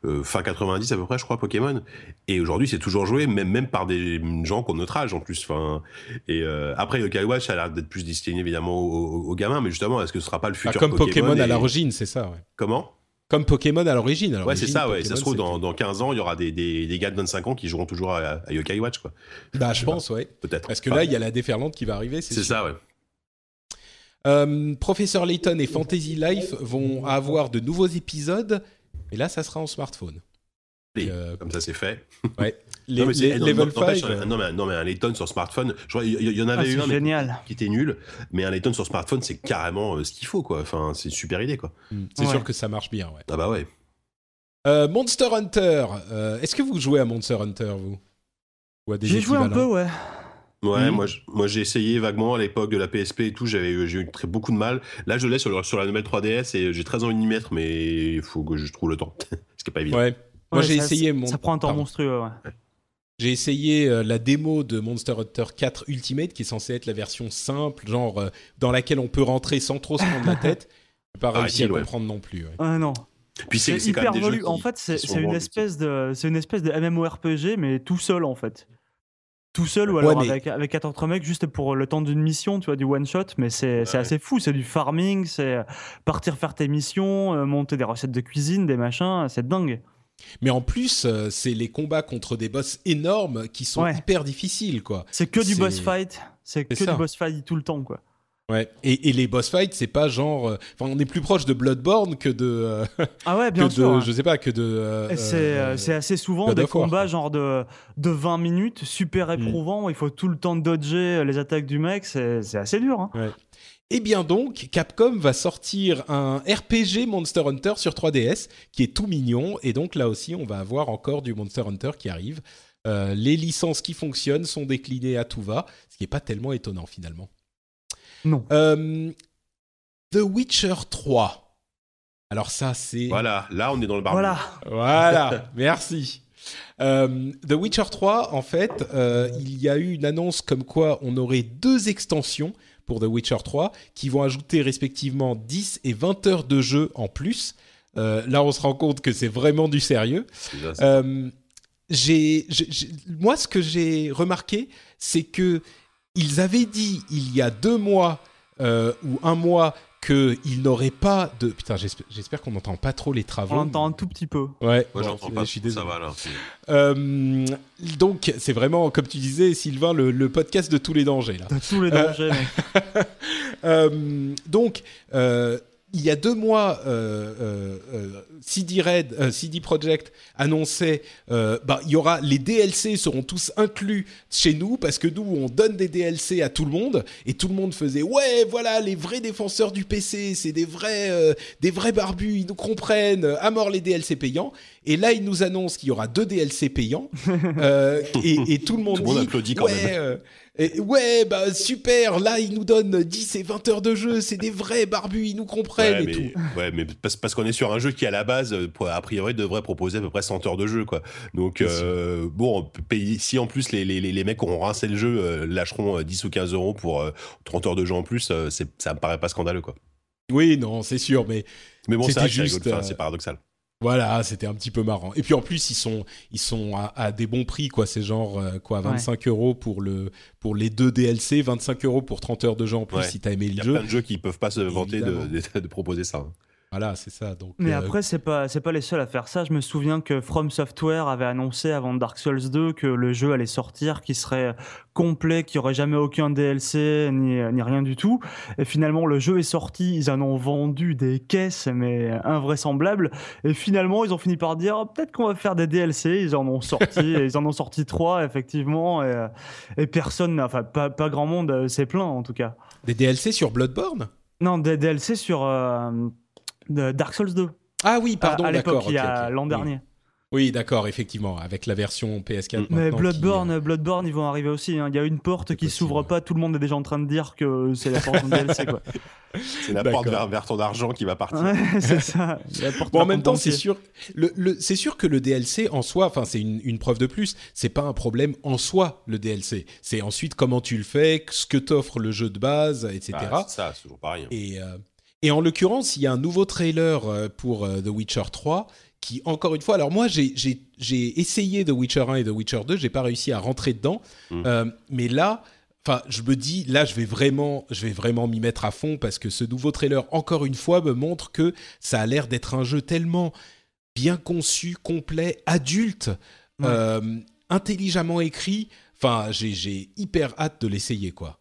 C: euh, fin 90 à peu près, je crois, Pokémon. Et aujourd'hui, c'est toujours joué, même même par des gens qui ont notre âge en plus. Enfin, et euh, après, Yokai Watch a l'air d'être plus destiné évidemment aux, aux- aux gamins, mais justement, est-ce que ce sera pas le
B: Ah,
C: futur
B: comme Pokémon, à
C: et-
B: l'origine, c'est ça. Ouais.
C: Comment?
B: Comme Pokémon à l'origine.
C: Ouais, c'est ça, ouais. Ça se trouve, dans, dans 15 ans, il y aura des, des, des gars de 25 ans qui joueront toujours à, à Yokai Watch, quoi.
B: Bah, je pense, ouais.
C: Peut-être.
B: Parce que
C: Enfin,
B: là, il y a la déferlante qui va arriver. C'est,
C: ça, ouais.
B: Euh, Professeur Layton et Fantasy Life vont avoir de nouveaux épisodes. Et là, ça sera en smartphone. Euh,
C: Comme ça, c'est fait.
B: Ouais. Les,
C: non, mais c'est-
B: les-
C: non,
B: level
C: non, n'empêche,
B: 5.
C: un- non, mais, non, mais un Layton sur smartphone, il y, en
D: Ah,
C: avait eu
D: c'est
C: un
D: génial.
C: qui était nul, mais un Layton sur smartphone, c'est carrément euh, ce qu'il faut, quoi. Enfin, c'est une super idée, quoi.
B: Mm, C'est
D: Ouais.
B: sûr que ça marche bien, ouais.
C: Ah bah ouais.
B: Euh, Monster Hunter. euh, Est-ce que vous jouez à Monster Hunter, vous?
D: J'ai joué un peu, ouais.
C: Ouais,
B: Mhm.
C: moi, j'ai essayé vaguement à l'époque de la PSP et tout, j'avais eu- j'ai eu très beaucoup de mal. Là, je l'ai sur, le- sur la nouvelle 3DS et j'ai très envie d'y mettre, mais il faut que je trouve le temps. Ce qui est pas évident.
B: Ouais. Moi,
D: Ouais,
B: j'ai
D: ça-
B: essayé. mon-
D: Ça prend un temps
B: Pardon.
D: monstrueux, ouais.
B: J'ai essayé euh, la démo de Monster Hunter 4 Ultimate, qui est censée être la version simple, genre euh, dans laquelle on peut rentrer sans trop se prendre la tête. J'ai pas
C: Ah,
B: réussi à
C: ouais.
B: comprendre non plus. ouais.
D: Ah non.
C: Puis c'est
D: hyper
C: même des jeux
D: volu.
C: qui-
D: En fait, c'est une espèce de, c'est une espèce de MMORPG, mais tout seul en fait. Tout seul ou
B: Ouais,
D: alors
B: mais-
D: avec avec quatre autres mecs juste pour le temps d'une mission, tu vois, du one shot. Mais c'est c'est
C: Ouais.
D: assez fou. C'est du farming, c'est partir faire tes missions, euh, monter des recettes de cuisine, des machins. C'est dingue.
B: Mais en plus, euh, c'est les combats contre des boss énormes qui sont
D: Ouais.
B: hyper difficiles, quoi.
D: C'est que du boss fight. C'est que
B: ça.
D: du boss fight tout le temps, quoi.
B: Ouais. Et, et les boss fights, c'est pas genre. euh, Enfin, on est plus proche de Bloodborne que de. euh,
D: Ah ouais, bien
B: que
D: sûr.
B: de, je sais pas, que de.
D: C'est assez souvent
B: God
D: des
B: War,
D: combats genre de, de 20 minutes, super
B: Mm.
D: éprouvants. Il faut tout le temps dodger les attaques du mec. C'est assez dur. Hein.
B: Eh bien donc, Capcom va sortir un RPG Monster Hunter sur 3DS qui est tout mignon et donc là aussi on va avoir encore du Monster Hunter qui arrive. Euh, les licences qui fonctionnent sont déclinées à tout va, ce qui n'est pas tellement étonnant finalement.
D: Non.
B: Euh, The Witcher 3. Alors ça c'est...
C: Voilà, là on est dans le bar.
D: Voilà.
B: Voilà, merci. Euh, The Witcher 3, en fait, euh, il y a eu une annonce comme quoi on aurait deux extensions pour The Witcher 3 qui vont ajouter respectivement 10 et 20 heures de jeu en plus. Euh, là, on se rend compte que c'est vraiment du sérieux. Euh, j'ai- moi, ce que j'ai remarqué, c'est que ils avaient dit il y a deux mois euh, ou un mois qu'ils n'auraient pas de. Putain, j'espère, qu'on n'entend pas trop les travaux.
D: On l'entend un tout petit peu.
B: Ouais,
C: Moi
B: bon,
C: j'entends pas,
B: je suis
C: ça
B: désolé.
C: va là.
B: Euh, donc, c'est vraiment, comme tu disais, Sylvain, le, le podcast de tous les dangers. Là.
D: De tous les dangers. mec.
B: Euh, donc, euh, il y a deux mois, euh, euh, euh, CD Red, euh, CD Projekt annonçait, euh, bah, il y aura les DLC seront tous inclus chez nous parce que nous on donne des DLC à tout le monde et tout le monde faisait ouais voilà les vrais défenseurs du PC c'est des vrais euh, des vrais barbus ils nous comprennent à mort les DLC payants et là ils nous annoncent qu'il y aura deux DLC payants euh, et, et tout le monde
C: Tout
B: dit
C: applaudit quand
B: ouais,
C: même.
B: Et ouais, bah super, là ils nous donnent 10 et 20 heures de jeu, c'est des vrais barbus, ils nous comprennent
C: Ouais,
B: et
C: mais,
B: tout.
C: ouais, mais parce, parce qu'on est sur un jeu qui à la base, euh, a priori, devrait proposer à peu près 100 heures de jeu, quoi. Donc euh, bon, si en plus les, les, les mecs qui auront rincé le jeu euh, lâcheront euh, 10 ou 15 euros pour euh, 30 heures de jeu en plus, ça me paraît pas scandaleux, quoi.
B: Oui, non, c'est sûr, mais
C: Mais bon, c'est
B: juste,
C: c'est paradoxal.
B: Voilà, c'était un petit peu marrant. Et puis en plus, ils sont, ils sont à, à des bons prix, quoi. C'est genre euh, quoi, 25 euros pour le, pour les deux DLC, 25 euros pour 30 heures de jeu en plus
C: Ouais.
B: si t'as aimé
C: Il y
B: le
C: a
B: jeu.
C: plein de jeux qui peuvent pas se vanter de,
B: Évidemment.
C: de, de proposer ça.
B: Voilà, c'est ça. Donc,
D: Mais
B: euh,
D: après, c'est pas, c'est pas les seuls à faire ça. Je me souviens que From Software avait annoncé avant Dark Souls 2 que le jeu allait sortir, qu'il serait complet, qu'il n'y aurait jamais aucun DLC, ni, ni rien du tout. Et finalement, le jeu est sorti, ils en ont vendu des caisses, mais invraisemblables. Et finalement, ils ont fini par dire, Oh, peut-être qu'on va faire des DLC. Ils en ont sorti, et ils en ont sorti trois, effectivement. Et, euh, et personne, enfin, pas, pas grand monde euh, s'est plaint, en tout cas.
B: des DLC sur Bloodborne?
D: Non, des DLC sur euh, de Dark Souls 2.
B: Ah oui, pardon,
D: à, à l'époque,
B: d'accord.
D: il y a l'an
B: Oui.
D: dernier.
B: Oui, d'accord, effectivement, avec la version PS4.
D: Mais Bloodborne, Bloodborne, ils vont arriver aussi. hein. Il y a une porte qui s'ouvre pas. Tout le monde est déjà en train de dire que c'est la porte de DLC.
C: C'est la porte vers, vers ton argent qui va partir.
D: Ouais, c'est ça. La porte
B: Bon, en même temps, c'est sûr, le, le- c'est sûr que le DLC en soi, enfin, c'est une, une preuve de plus. C'est pas un problème en soi le DLC. C'est ensuite comment tu le fais, ce que t'offre le jeu de base, etc.
C: Ah, c'est ça, c'est toujours pareil. hein.
B: Et, euh, et en l'occurrence, il y a un nouveau trailer euh, pour euh, The Witcher 3 qui, encore une fois, alors moi j'ai- essayé The Witcher 1 et The Witcher 2, j'ai pas réussi à rentrer dedans,
C: Mm.
B: Euh, mais là, enfin, je me dis, là, je vais vraiment, je vais vraiment m'y mettre à fond parce que ce nouveau trailer, encore une fois, me montre que ça a l'air d'être un jeu tellement bien conçu, complet, adulte, euh, intelligemment écrit. Enfin, j'ai hyper hâte de l'essayer, quoi.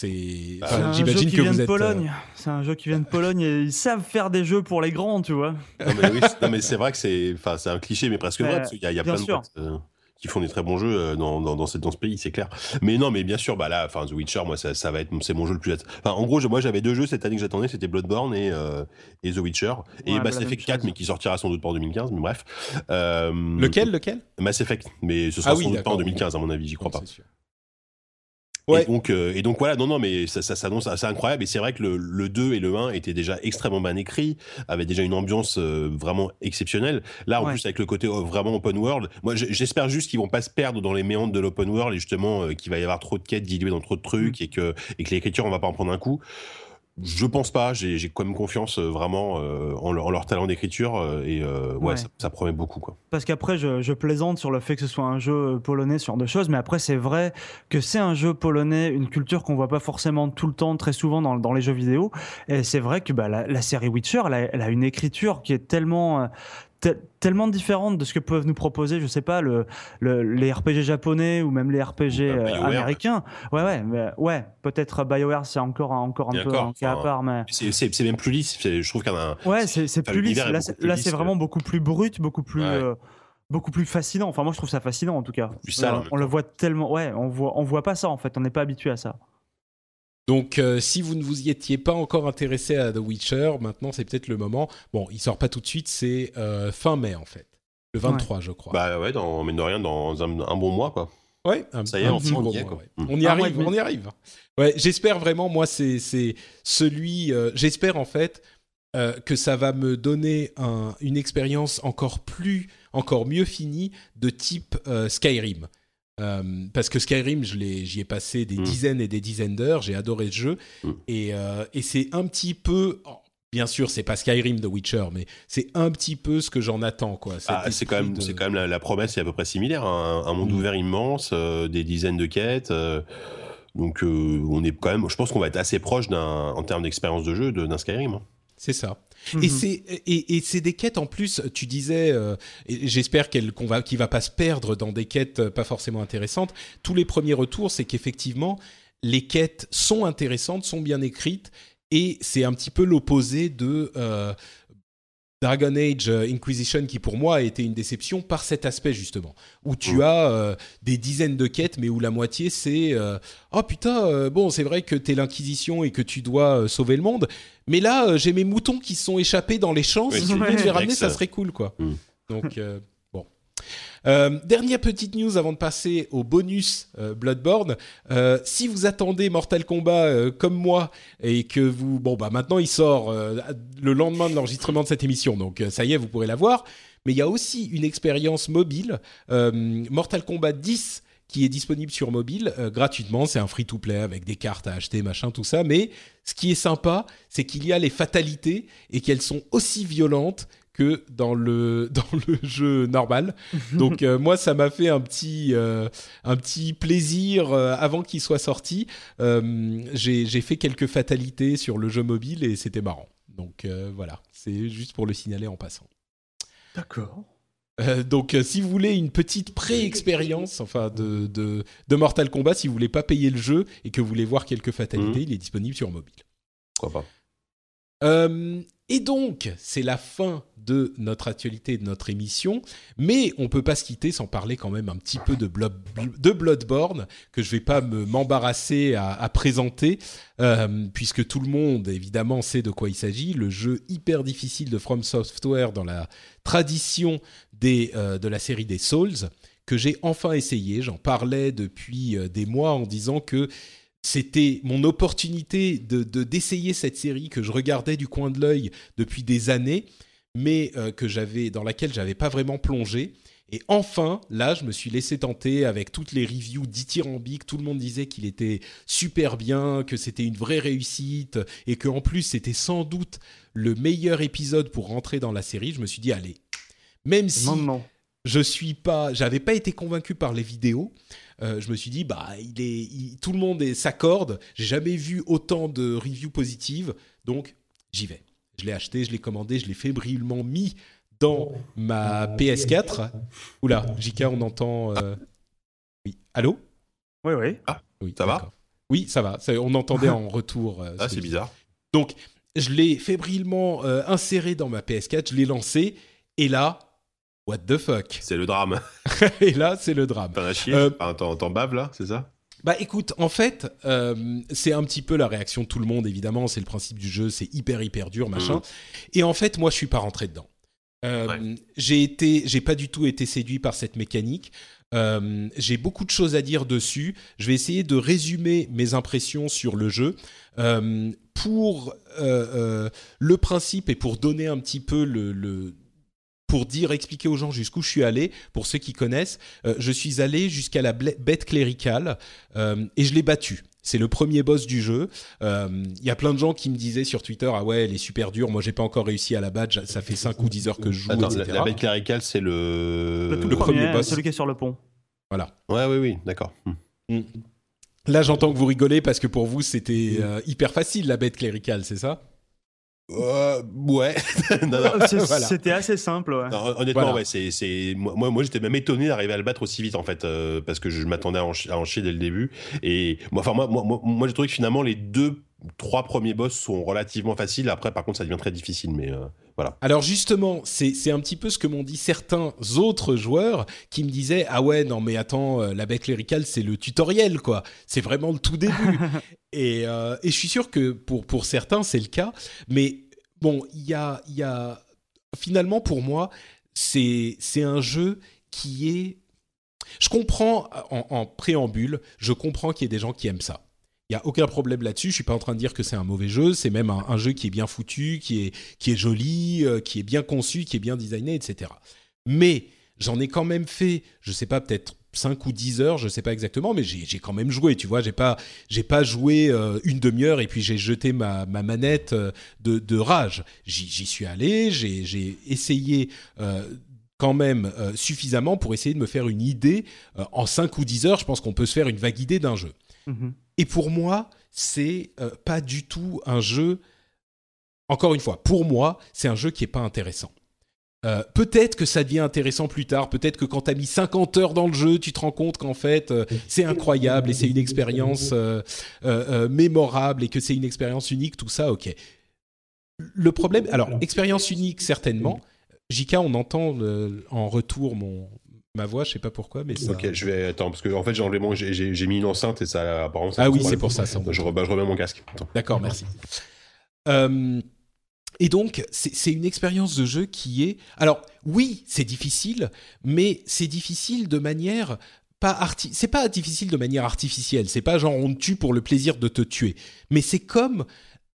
B: C'est,
C: Bah,
B: enfin,
D: C'est un jeu qui
B: que
D: vient de
B: êtes. euh,
D: Pologne. C'est un jeu qui vient de Pologne et ils savent faire des jeux pour les grands, tu vois.
C: Non, mais, oui, mais c'est vrai que c'est, enfin, c'est un cliché, mais presque vrai,
D: Euh,
C: parce qu'il y a, il y a plein
D: sûr.
C: de boîtes euh, qui font des très bons jeux euh, dans, dans, dans, ce, dans ce pays, c'est clair. Mais non, mais bien sûr, bah là, enfin, The Witcher, moi, ça, ça va être, c'est mon jeu le plus. Enfin, en gros, moi, j'avais deux jeux cette année que j'attendais, c'était Bloodborne et, euh, et The Witcher, et
D: Ouais, bah,
C: Mass
D: même
C: Effect 4,
D: chose.
C: mais qui sortira sans doute pas en 2015, mais bref. Euh,
B: Lequel, lequel?
C: Mass Effect, mais ce sera
B: Ah oui,
C: sans doute pas en
B: d'accord,
C: 2015, à mon avis, j'y crois pas. Et donc, euh, et donc voilà, non, non, mais ça, ça s'annonce assez incroyable. Et c'est vrai que le, le 2 et le 1 étaient déjà extrêmement bien écrits, avaient déjà une ambiance euh, vraiment exceptionnelle. Là, en
D: Ouais.
C: plus, avec le côté euh, vraiment open world, moi, j'espère juste qu'ils vont pas se perdre dans les méandres de l'open world et justement euh, qu'il va y avoir trop de quêtes diluées dans trop de trucs et que, et que l'écriture, on va pas en prendre un coup. Je pense pas, j'ai quand même confiance euh, vraiment euh, en, leur, en leur talent d'écriture euh, et ouais,
D: Ouais.
C: Ça, ça promet beaucoup quoi.
D: Parce qu'après, je, je plaisante sur le fait que ce soit un jeu polonais, ce genre de choses, mais après, c'est vrai que c'est un jeu polonais, une culture qu'on voit pas forcément tout le temps, très souvent dans, dans les jeux vidéo. Et c'est vrai que bah, la, la série Witcher, elle a, elle a une écriture qui est tellement, te- tellement différente de ce que peuvent nous proposer, je sais pas, le, le- les RPG japonais ou même les RPG euh, américains. Ouais, ouais, mais, ouais. Peut-être BioWare, c'est encore, un- encore un peu
C: encore,
D: un cas à part, mais.
C: C'est même plus lisse, je trouve qu'il y en a.
D: Ouais, c'est plus lisse. Là, c'est
C: que-
D: vraiment beaucoup plus brut, beaucoup plus,
C: Ouais.
D: euh, beaucoup plus fascinant. Enfin, moi, je trouve ça fascinant en tout cas.
C: Plus sale,
D: Euh,
C: en même
D: on le voit tellement. Ouais, on voit, on voit pas ça en fait. On n'est pas habitué à ça.
B: Donc, euh, si vous ne vous y étiez pas encore intéressé à The Witcher, maintenant c'est peut-être le moment. Bon, il sort pas tout de suite, c'est euh, fin mai en fait, le 23 je crois.
C: Bah ouais, dans, mine de rien, dans un, un bon mois quoi.
B: ouais, un,
C: ça y est,
B: un
C: on
B: petit
C: y
B: bon
C: est,
B: mois,
C: quoi.
B: ouais.
C: Mm.
B: On y
D: mois et
B: arrive, on y arrive. Ouais, j'espère vraiment. Moi, c'est c'est celui. euh, j'espère en fait euh, que ça va me donner un- une expérience encore plus, encore mieux finie de type euh, Skyrim. Euh, parce que Skyrim, j'y ai passé des
C: Mm.
B: dizaines et des dizaines d'heures. J'ai adoré ce jeu.
C: Mm.
B: Et, euh, et c'est un petit peu. oh, bien sûr, c'est pas Skyrim The Witcher, mais c'est un petit peu ce que j'en attends, quoi.
C: Ah, c'est quand même,
B: de-
C: c'est quand même la, la promesse est à peu près similaire. hein. Un, monde
B: Mm.
C: ouvert immense, euh, des dizaines de quêtes. donc on est quand même, je pense qu'on va être assez proche d'un, en termes d'expérience de jeu, de- d'un Skyrim. hein.
B: C'est ça.
D: Mhm.
B: Et c'est et, et c'est des quêtes en plus. Tu disais, euh, j'espère qu'elle qu'on va qu'il va pas se perdre dans des quêtes euh, pas forcément intéressantes. Tous les premiers retours, c'est qu'effectivement les quêtes sont intéressantes, sont bien écrites, et c'est un petit peu l'opposé de euh, Dragon Age euh, Inquisition, qui pour moi a été une déception par cet aspect justement, où tu as euh, des dizaines de quêtes, mais où la moitié c'est euh, oh putain, euh, bon c'est vrai que t'es l'Inquisition et que tu dois sauver le monde, mais là j'ai mes moutons qui se sont échappés dans les champs,
C: Oui,
B: si tu veux les ramener, ça
C: ça-
B: serait cool quoi.
C: Mm.
B: Donc bon. Euh, dernière petite news avant de passer au bonus euh, Bloodborne. Euh, si vous attendez Mortal Kombat comme moi et que vous, bon bah maintenant il sort le lendemain de l'enregistrement de cette émission, donc ça y est, vous pourrez la voir. Mais il y a aussi une expérience mobile, Mortal Kombat 10 qui est disponible sur mobile gratuitement. C'est un free-to-play avec des cartes à acheter, machin, tout ça. Mais ce qui est sympa, c'est qu'il y a les fatalités et qu'elles sont aussi violentes que dans le dans le jeu normal. Donc euh, moi ça m'a fait un petit euh, un petit plaisir euh, avant qu'il soit sorti. Euh, j'ai j'ai fait quelques fatalités sur le jeu mobile et c'était marrant. Donc euh, voilà, c'est juste pour le signaler en passant.
D: D'accord.
B: Donc, si vous voulez une petite pré-expérience, enfin de, de, de Mortal Kombat, si vous voulez pas payer le jeu et que vous voulez voir quelques fatalités,
C: Mhm.
B: il est disponible sur mobile.
C: Pourquoi pas?
B: Euh, et donc, c'est la fin de notre actualité, de notre émission, mais on peut pas se quitter sans parler quand même un petit peu de, Blood, de Bloodborne, que je vais pas me m'embarrasser à, présenter, euh, puisque tout le monde, évidemment, sait de quoi il s'agit. Le jeu hyper difficile de From Software dans la tradition euh, de la série des Souls, que j'ai enfin essayé. J'en parlais depuis euh, des mois en disant que c'était mon opportunité de de- d'essayer cette série que je regardais du coin de l'œil depuis des années, mais euh, que j'avais dans laquelle j'avais pas vraiment plongé. Et enfin, là, je me suis laissé tenter avec toutes les reviews dithyrambiques. Tout le monde disait qu'il était super bien, que c'était une vraie réussite, et que en plus c'était sans doute le meilleur épisode pour rentrer dans la série. Je me suis dit, allez, même si
D: Non, non.
B: je suis pas, j'avais pas été convaincu par les vidéos. Euh, je me suis dit, bah, il est, il- tout le monde est- s'accorde. J'ai jamais vu autant de reviews positives, donc j'y vais. Je l'ai acheté, je l'ai commandé, je l'ai fébrilement mis dans ma PS4. Oula, JK, on entend. euh, Oui, allô?
D: Oui, oui.
B: Oui,
C: Ça va?
B: Oui, ça va. Ça- on entendait en retour. euh,
C: Ah,
B: ce
C: c'est bizarre.
B: Donc, je l'ai fébrilement euh, inséré dans ma PS4, je l'ai lancé, et là, what the fuck?
C: C'est le drame.
B: Et là, c'est le drame.
C: T'en as chié
B: Euh,
C: Enfin, T'en baves là, c'est ça?
B: Bah écoute, en fait, euh, c'est un petit peu la réaction de tout le monde, évidemment, c'est le principe du jeu, c'est hyper hyper dur, machin.
C: Mhm.
B: Et en fait, moi, je suis pas rentré dedans. Euh,
C: Ouais.
B: J'ai été, j'ai pas du tout été séduit par cette mécanique. Euh, j'ai beaucoup de choses à dire dessus. Je vais essayer de résumer mes impressions sur le jeu Euh, pour le principe et pour donner un petit peu le, le- pour dire, expliquer aux gens jusqu'où je suis allé. Pour ceux qui connaissent, euh, je suis allé jusqu'à la bête cléricale euh, et je l'ai battu. C'est le premier boss du jeu. Euh, Il y a plein de gens qui me disaient sur Twitter ah ouais elle est super dure. Moi j'ai pas encore réussi à la battre. Ça fait 5 ou 10 heures que je joue,
C: Attends, la,
B: etc.
C: la bête cléricale, c'est le.
D: Le tout
B: le premier
D: premier,
B: boss.
D: celui qui est sur le pont.
B: Voilà.
C: Ouais, oui, oui, d'accord. Hmm.
B: Là j'entends que vous rigolez parce que pour vous c'était euh, hyper facile la bête cléricale, c'est ça?
C: Euh, ouais.
B: Voilà.
D: C'était assez simple, ouais.
C: Non, honnêtement,
B: Voilà.
C: ouais, c'est, moi, moi, j'étais même étonné d'arriver à le battre aussi vite, en fait, euh, parce que je m'attendais à en, chi- à en chier dès le début. Et moi, enfin, moi, moi, moi, moi, j'ai trouvé que finalement, les deux, trois premiers boss sont relativement faciles. Après, par contre, ça devient très difficile, mais euh, voilà.
B: Alors justement, c'est un petit peu ce que m'ont dit certains autres joueurs qui me disaient ah ouais non mais attends euh, la bête cléricale c'est le tutoriel quoi, c'est vraiment le tout début. et, euh, et je suis sûr que pour pour certains c'est le cas, mais bon il y a il y a finalement pour moi c'est c'est un jeu qui est je comprends en, en préambule, je comprends qu'il y ait des gens qui aiment ça. Il y a aucun problème là-dessus. Je suis pas en train de dire que c'est un mauvais jeu. C'est même un, jeu qui est bien foutu, qui est qui est joli, euh, qui est bien conçu, qui est bien designé, etc. Mais j'en ai quand même fait, je sais pas, peut-être 5 ou 10 heures, je sais pas exactement, mais j'ai quand même joué, tu vois. J'ai pas j'ai pas joué euh, une demi-heure et puis j'ai jeté ma, ma manette euh, de, de rage. J'y suis allé, j'ai essayé. quand même suffisamment pour essayer de me faire une idée en 5 ou 10 heures, je pense qu'on peut se faire une vague idée d'un jeu.
D: Mhm.
B: Et pour moi, c'est euh, pas du tout un jeu. Encore une fois, pour moi, c'est un jeu qui est pas intéressant. Euh, peut-être que ça devient intéressant plus tard. Peut-être que quand tu as mis 50 heures dans le jeu, tu te rends compte qu'en fait, euh, c'est incroyable et c'est une expérience mémorable et que c'est une expérience unique, tout ça, ok. Le problème, alors, expérience unique, certainement. JK, on entend en retour mon, ma voix, je sais pas pourquoi, mais ça...
C: Ok, je vais attends parce que en fait j'ai enlevé mon, j'ai, mis une enceinte et ça apparemment. ça
B: Ah oui, c'est pour ça, ça.
C: Je, re- bah, je remets mon casque.
B: D'accord, merci. Euh, et donc, c'est c'est une expérience de jeu qui est... Alors, oui, c'est difficile, mais c'est difficile de manière... Pas arti... C'est pas difficile de manière artificielle. C'est pas genre on te tue pour le plaisir de te tuer. Mais c'est comme...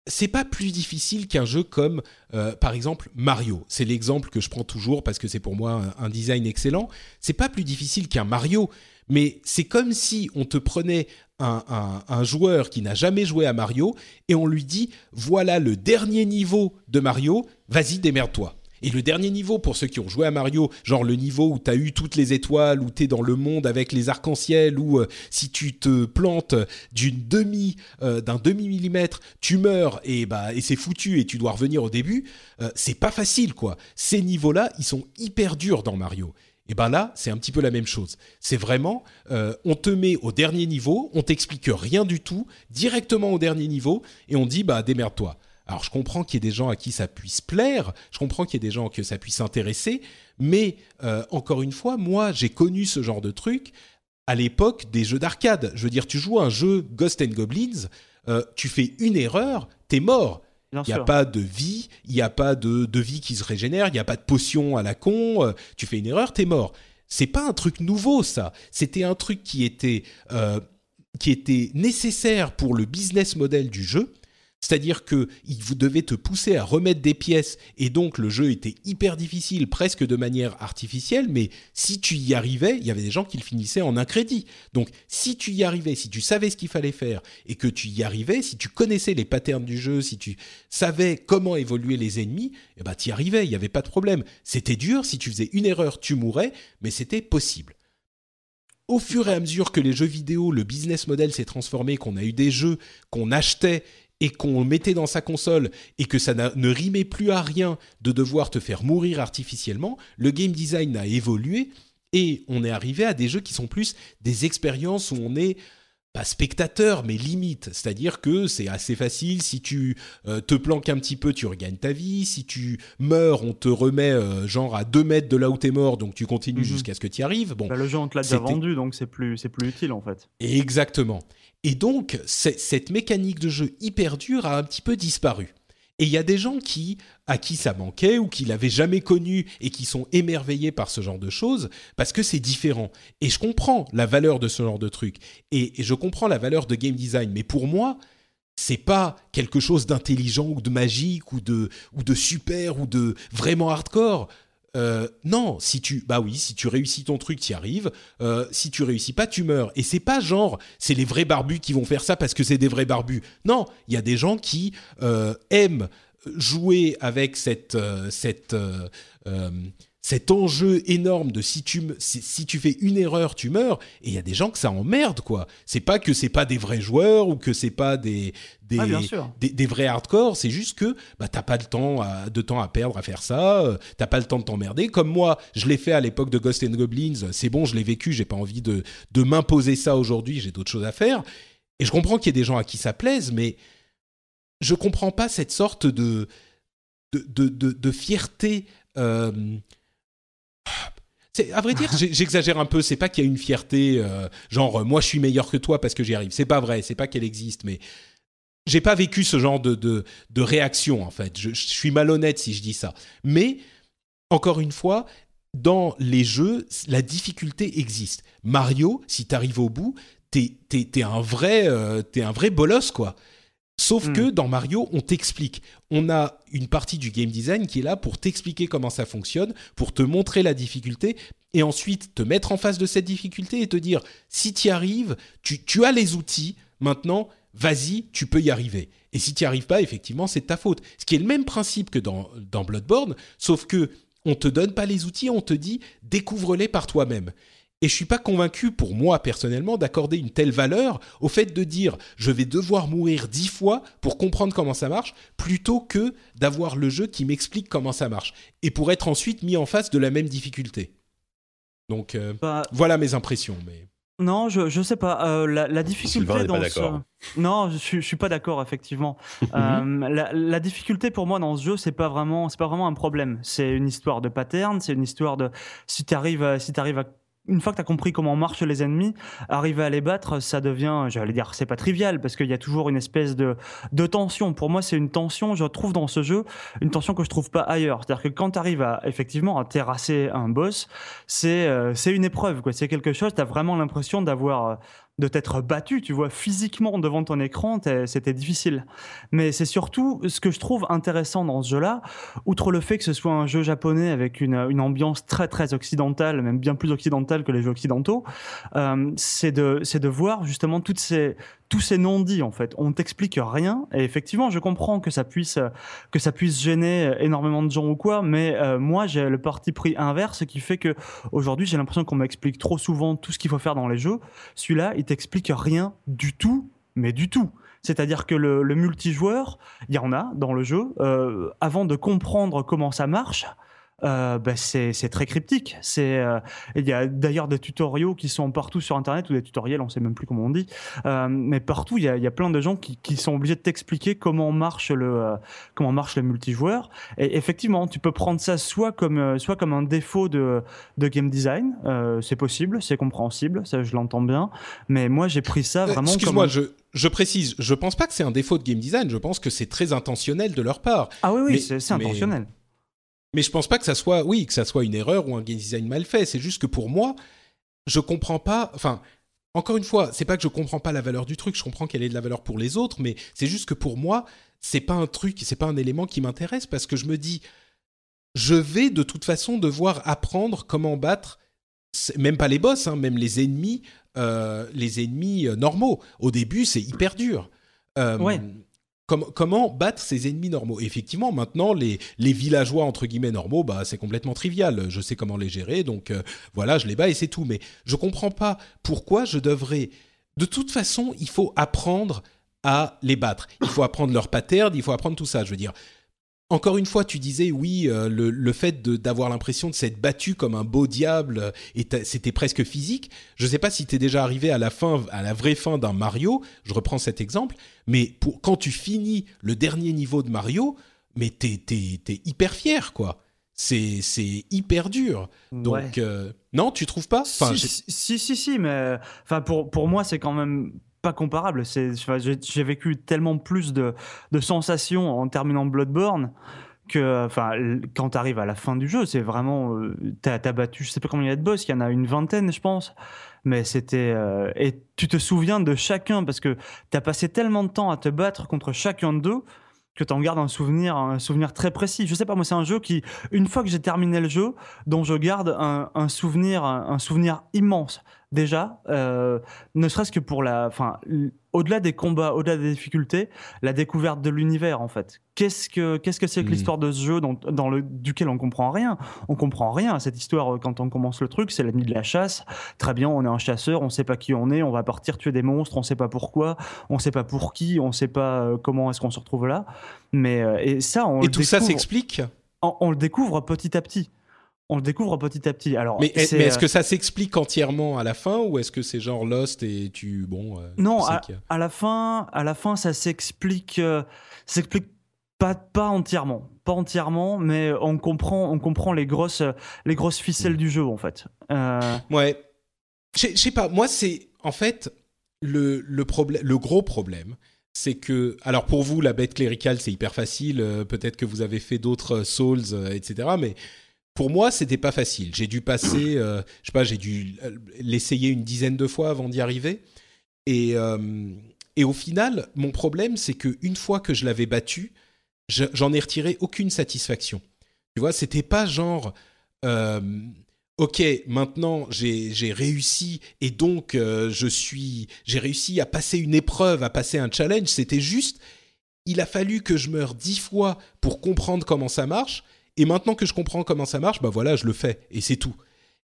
B: C'est pas plus difficile qu'un jeu comme, euh, par exemple, Mario. C'est l'exemple que je prends toujours parce que c'est pour moi un, design excellent. C'est pas plus difficile qu'un Mario, mais c'est comme si on te prenait un, un- un joueur qui n'a jamais joué à Mario et on lui dit voilà le dernier niveau de Mario, vas-y démerde-toi. Et le dernier niveau pour ceux qui ont joué à Mario, genre le niveau où t'as eu toutes les étoiles, où t'es dans le monde avec les arcs-en-ciel, où euh, si tu te plantes euh, d'un demi millimètre, tu meurs et bah c'est foutu et tu dois revenir au début. euh, c'est pas facile quoi. Ces niveaux-là, ils sont hyper durs dans Mario. Et ben là, c'est un petit peu la même chose. C'est vraiment, on te met au dernier niveau, on t'explique rien du tout, directement au dernier niveau, et on dit bah démerde-toi. Alors je comprends qu'il y ait des gens à qui ça puisse plaire, je comprends qu'il y ait des gens que ça puisse intéresser, mais euh, encore une fois, moi j'ai connu ce genre de truc à l'époque des jeux d'arcade. Je veux dire, tu joues à un jeu Ghost and Goblins, euh, tu fais une erreur, t'es mort. Il n'y a pas de vie, il n'y a pas de, de vie qui se régénère, il n'y a pas de potion à la con. euh, tu fais une erreur, t'es mort. C'est pas un truc nouveau, ça. C'était un truc qui était, qui était nécessaire pour le business model du jeu. C'est-à-dire que vous devait te pousser à remettre des pièces et donc le jeu était hyper difficile, presque de manière artificielle. Mais si tu y arrivais, il y avait des gens qui le finissaient en un crédit. Donc si tu y arrivais, si tu savais ce qu'il fallait faire et que tu y arrivais, si tu connaissais les patterns du jeu, si tu savais comment évoluer les ennemis, eh ben y arrivais, il n'y avait pas de problème. C'était dur, si tu faisais une erreur, tu mourais, mais c'était possible. Au fur et à mesure que les jeux vidéo, le business model s'est transformé, qu'on a eu des jeux qu'on achetait et qu'on mettait dans sa console et que ça ne rimait plus à rien de devoir te faire mourir artificiellement, le game design a évolué et on est arrivé à des jeux qui sont plus des expériences où on est pas spectateur, mais limite. C'est-à-dire que c'est assez facile. Si tu euh, te planques un petit peu, tu regagnes ta vie. Si tu meurs, on te remet euh, genre à 2 mètres de là où t'es mort, donc tu continues
D: Mhm.
B: jusqu'à ce que tu y arrives. Bon,
D: Bah, le jeu, on te l'a déjà vendu, donc c'est plus, c'est plus utile en fait.
B: Exactement. Et donc, cette mécanique de jeu hyper dure a un petit peu disparu. Et il y a des gens qui, à qui ça manquait ou qui l'avaient jamais connu et qui sont émerveillés par ce genre de choses parce que c'est différent. Et je comprends la valeur de ce genre de truc. Et, et je comprends la valeur de game design. Mais pour moi, c'est pas quelque chose d'intelligent ou de magique ou de, ou de super ou de vraiment hardcore. Euh, non, si tu, bah oui, si tu réussis ton truc, tu arrives. Euh, si tu réussis pas, tu meurs. Et c'est pas genre, c'est les vrais barbus qui vont faire ça parce que c'est des vrais barbus. Non, il y a des gens qui euh, aiment jouer avec cette, cette, cet enjeu énorme de si tu, si, tu fais une erreur, tu meurs. Et il y a des gens que ça emmerde, quoi. C'est pas que c'est pas des vrais joueurs ou que c'est pas des, des,
D: Ah,
B: des, des vrais hardcore, c'est juste que bah, t'as pas le temps à- de temps à perdre à faire ça, euh, t'as pas le temps de t'emmerder. Comme moi, je l'ai fait à l'époque de Ghost and Goblins, c'est bon, je l'ai vécu, j'ai pas envie de, de m'imposer ça aujourd'hui, j'ai d'autres choses à faire. Et je comprends qu'il y ait des gens à qui ça plaise, mais je comprends pas cette sorte de, de, de, de- de fierté. euh, à vrai dire, j'exagère un peu. C'est pas qu'il y a une fierté, euh, genre euh, moi je suis meilleur que toi parce que j'y arrive. C'est pas vrai. C'est pas qu'elle existe, mais j'ai pas vécu ce genre de, de, de réaction en fait. Je, suis malhonnête si je dis ça. Mais encore une fois, dans les jeux, la difficulté existe. Mario, si t'arrives au bout, t'es un vrai euh, un vrai bolos quoi. Sauf
D: Hmm.
B: que dans Mario, on t'explique. On a une partie du game design qui est là pour t'expliquer comment ça fonctionne, pour te montrer la difficulté, et ensuite te mettre en face de cette difficulté et te dire, si tu y arrives, tu, tu as les outils, maintenant, vas-y, tu peux y arriver. Et si tu n'y arrives pas, effectivement, c'est de ta faute. Ce qui est le même principe que dans, dans Bloodborne, sauf que on te donne pas les outils, on te dit, découvre-les par toi-même. Et je suis pas convaincu, pour moi personnellement, d'accorder une telle valeur au fait de dire je vais devoir mourir dix fois pour comprendre comment ça marche, plutôt que d'avoir le jeu qui m'explique comment ça marche, et pour être ensuite mis en face de la même difficulté. Donc euh,
D: Bah,
B: voilà mes impressions. Mais
D: Non, je, je sais pas. Euh, la, la difficulté
C: Sylvain
D: dans
C: pas
D: ce... Non, je suis, je suis pas d'accord effectivement. Euh, la, la difficulté pour moi dans ce jeu, c'est pas vraiment, c'est pas vraiment un problème. C'est une histoire de pattern, c'est une histoire de si tu arrives, si t'arrives à une fois que tu as compris comment marchent les ennemis, arriver à les battre, ça devient, j'allais dire, c'est pas trivial parce qu'il y a toujours une espèce de, de tension. Pour moi, c'est une tension, je trouve dans ce jeu, une tension que je trouve pas ailleurs. C'est-à-dire que quand tu arrives à, effectivement, à terrasser un boss, c'est euh, c'est une épreuve, quoi. C'est quelque chose, tu as vraiment l'impression d'avoir. De t'être battu, tu vois, physiquement devant ton écran, c'était difficile. Mais c'est surtout ce que je trouve intéressant dans ce jeu-là, outre le fait que ce soit un jeu japonais avec une, ambiance très très occidentale, même bien plus occidentale que les jeux occidentaux, euh, c'est de, c'est de voir justement toutes ces, tous ces non-dits en fait. On t'explique rien, et effectivement, je comprends que ça puisse, que ça puisse gêner énormément de gens ou quoi, mais euh, moi j'ai le parti pris inverse qui fait que aujourd'hui j'ai l'impression qu'on m'explique trop souvent tout ce qu'il faut faire dans les jeux. Celui-là, il t'explique rien du tout, mais du tout. C'est-à-dire que le, multijoueur, il y en a dans le jeu. euh, avant de comprendre comment ça marche, euh, bah, c'est très cryptique. C'est euh, il y a d'ailleurs des tutoriaux qui sont partout sur Internet ou des tutoriels, on sait même plus comment on dit. Euh, mais partout, il y a, il y a plein de gens qui, qui sont obligés de t'expliquer comment marche le comment marche le multijoueur. Et effectivement, tu peux prendre ça soit comme soit comme un défaut de de game design. C'est possible, c'est compréhensible, ça je l'entends bien. Mais moi, j'ai pris ça vraiment
B: excuse-moi,
D: un-
B: je, je précise, je pense pas que c'est un défaut de game design. Je pense que c'est très intentionnel de leur part.
D: ah oui oui, c'est
B: mais-
D: intentionnel.
B: Mais je pense pas que ça soit, oui, que ça soit une erreur ou un game design mal fait. C'est juste que pour moi, je comprends pas. Enfin, encore une fois, c'est pas que je comprends pas la valeur du truc. Je comprends qu'elle est de la valeur pour les autres, mais c'est juste que pour moi, c'est pas un truc, c'est pas un élément qui m'intéresse parce que je me dis, je vais de toute façon devoir apprendre comment battre, même pas les boss, hein, même les ennemis, euh, les ennemis euh, normaux. Au début, c'est hyper dur. Euh,
D: Ouais.
B: Com- comment battre ces ennemis normaux? Effectivement, maintenant, les, villageois, entre guillemets, normaux, bah, c'est complètement trivial. Je sais comment les gérer, donc euh, voilà, je les bats et c'est tout. Mais je comprends pas pourquoi je devrais... De toute façon, il faut apprendre à les battre. Il faut apprendre leur pattern, il faut apprendre tout ça. Je veux dire, encore une fois, tu disais oui, euh, le, le, fait d'avoir l'impression de s'être battu comme un beau diable, euh, et c'était presque physique. Je ne sais pas si tu es déjà arrivé à la fin, à la vraie fin d'un Mario. Je reprends cet exemple, mais pour, quand tu finis le dernier niveau de Mario, mais t'es es, hyper fier, quoi. C'est hyper dur. Donc euh, non, tu trouves pas?
D: Enfin, si, si, si, si, mais enfin pour pour moi c'est quand même pas comparable. J'ai vécu tellement plus de, sensations en terminant Bloodborne que, quand tu arrives à la fin du jeu, c'est vraiment, euh, t'as, as battu, je sais pas combien il y a de boss, il y en a une vingtaine, je pense, mais c'était, euh, et tu te souviens de chacun parce que t'as passé tellement de temps à te battre contre chacun d'eux que tu en gardes un souvenir, un souvenir très précis. Je sais pas, moi, c'est un jeu qui, une fois que j'ai terminé le jeu, dont je garde un souvenir, un, souvenir immense. Déjà, euh, ne serait-ce que pour la, enfin, au-delà des combats, au-delà des difficultés, la découverte de l'univers en fait. Qu'est-ce que qu'est-ce que c'est que hmm. l'histoire de ce jeu dans, dans, le duquel on comprend rien? On comprend rien. Cette histoire euh, quand on commence le truc, c'est la nuit de la chasse. Très bien, on est un chasseur, on sait pas qui on est, on va partir tuer des monstres, on sait pas pourquoi, on sait pas pour qui, on sait pas euh, comment est-ce qu'on se retrouve là. Mais et ça, on
B: et tout ça s'explique?
D: on, le découvre petit à petit on le découvre petit à petit. Alors,
B: mais, est, ce que ça s'explique entièrement à la fin ou est-ce que c'est genre Lost et tu bon euh,
D: Non, à, la fin, à la fin, ça s'explique, euh, s'explique pas pas entièrement, pas entièrement, mais on comprend, on comprend les grosses, les grosses ficelles mm. du jeu en fait.
B: Euh... Ouais, je sais pas. Moi, c'est en fait le le problème, le gros problème. C'est que, alors pour vous, la bête cléricale, c'est hyper facile. Euh, peut-être que vous avez fait d'autres Souls, etc. Mais pour moi, c'était pas facile. J'ai dû passer, euh, je sais pas, j'ai dû euh, l'essayer une dizaine de fois avant d'y arriver. Et, euh, et au final, mon problème, c'est que une fois que je l'avais battu, j'en ai retiré aucune satisfaction. Tu vois, c'était pas genre, ok, maintenant j'ai réussi et donc je suis, j'ai réussi à passer une épreuve, à passer un challenge. C'était juste, il a fallu que je meure dix fois pour comprendre comment ça marche et maintenant que je comprends comment ça marche, bah voilà, je le fais et c'est tout.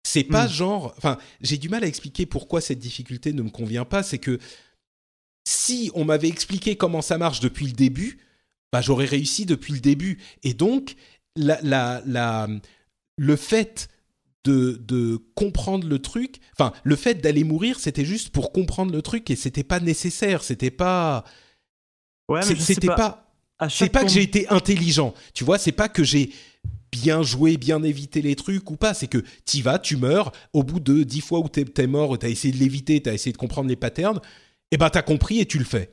B: C'est pas hmm. genre, enfin, j'ai du mal à expliquer pourquoi cette difficulté ne me convient pas. C'est que si on m'avait expliqué comment ça marche depuis le début, bah j'aurais réussi depuis le début. Et donc, la, la, la, le fait de, de, comprendre le truc, enfin, le fait d'aller mourir, c'était juste pour comprendre le truc et c'était pas nécessaire. C'était pas.
D: Ouais, mais c'était pas. pas
B: c'est pas que j'ai été intelligent, tu vois, c'est pas que j'ai bien joué, bien évité les trucs ou pas. C'est que t'y vas, tu meurs. Au bout de dix fois où t'es es mort, t'as essayé de l'éviter, t'as essayé de comprendre les patterns. Et eh ben t'as compris et tu le fais.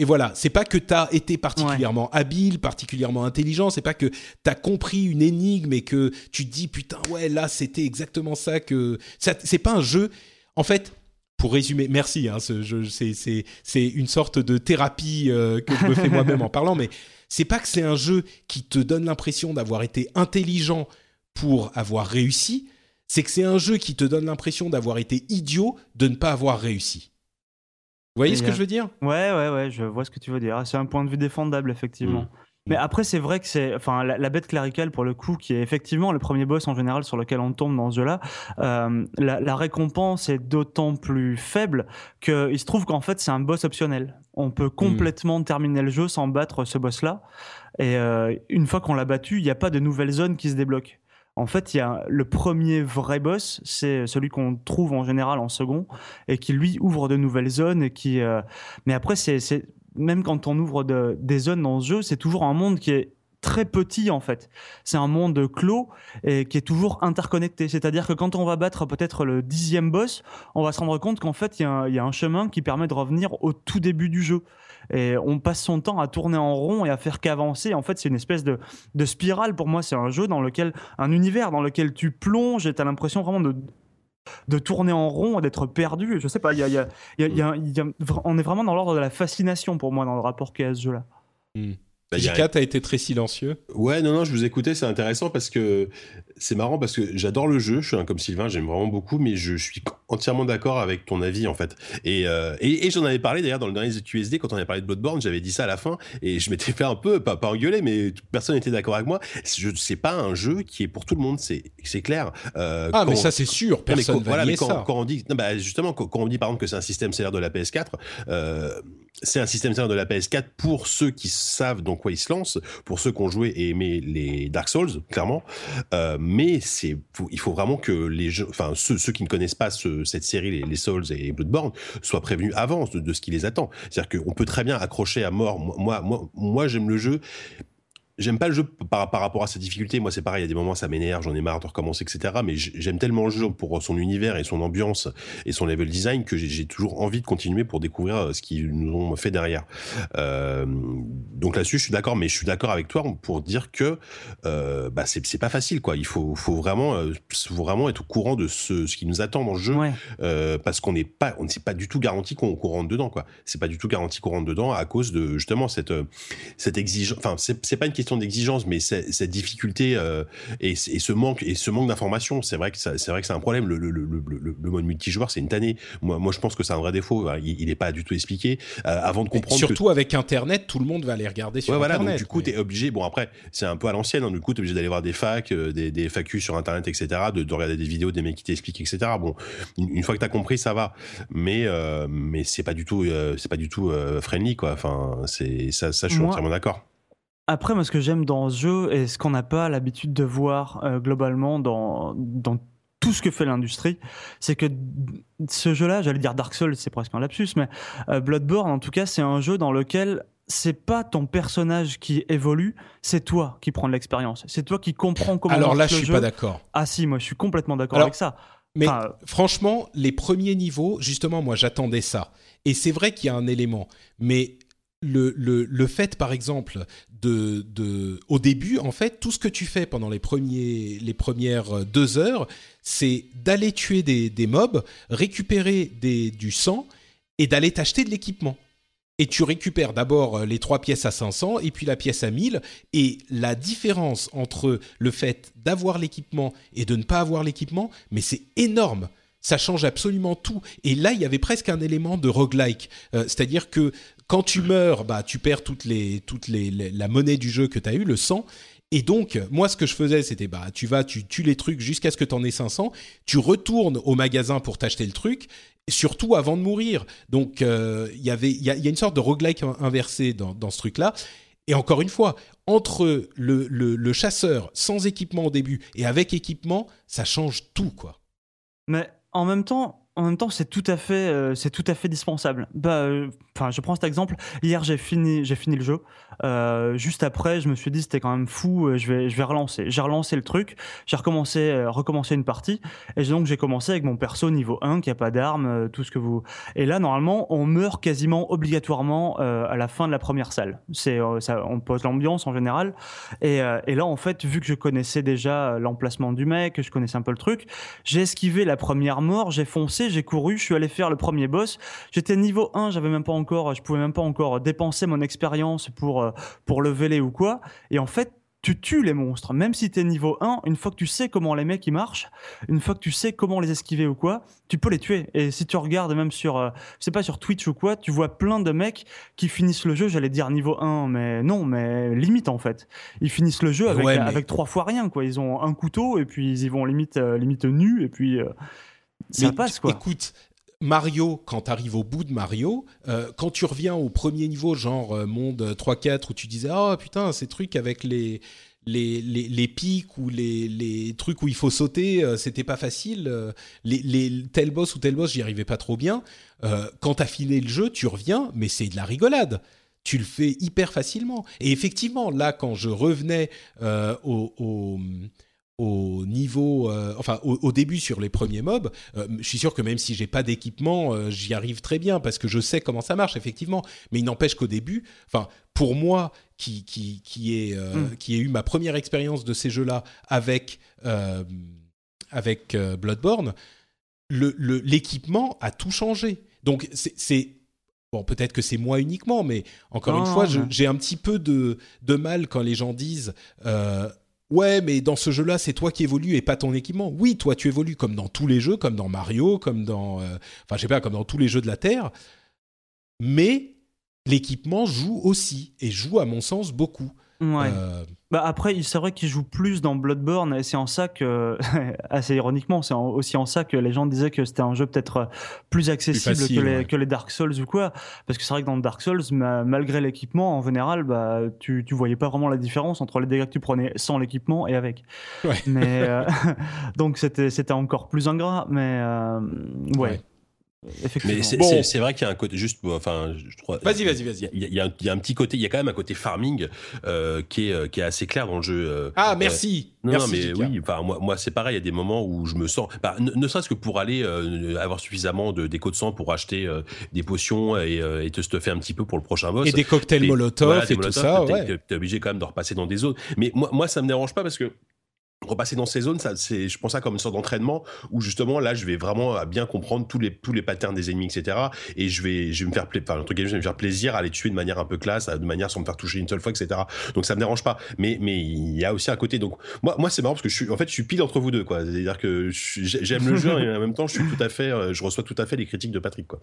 B: Et voilà, c'est pas que t'as été particulièrement habile, particulièrement intelligent, c'est pas que t'as compris une énigme et que tu te dis putain ouais là c'était exactement ça que c'est pas un jeu. En fait, pour résumer, merci, hein, c'est une sorte de thérapie euh, que je me fais moi-même en parlant, mais c'est pas que c'est un jeu qui te donne l'impression d'avoir été intelligent pour avoir réussi, c'est que c'est un jeu qui te donne l'impression d'avoir été idiot de ne pas avoir réussi. Vous voyez ce que je veux dire?
D: Ouais, ouais, ouais, je vois ce que tu veux dire. C'est un point de vue défendable, effectivement. Mm. Mais après, c'est vrai que c'est, enfin, la, bête cléricale pour le coup, qui est effectivement le premier boss en général sur lequel on tombe dans ce jeu-là, euh, la, récompense est d'autant plus faible qu'il se trouve qu'en fait c'est un boss optionnel. On peut complètement terminer le jeu sans battre ce boss-là. Et euh, une fois qu'on l'a battu, il n'y a pas de nouvelles zones qui se débloquent. En fait, il y a le premier vrai boss, c'est celui qu'on trouve en général en second et qui lui ouvre de nouvelles zones et qui. Euh, mais après, c'est même quand on ouvre des zones dans ce jeu, c'est toujours un monde qui est très petit en fait. C'est un monde clos et qui est toujours interconnecté. C'est-à-dire que quand on va battre peut-être le dixième boss, on va se rendre compte qu'en fait il y, a un chemin qui permet de revenir au tout début du jeu. Et on passe son temps à tourner en rond et à faire qu'avancer. En fait, c'est une espèce de, spirale. Pour moi, c'est un jeu dans lequel, un univers dans lequel tu plonges et tu as l'impression vraiment de de tourner en rond, d'être perdu. Je sais pas, on est vraiment dans l'ordre de la fascination pour moi dans le rapport qu'il ce jeu-là.
B: Bah, J4 a été très silencieux.
C: Ouais, non, non, je vous écoutais, c'est intéressant parce que c'est marrant parce que j'adore le jeu, je suis un comme Sylvain, j'aime vraiment beaucoup, mais je suis entièrement d'accord avec ton avis en fait. Et, euh, et, j'en avais parlé d'ailleurs dans le dernier QSD quand on avait parlé de Bloodborne, j'avais dit ça à la fin et je m'étais fait un peu, pas, pas engueuler, mais personne n'était d'accord avec moi. Je c'est pas un jeu qui est pour tout le monde, c'est clair.
B: Euh, ah, mais ça c'est sûr, personne va voilà,
C: quand, quand, on dit, non, bah, justement, quand, on dit par exemple que c'est un système CR de la PS4, euh, c'est un système de la PS4 pour ceux qui savent donc quoi il se lance pour ceux qui ont joué et aimé les Dark Souls, clairement. Euh, mais c'est, il faut vraiment que les enfin ceux, qui ne connaissent pas ce, cette série, les, les, Souls et Bloodborne, soient prévenus avant de, de ce qui les attend. C'est-à-dire qu'on peut très bien accrocher à mort. Moi, moi, moi, j'aime le jeu j'aime pas le jeu par, par, rapport à sa difficulté. Moi, c'est pareil, il y a des moments, ça m'énerve, j'en ai marre de recommencer, etc. Mais j'aime tellement le jeu pour son univers et son ambiance et son level design que j'ai toujours envie de continuer pour découvrir euh, ce qu'ils nous ont fait derrière. Euh, donc là-dessus, je suis d'accord, mais je suis d'accord avec toi pour dire que euh, bah, c'est pas facile, quoi. Il faut, faut vraiment, euh, faut vraiment être au courant de ce, ce qui nous attend dans le jeu,
D: Ouais.
C: parce qu'on n'est pas, on ne s'est pas du tout garanti qu'on rentre dedans, quoi. C'est pas du tout garanti qu'on rentre dedans à cause de justement cette, cette exigence. Enfin, c'est pas une question d'exigence, mais cette difficulté euh, et, ce manque et ce manque d'information, c'est vrai que c'est vrai que c'est un problème. Le, le, le, le, le- le mode multijoueur, c'est une tannée. Moi, moi, je pense que c'est un vrai défaut. Il, il est pas du tout expliqué. Euh, avant de comprendre
B: Surtout avec Internet, tout le monde va aller regarder sur
C: Ouais, voilà,
B: Internet.
C: donc du coup,
B: mais-
C: t'es obligé, bon après, c'est un peu à l'ancienne, hein, du coup, t'es obligé d'aller voir des facs, euh, des, des FAQ sur Internet, etc., de, de regarder des vidéos, des mecs qui t'expliquent, etc. Bon, une, une fois que t'as compris, ça va, mais euh, mais c'est pas du tout, euh, c'est pas du tout euh, friendly, quoi. Enfin, c'est ça, ça, je suis
D: Moi-
C: entièrement d'accord.
D: Après, moi, ce que j'aime dans ce jeu et ce qu'on n'a pas l'habitude de voir euh, globalement dans, dans tout ce que fait l'industrie, c'est que ce jeu-là, j'allais dire Dark Souls, c'est presque un lapsus, mais euh, Bloodborne, en tout cas, c'est un jeu dans lequel c'est pas ton personnage qui évolue, c'est toi qui prends de l'expérience. C'est toi qui comprends comment
B: Alors là, je suis
D: jeu.
B: pas d'accord.
D: Ah si, moi, je suis complètement d'accord avec ça.
B: Mais
D: Enfin,
B: franchement, les premiers niveaux, justement, moi, j'attendais ça. Et c'est vrai qu'il y a un élément, mais le, le, le fait, par exemple, de, de, au début, en fait, tout ce que tu fais pendant les, premiers, les premières euh, deux heures, c'est d'aller tuer des, des mobs, récupérer des, du sang et d'aller t'acheter de l'équipement. Et tu récupères d'abord euh, les trois pièces à 500 et puis la pièce à 1000. Et la différence entre le fait d'avoir l'équipement et de ne pas avoir l'équipement, mais c'est énorme. Ça change absolument tout. Et là, il y avait presque un élément de roguelike. Euh, C'est-à-dire que quand tu meurs, bah, tu perds toutes les, toutes les, la monnaie du jeu que tu as eu, le sang. Et donc, moi, ce que je faisais, c'était, bah, tu vas, tu tues les trucs jusqu'à ce que tu en aies 500. Tu retournes au magasin pour t'acheter le truc surtout avant de mourir. Donc euh, il y avait, il y, a- une sorte de roguelike in- inversé dans, dans ce truc-là. Et encore une fois, entre le, le, le chasseur sans équipement au début et avec équipement, ça change tout, quoi.
D: Mais en même temps, en même temps, c'est tout à fait, euh, c'est tout à fait dispensable. Bah, euh, enfin, je prends cet exemple. Hier, j'ai fini, j'ai fini le jeu. Euh, juste après, je me suis dit c'était quand même fou. euh, Je vais, je vais relancer. J'ai relancé le truc. J'ai recommencé, euh, recommencé une partie. Et donc j'ai commencé avec mon perso niveau 1 qui a pas d'armes, tout ce que vous. Et là, normalement, on meurt quasiment obligatoirement à la fin de la première salle. C'est, ça, on pose l'ambiance en général. Et, et là, en fait, vu que je connaissais déjà l'emplacement du mec, que je connaissais un peu le truc, j'ai esquivé la première mort, j'ai foncé, j'ai couru, je suis allé faire le premier boss. J'étais niveau 1, j'avais même pas encore, je pouvais même pas encore dépenser mon expérience pour, euh, pour leveler ou quoi. Et en fait, tu tues les monstres. Même si t'es niveau 1, une fois que tu sais comment les mecs ils marchent, une fois que tu sais comment les esquiver ou quoi, tu peux les tuer. Et si tu regardes même sur, euh, je sais pas, sur Twitch ou quoi, tu vois plein de mecs qui finissent le jeu, j'allais dire niveau 1, mais non, mais limite en fait. Ils finissent le jeu avec,
B: Ouais, mais-
D: avec trois fois rien, quoi. Ils ont un couteau et puis ils y vont limite, euh, limite nus et puis euh, ça
B: Mais
D: passe quoi.
B: Écoute, Mario, quand tu arrives au bout de Mario, euh, quand tu reviens au premier niveau, genre euh, monde 3-4, où tu disais Ah putain, ces trucs avec les, les, les, les pics ou les, les trucs où il faut sauter, euh, c'était pas facile. les, tel boss ou tel boss, j'y arrivais pas trop bien. Quand t'as fini le jeu, tu reviens, mais c'est de la rigolade. Tu le fais hyper facilement. Et effectivement, là, quand je revenais au, au, au niveau, euh, enfin au, au début sur les premiers mobs, euh, je suis sûr que même si j'ai pas d'équipement, euh, j'y arrive très bien parce que je sais comment ça marche effectivement. Mais il n'empêche qu'au début, enfin pour moi qui qui qui est euh,
D: Mm.
B: qui ai eu ma première expérience de ces jeux-là avec avec Bloodborne, le le- l'équipement a tout changé. Donc c'est- Bon, peut-être que c'est moi uniquement, mais encore
D: Non,
B: une fois, j'ai un petit peu de, de mal quand les gens disent euh, Ouais, mais dans ce jeu-là, c'est toi qui évolues et pas ton équipement. Oui, toi, tu évolues comme dans tous les jeux, comme dans Mario, comme dans. euh, je pas, comme dans tous les jeux de la Terre. Mais l'équipement joue aussi, et joue, à mon sens, beaucoup.
D: Ouais.
B: Euh,
D: Bah après, c'est vrai qu'il joue plus dans Bloodborne et c'est en ça que, assez ironiquement, c'est aussi en ça que les gens disaient que c'était un jeu peut-être euh, plus accessible
B: facile,
D: que, les,
B: ouais.
D: que les Dark Souls ou quoi. Parce que c'est vrai que dans Dark Souls, ma- malgré l'équipement, en général, bah, tu, tu voyais pas vraiment la différence entre les dégâts que tu prenais sans l'équipement et avec.
B: Ouais.
D: Mais, euh, donc c'était c'était encore plus ingrat, mais euh, ouais.
B: Ouais.
D: Effectivement.
C: Mais c'est
B: Bon.
C: c'est- c'est vrai qu'il y a un côté juste, enfin, je crois.
B: Vas-y, vas-y, vas-y.
C: Il y, a- y un- il y a un petit côté, il y a quand même un côté farming euh, qui est euh, qui est assez clair dans le jeu. euh,
B: Ah,
C: euh,
B: merci.
C: Non,
B: merci,
C: non, mais
B: Jika.
C: oui, enfin, moi, moi c'est pareil, il y a des moments où je me sens, bah, ne, ne serait-ce que pour aller euh, avoir suffisamment de d'écho de sang pour acheter euh, des potions et, euh, et te stuffer un petit peu pour le prochain boss.
B: Et des cocktails
C: Mais
B: Molotov
C: voilà, des
B: et tout ça,
C: t'es-
B: ouais.
C: t'es- T'es obligé quand même de repasser dans des zones. Mais moi, moi ça me dérange pas parce que repasser dans ces zones, ça, c'est, je pense ça comme une sorte d'entraînement où justement là, je vais vraiment à bien comprendre tous les tous les patterns des ennemis, etc. Et je vais, je vais me faire, pla- enfin, entre guillemets, je vais me faire plaisir à les tuer de manière un peu classe, de manière sans me faire toucher une seule fois, etc. Donc ça me dérange pas. Mais mais il y a aussi un côté. Donc moi, moi c'est marrant parce que je suis, en fait, je suis pile entre vous deux, quoi. C'est-à-dire que j'aime le jeu et en même temps, je suis tout à fait, euh, je reçois tout à fait les critiques de Patrick, quoi.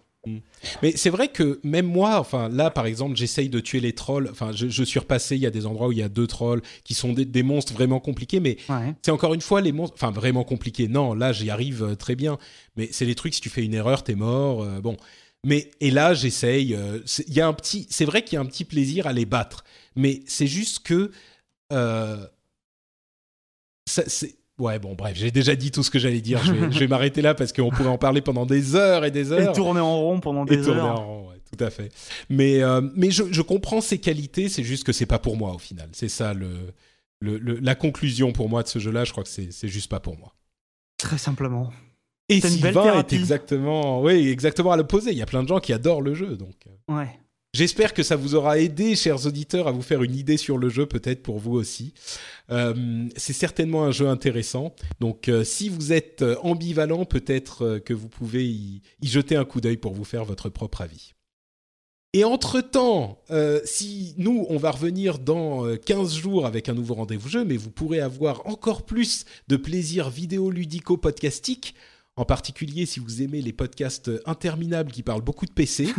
B: Mais c'est vrai que même moi, enfin là par exemple, j'essaye de tuer les trolls. Enfin, je, je suis repassé. Il y a des endroits où il y a deux trolls qui sont des, des monstres vraiment compliqués, mais
D: Ouais.
B: C'est encore une fois les monstres. Enfin, vraiment compliqués. Non, là j'y arrive euh, très bien. Mais c'est les trucs. Si tu fais une erreur, t'es mort. euh, bon. Mais et là j'essaye. euh, c'est- Il y a un petit. C'est vrai qu'il y a un petit plaisir à les battre. Mais c'est juste que. euh, ça, c'est Ouais, bon, bref, j'ai déjà dit tout ce que j'allais dire. Je vais, m'arrêter là parce qu'on pourrait en parler pendant des heures et des
D: Et
B: heures.
D: tourner en rond pendant
B: Et
D: des
B: tourner
D: heures.
B: en rond, ouais, tout à fait. Mais, euh, mais je, je comprends ses qualités, c'est juste que c'est pas pour moi au final. C'est ça le, le, le- la conclusion pour moi de ce jeu-là. Je crois que c'est c'est juste pas pour moi.
D: Très simplement.
B: Et Sylvain est exactement, oui, exactement à l'opposé. Il y a plein de gens qui adorent le jeu, donc.
D: Ouais.
B: J'espère que ça vous aura aidé, chers auditeurs, à vous faire une idée sur le jeu, peut-être pour vous aussi. Euh, c'est certainement un jeu intéressant. Donc, euh, si vous êtes euh, ambivalent, peut-être euh, que vous pouvez y, y jeter un coup d'œil pour vous faire votre propre avis. Et entre-temps, euh, si nous, on va revenir dans euh, 15 jours avec un nouveau rendez-vous jeu, mais vous pourrez avoir encore plus de plaisir vidéo-ludico-podcastique, en particulier si vous aimez les podcasts interminables qui parlent beaucoup de PC,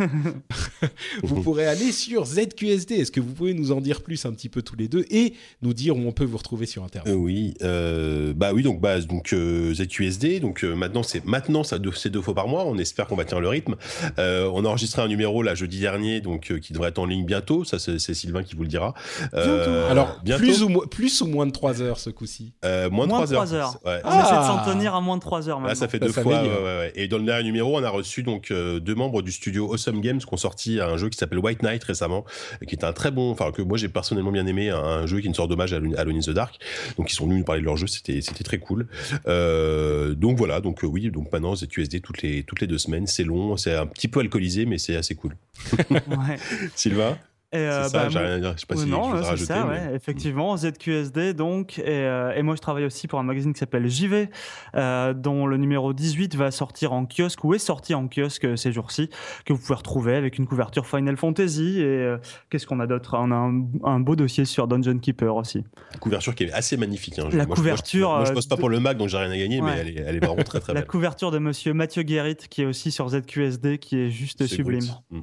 B: vous pourrez aller sur ZQSD. Est-ce que vous pouvez nous en dire plus un petit peu tous les deux et nous dire où on peut vous retrouver sur Internet?
C: Euh, oui, euh, bah oui, donc bah donc euh, ZQSD, donc euh, maintenant c'est maintenant ça deux- c'est deux fois par mois. On espère qu'on va tenir le rythme. Euh, on a enregistré un numéro là jeudi dernier, donc euh, qui devrait être en ligne bientôt. Ça c'est c'est Sylvain qui vous le dira. Euh,
B: Alors,
C: bientôt.
B: plus ou, mo- plus ou moins de 3 heures ce coup-ci?
C: Euh, moins de
D: Moins
C: 3
D: de
C: heures.
D: 3 heures.
C: Ouais.
D: On essaie de
B: Ah.
D: s'en tenir à moins de 3 heures maintenant.
C: Là, ça fait deux fois.
B: améliore.
C: ouais, ouais, ouais. Et dans le dernier numéro, on a reçu donc euh, deux membres du studio Awesome Games qui ont sorti un jeu qui s'appelle White Knight récemment, qui est un très bon, enfin que moi j'ai personnellement bien aimé, un, un jeu qui est une sorte d'hommage à Alone in the Dark. Donc ils sont venus nous parler de leur jeu, c'était c'était très cool. Euh, donc voilà, donc euh, oui, donc maintenant ZQSD toutes les toutes les deux semaines, c'est long, c'est un petit peu alcoolisé, mais c'est assez cool.
D: Ouais.
C: Sylvain,
D: Et, euh,
C: c'est ça,
D: bah,
C: j'ai
D: moi-
C: rien à dire, je sais pas
D: Ouais,
C: si
D: non,
C: je veux
D: ouais, c'est
C: rajouter.
D: ça,
C: mais-
D: ouais, effectivement, ZQSD donc, et, euh, et moi je travaille aussi pour un magazine qui s'appelle JV, euh, dont le numéro 18 va sortir en kiosque ou est sorti en kiosque euh, ces jours-ci, que vous pouvez retrouver avec une couverture Final Fantasy et euh, qu'est-ce qu'on a d'autre? On a un, un beau dossier sur Dungeon Keeper aussi.
C: couverture qui est assez magnifique. hein.
D: La
C: Moi, je-
D: couverture,
C: Moi, je, moi, je
D: euh,
C: bosse pas
D: de-
C: pour le Mac, donc j'ai rien à gagner, mais elle est, elle est vraiment très très
D: La
C: belle.
D: couverture de monsieur Mathieu Guérit qui est aussi sur ZQSD qui est juste
C: C'est
D: sublime.
C: Mm.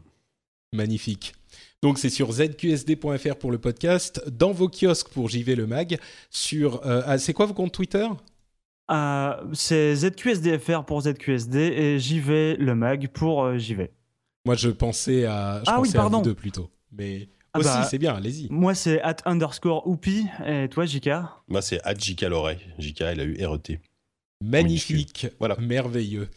B: Magnifique. Donc c'est sur zqsd.fr pour le podcast, dans vos kiosques pour JV le mag, sur... euh, ah, c'est quoi vos comptes Twitter?
D: Euh, c'est ZQSDFR pour ZQSD et JV le mag pour euh, JV.
B: Moi je pensais à, je
D: Ah oui,
B: à
D: pardon.
B: vous deux plutôt. Mais
D: Ah
B: aussi
D: bah,
B: c'est bien, allez-y.
D: Moi c'est at underscore oupi et toi Jika
C: Moi, c'est at JK Loret. JK, elle a eu RET.
B: Magnifique,
C: Voilà.
B: merveilleux.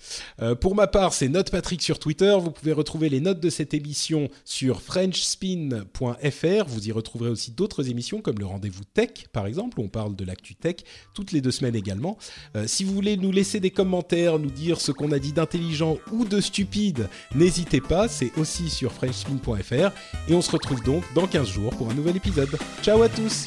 B: Euh, pour ma part, c'est Note Patrick sur Twitter. Vous pouvez retrouver les notes de cette émission sur frenchspin.fr. Vous y retrouverez aussi d'autres émissions comme le Rendez-vous Tech, par exemple, où on parle de l'actu tech toutes les deux semaines également. Euh, si vous voulez nous laisser des commentaires, nous dire ce qu'on a dit d'intelligent ou de stupide, n'hésitez pas. C'est aussi sur frenchspin.fr. Et on se retrouve donc dans 15 jours pour un nouvel épisode. Ciao à tous.